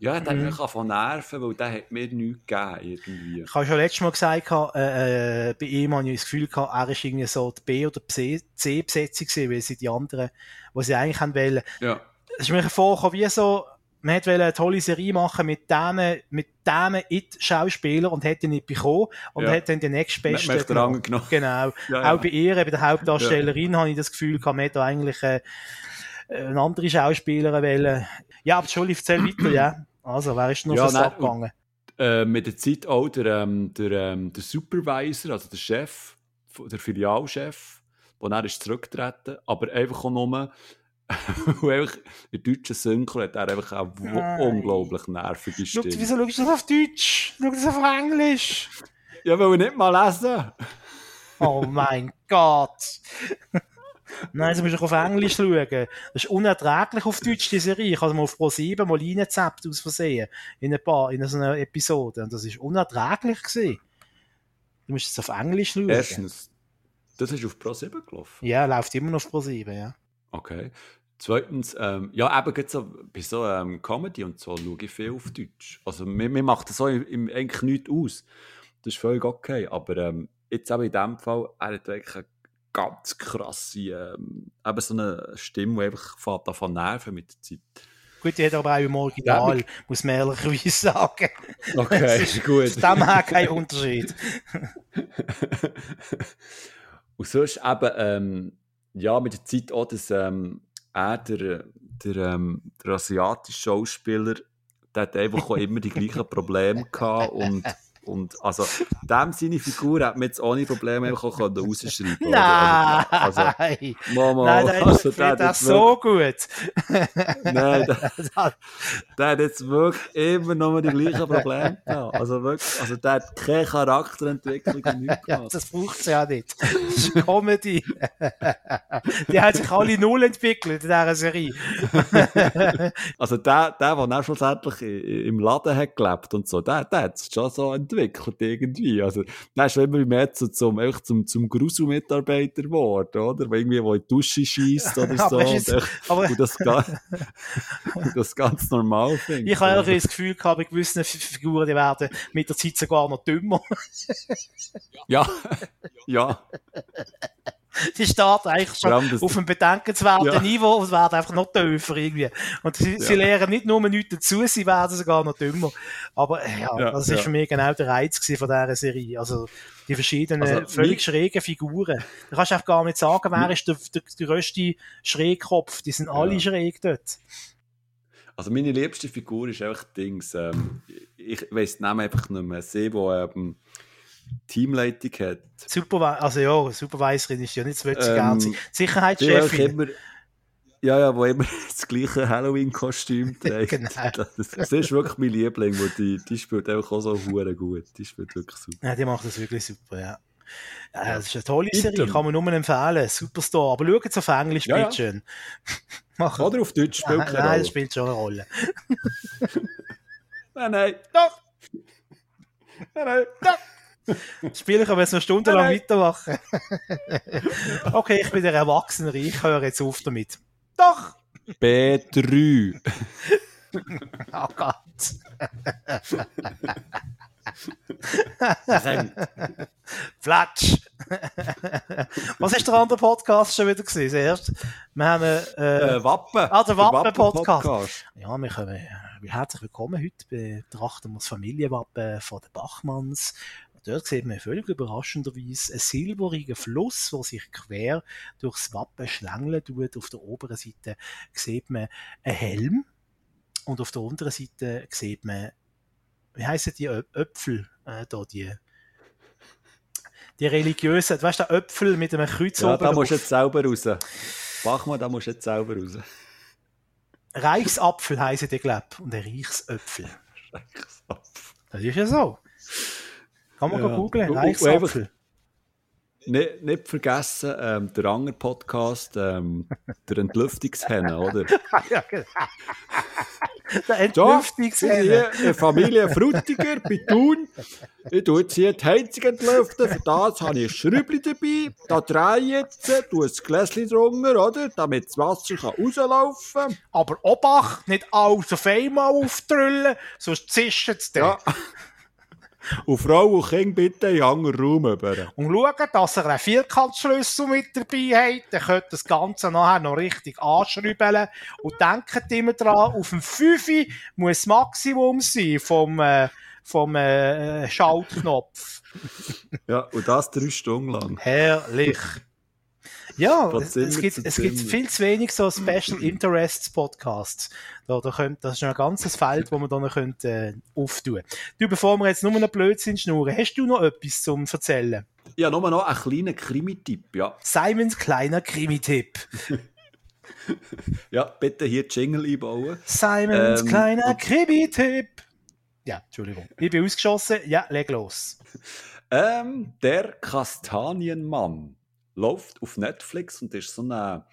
ja, der mhm. hat mich nerven, weil der hat mir nichts gegeben, irgendwie. Ich habe schon letztes Mal gesagt, äh, äh, bei ihm habe ich das Gefühl gehabt, er ist irgendwie so die B- oder C-Besetzung gewesen, weil sie die anderen, die sie eigentlich haben wollen. Ja. Es ist mir vorgekommen, wie so, man wollte eine tolle Serie machen mit diesen, mit diesen It-Schauspielern und hätte ihn nicht bekommen und ja. hat dann den nächstbesten genommen. Genau. (laughs) Ja, Auch bei ihr, bei der Hauptdarstellerin, habe ich das Gefühl gehabt, man hätte eigentlich äh, eine andere Schauspielerin wollen. Ja, aber Entschuldigung, erzähl weiter, ja. Also, wer ist noch ja, nein, abgegangen? Äh, mit der Zeit auch der, ähm, der, ähm, der Supervisor, also der Chef, der Filialchef, der dann ist zurückgetreten, aber einfach auch nur, (laughs) weil einfach in der deutschen Synchro hat er einfach auch Nein. unglaublich nervige Stimme. Schau, wieso schaust du das auf Deutsch? Schau das auf Englisch. Ja, weil ich nicht mal lesen. oh mein (laughs) Gott. Nein, du musst auf Englisch schauen. Das ist unerträglich auf Deutsch, die Serie. Ich habe mal auf Pro 7 mal reingezappt aus Versehen. In ein paar, in so einer Episode. Und das ist unerträglich gewesen. Du musst es auf Englisch schauen. Erstens, das ist auf Pro 7 gelaufen? Ja, läuft immer noch auf Pro 7, ja. Okay. Zweitens, ähm, ja, eben so, bei so ähm, Comedy und so schaue ich viel auf Deutsch. Also, mir, mir macht das so im, im, eigentlich nichts aus. das ist völlig okay. Aber ähm, jetzt aber in dem Fall, er hat wirklich eine ganz krasse, ähm, eben so eine Stimme, die einfach fährt davon nerven mit der Zeit. Gut, die hat aber auch im Original, ja, muss man ehrlicherweise sagen. Okay, (laughs) ist gut. Von dem her kein Unterschied. (laughs) Und sonst eben, ähm, ja, mit der Zeit auch, dass ähm, er, der, der, ähm, der asiatische Schauspieler, der hat einfach immer die gleichen Probleme gehabt und und also, dem seine Figur hat man jetzt ohne Probleme einfach auch rausschreiben können. (laughs) Nein! Also, Mama, Nein, der also, ist der das so gut. Nein, der, (laughs) der hat jetzt wirklich immer noch die gleichen Probleme gehabt. Also wirklich, also der hat keine Charakterentwicklung nichts (laughs) ja, das braucht es ja nicht. Das ist Comedy. die hat sich alle null entwickelt in dieser Serie. also der, der, der auch schlussendlich im Laden hat gelebt und so, der, der hat es schon so entwickelt entwickelt irgendwie. Also, dann ist immer mehr zu, zum, echt zum, zum Grusel-Mitarbeiter geworden, oder? Wo irgendwie, wo in die Dusche schießt oder (laughs) so. aber und, echt, aber und, das, (laughs) und das ganz normal finde. Ich habe das Gefühl gehabt, bei gewissen Figuren, die werden mit der Zeit sogar noch dümmer. ja, ja. (laughs) (laughs) Sie starten eigentlich schon auf einem bedenkenswerten ja. Niveau und werden einfach noch tiefer irgendwie. Und sie, ja. sie lernen nicht nur nichts dazu, sie werden sogar noch dümmer. Aber äh, ja, ja das ist für mich genau der Reiz von dieser Serie. Also die verschiedenen, also, völlig schrägen Figuren. Du kannst einfach gar nicht sagen, wer ist der, der, der grösste Schrägkopf. Die sind alle schräg dort. Also meine liebste Figur ist einfach Dings, ähm, ich weiss den Namen einfach nicht mehr, sie, wo ähm, Teamleitung hat. Supervi also ja, Supervisorin ist ja nicht so ähm, Sicherheitschefin. Ja, ja, wo immer (laughs) das gleiche Halloween-Kostüm (laughs) trägt. genau. Das, das, ist wirklich mein Liebling, wo die, die spielt auch so hure gut. Die spielt wirklich super. Ja, die macht das wirklich super, ja. Ja, das ist eine tolle Serie, kann man nur empfehlen. Superstar. Aber schaut es auf Englisch, ja, bitte schön. (laughs) Oder auf Deutsch spielt Nein, nein das spielt schon eine Rolle. nein, nein. Doch! Nein, nein. Doch! Spiel ich aber jetzt noch stundenlang Nein. weitermachen. okay, ich bin der Erwachsene, ich höre jetzt auf damit. Doch! B3. (laughs) oh Gott. Flatsch! Was ist der andere Podcast schon wieder gewesen? Erst, wir haben äh, äh, Wappen. Ah, der Wappen-Podcast. Wappen ja, wir können, äh, herzlich willkommen. Heute betrachten wir das Familienwappen von den Bachmanns Dort sieht man völlig überraschenderweise einen silberigen Fluss, der sich quer durchs Wappen schlängeln tut. Auf der oberen Seite sieht man einen Helm und auf der unteren Seite sieht man, wie heißen die Äpfel, äh, da die die religiösen, weißt du, Äpfel mit einem Kreuz ja, oben. da musst du jetzt selber raus. Mach mal, da musst du jetzt selber raus. Reichsapfel heißen die, glaube ich, und ein Reichsöpfel. Reichsapfel. Das ist ja so. Kann man ja. googeln, Reichsapfel. Nicht, nicht vergessen, ähm, der andere Podcast, ähm, (laughs) der Entlüftungshenne, oder? (laughs) ja, genau. Der Entlüftungshenne. Ja, hier, Familie Frutiger bei Thun. Ich tue jetzt hier die Heizung entlüften. Für das habe ich ein Schrübli dabei. Da drehe ich jetzt, tue ein Gläschen drunter, oder? Damit das Wasser kann rauslaufen kann. Aber Obacht, nicht alles auf einmal auftrüllen, sonst zischt es dann. Ja. Und Frau und Kind bitte in den anderen Raum über. Und schauen, dass er einen Vierkantschlüssel mit dabei hat. Dann könnt das Ganze nachher noch richtig anschrauben. Und denkt immer dran, auf dem 5 muss das Maximum sein vom, äh, vom äh, Schaltknopf. ja, und das drei Stunden lang. Herrlich. Ja, es, es, gibt, es gibt viel zu wenig so Special Interests Podcasts. Da, da könnt, das ist ein ganzes Feld, wo man dann könnt, äh, auftun Du, bevor wir jetzt nur noch Blödsinn schnurren, hast du noch etwas zum Erzählen? Ja, nur noch einen kleinen Krimi-Tipp, ja. Simons kleiner Krimi-Tipp. (laughs) ja, bitte hier Jingle einbauen. Simons ähm, kleiner Krimi-Tipp. Ja, Entschuldigung. Ich bin ausgeschossen. Ja, leg los. Ähm, der Kastanienmann läuft auf Netflix und ist so eine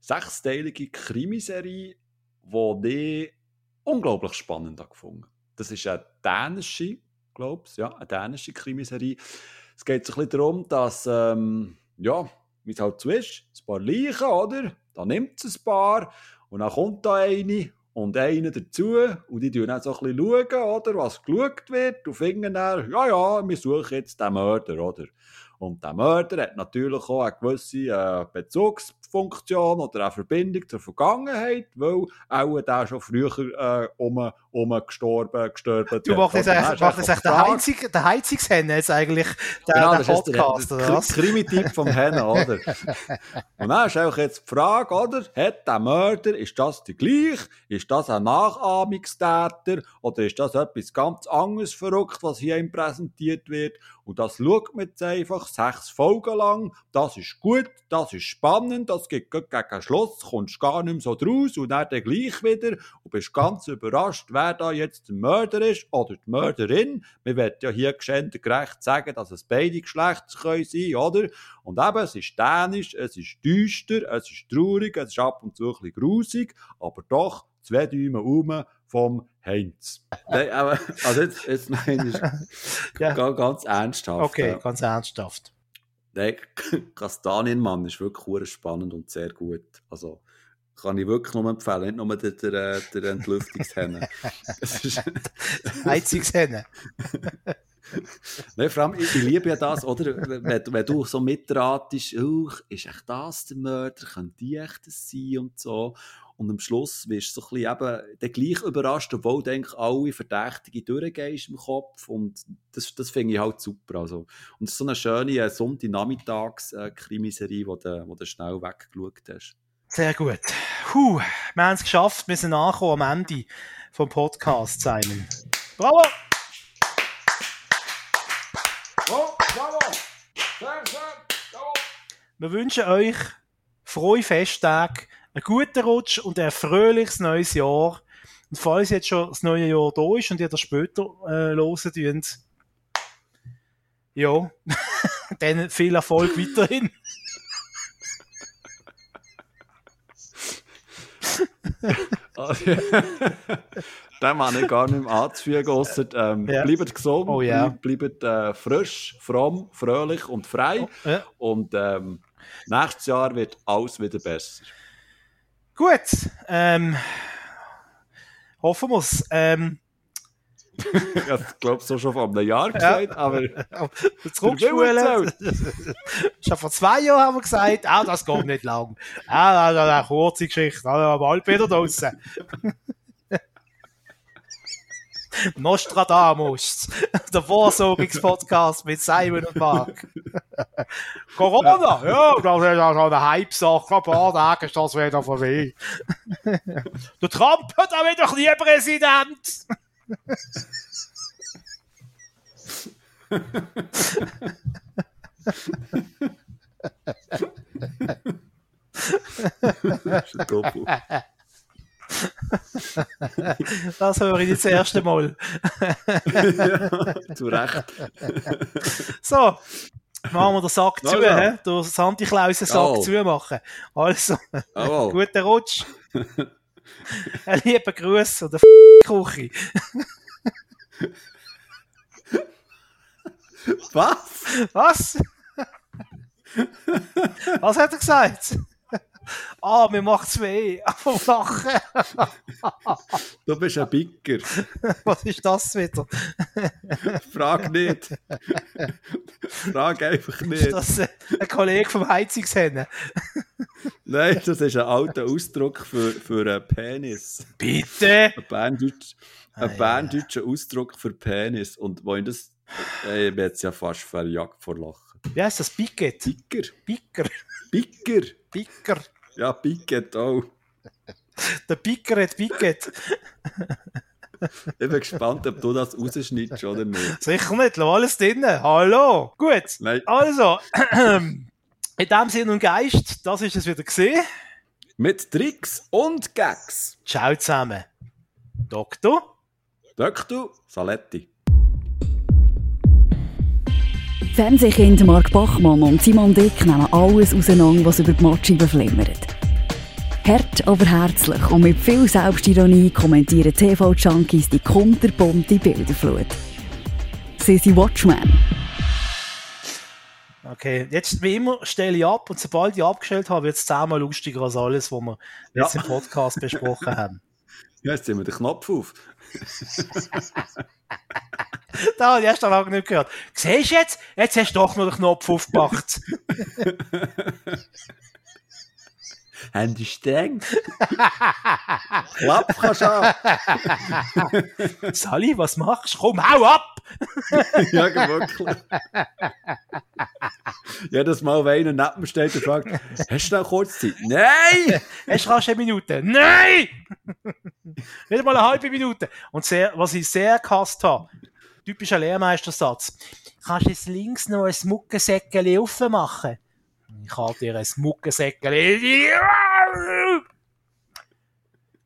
sechsteilige Krimiserie, die ich unglaublich spannend gefunden Das ist eine dänische, glaube ich, ja, eine dänische Krimiserie. Es geht so ein bisschen darum, dass, ähm, ja, wie es halt so ist, ein paar Leichen, oder? Da nimmt es ein paar und dann kommt da eine und einen dazu und die schauen dann so ein bisschen, oder, was geschaut wird und finden dann, ja, ja, wir suchen jetzt den Mörder, oder? Und der Mörder hat natürlich auch eine gewisse äh, Bezugsfunktion oder eine Verbindung zur Vergangenheit, weil auch der schon früher äh, um, um gestorben, gestorben Du machst jetzt eigentlich, machst jetzt der, Heizung, der Heizungshenne jetzt eigentlich der, genau, der Podcast, der, der, der Krimi-Typ vom Hennen, oder? (laughs) Und dann ist auch jetzt die Frage, oder? Hat der Mörder, ist das der gleich? Ist das ein Nachahmungstäter? Oder ist das etwas ganz anderes verrückt, was hier ihm präsentiert wird? Und das schaut man jetzt einfach sechs Folgen lang. Das ist gut, das ist spannend, das geht gegen Schluss, kommst gar nicht mehr so draus und dann gleich wieder und bist ganz überrascht, wer da jetzt der Mörder ist oder die Mörderin. Wir werden ja hier gerecht sagen, dass es beide Geschlechter können sein oder? Und eben, es ist dänisch, es ist düster, es ist traurig, es ist ab und zu ein bisschen grusig, aber doch zwei Däume um vom Heinz. (laughs) Nein, aber, also jetzt, jetzt meine ich (laughs) ja. ganz ernsthaft. Okay, ganz ernsthaft. Der (laughs) Kastanienmann ist wirklich spannend und sehr gut. Also kann ich wirklich nur empfehlen, nicht nur der, der, der Entlüftungshenne. (laughs) (laughs) Heizungshenne. Nein, vor allem, ich, ich, liebe ja das, oder? Wenn, wenn du so mitratest, oh, ist echt das der Mörder, könnte die echt das sein und so. Und am Schluss wirst du so ein bisschen eben dann gleich überrascht, obwohl du eigentlich alle Verdächtige durchgehst im Kopf. Und das, das finde ich halt super. Also. Und es ist so eine schöne äh, Sonntagnachmittags-Krimiserie, wo du, wo du schnell weggeschaut hast. Sehr gut. Puh, wir haben es geschafft. Wir sind angekommen am Ende vom Podcast, Simon. Bravo! Oh, bravo! Sehr schön! Bravo! Wir wünschen euch frohe Festtage einen guten Rutsch und ein fröhliches neues Jahr. Und falls jetzt schon das neue Jahr da ist und ihr das später äh, hören dürft, ja, (laughs) dann viel Erfolg weiterhin. (laughs) Den habe ich gar nicht mehr anzufügen, ausser, ähm, ja. bleibt gesund, oh, ja. bleibt äh, frisch, fromm, fröhlich und frei. Oh, ja. Und ähm, nächstes Jahr wird alles wieder besser. Gut, ähm, hoffen wir es. Ähm, (laughs) ich glaube, so schon vor einem Jahr gesagt, ja. aber. (laughs) Zurückspulen. (laughs) schon vor zwei Jahren haben wir gesagt, ah, das geht nicht lang. Ah, das ist eine kurze Geschichte, aber bald wieder draußen. Nostradamus, der Vorsorgungspodcast mit Simon und Mark. Corona, ja, das ist ja schon eine Hype-Sache. Ein paar Tage ist das wieder vorbei. (laughs) der Trump hat auch wieder nie Präsident. das ist ein Doppel. das höre ich das erste Mal. (laughs) ja, zu Recht. so, machen wir den Sack zu, ja, ja. den Santi Klausen Sack oh. zumachen. Also, oh. (laughs) guten Rutsch. (laughs) Ein lieber Gruß oder Küche. Was? Was? Was hat er gesagt? Ah, mir macht's weh. (laughs) Vom Lachen. du bist ein Bicker. (laughs) Was ist das wieder? (laughs) Frag nicht. Frag einfach nicht. Ist das ein Kollege vom Heizungshennen? Nein, das ist ein alter Ausdruck für, für einen Penis. Bitte? Ein Berndeutsch, ein ah, berndeutscher ja. Ausdruck für Penis. Und wo ich das. Ey, ich jetzt ja fast verjagt vor Lachen. Wie heißt das? Bicket? Bicker. Bicker. Bicker. Bicker. Ja, Picket auch. (laughs) Der Picker hat Picket. ich bin gespannt, ob du das rausschneidest oder nicht. Sicher nicht, lass alles drin. Hallo. Gut. Nein. Also, (clears throat) in dem Sinn und Geist, das ist es wieder gesehen. Mit Tricks und Gags. Ciao zusammen. Doktor. Doktor Saletti. Fernsehkind Mark Bachmann und Simon Dick nehmen alles auseinander, was über die Matscheibe flimmert. Hart, aber herzlich und mit viel Selbstironie kommentieren TV-Junkies die kunterbunte Bilderflut. Sie sind Watchman. Okay, jetzt wie immer stelle ich ab und sobald ich abgestellt habe, wird es zehnmal lustiger als alles, was wir ja. jetzt im Podcast besprochen haben. (laughs) Ja, jetzt ziehen wir den Knopf auf. (laughs) da habe ich erst lange nicht gehört. Siehst du jetzt? Jetzt hast du doch noch den Knopf aufgemacht. (laughs) Handy streng. Klapp kannst du an. Sally, was machst du? Komm, hau ab! ja, wirklich. Jedes Mal, wenn einer neben mir steht und fragt, hast du noch kurz Zeit? Nein! Hast du rasch eine Minute? Nein! Nicht mal eine halbe Minute. Und sehr, was ich sehr gehasst habe, typischer Lehrmeistersatz. Kannst du jetzt links noch ein Muckensäckchen aufmachen? Ich halte dir ein Muckensäckchen.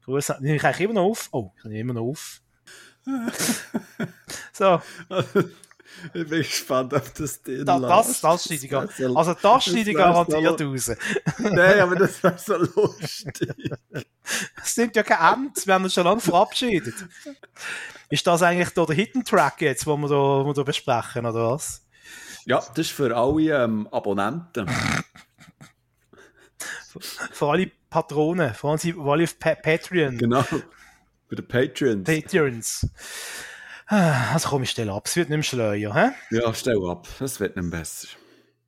Grüße. Nehme ich eigentlich immer noch auf? Oh, ich nehme immer noch auf. (laughs) so. Ich bin gespannt, ob das drin da, das, das schneide ich Also das schneide ich garantiert raus. (laughs) Nein, aber das wäre so lustig. (laughs) Es sind ja kein Ende, wir haben uns schon lange verabschiedet. Ist das eigentlich da der Hidden Track jetzt, den wir da, wir da besprechen, oder was? Ja, das ist für alle ähm, Abonnenten. für alle Patronen, für alle auf pa Patreon. Genau, für die Patreons. Patreons. Also komm, ich stelle ab, es wird nicht mehr schleuer, hä? Ja, stell ab, es wird nicht mehr besser.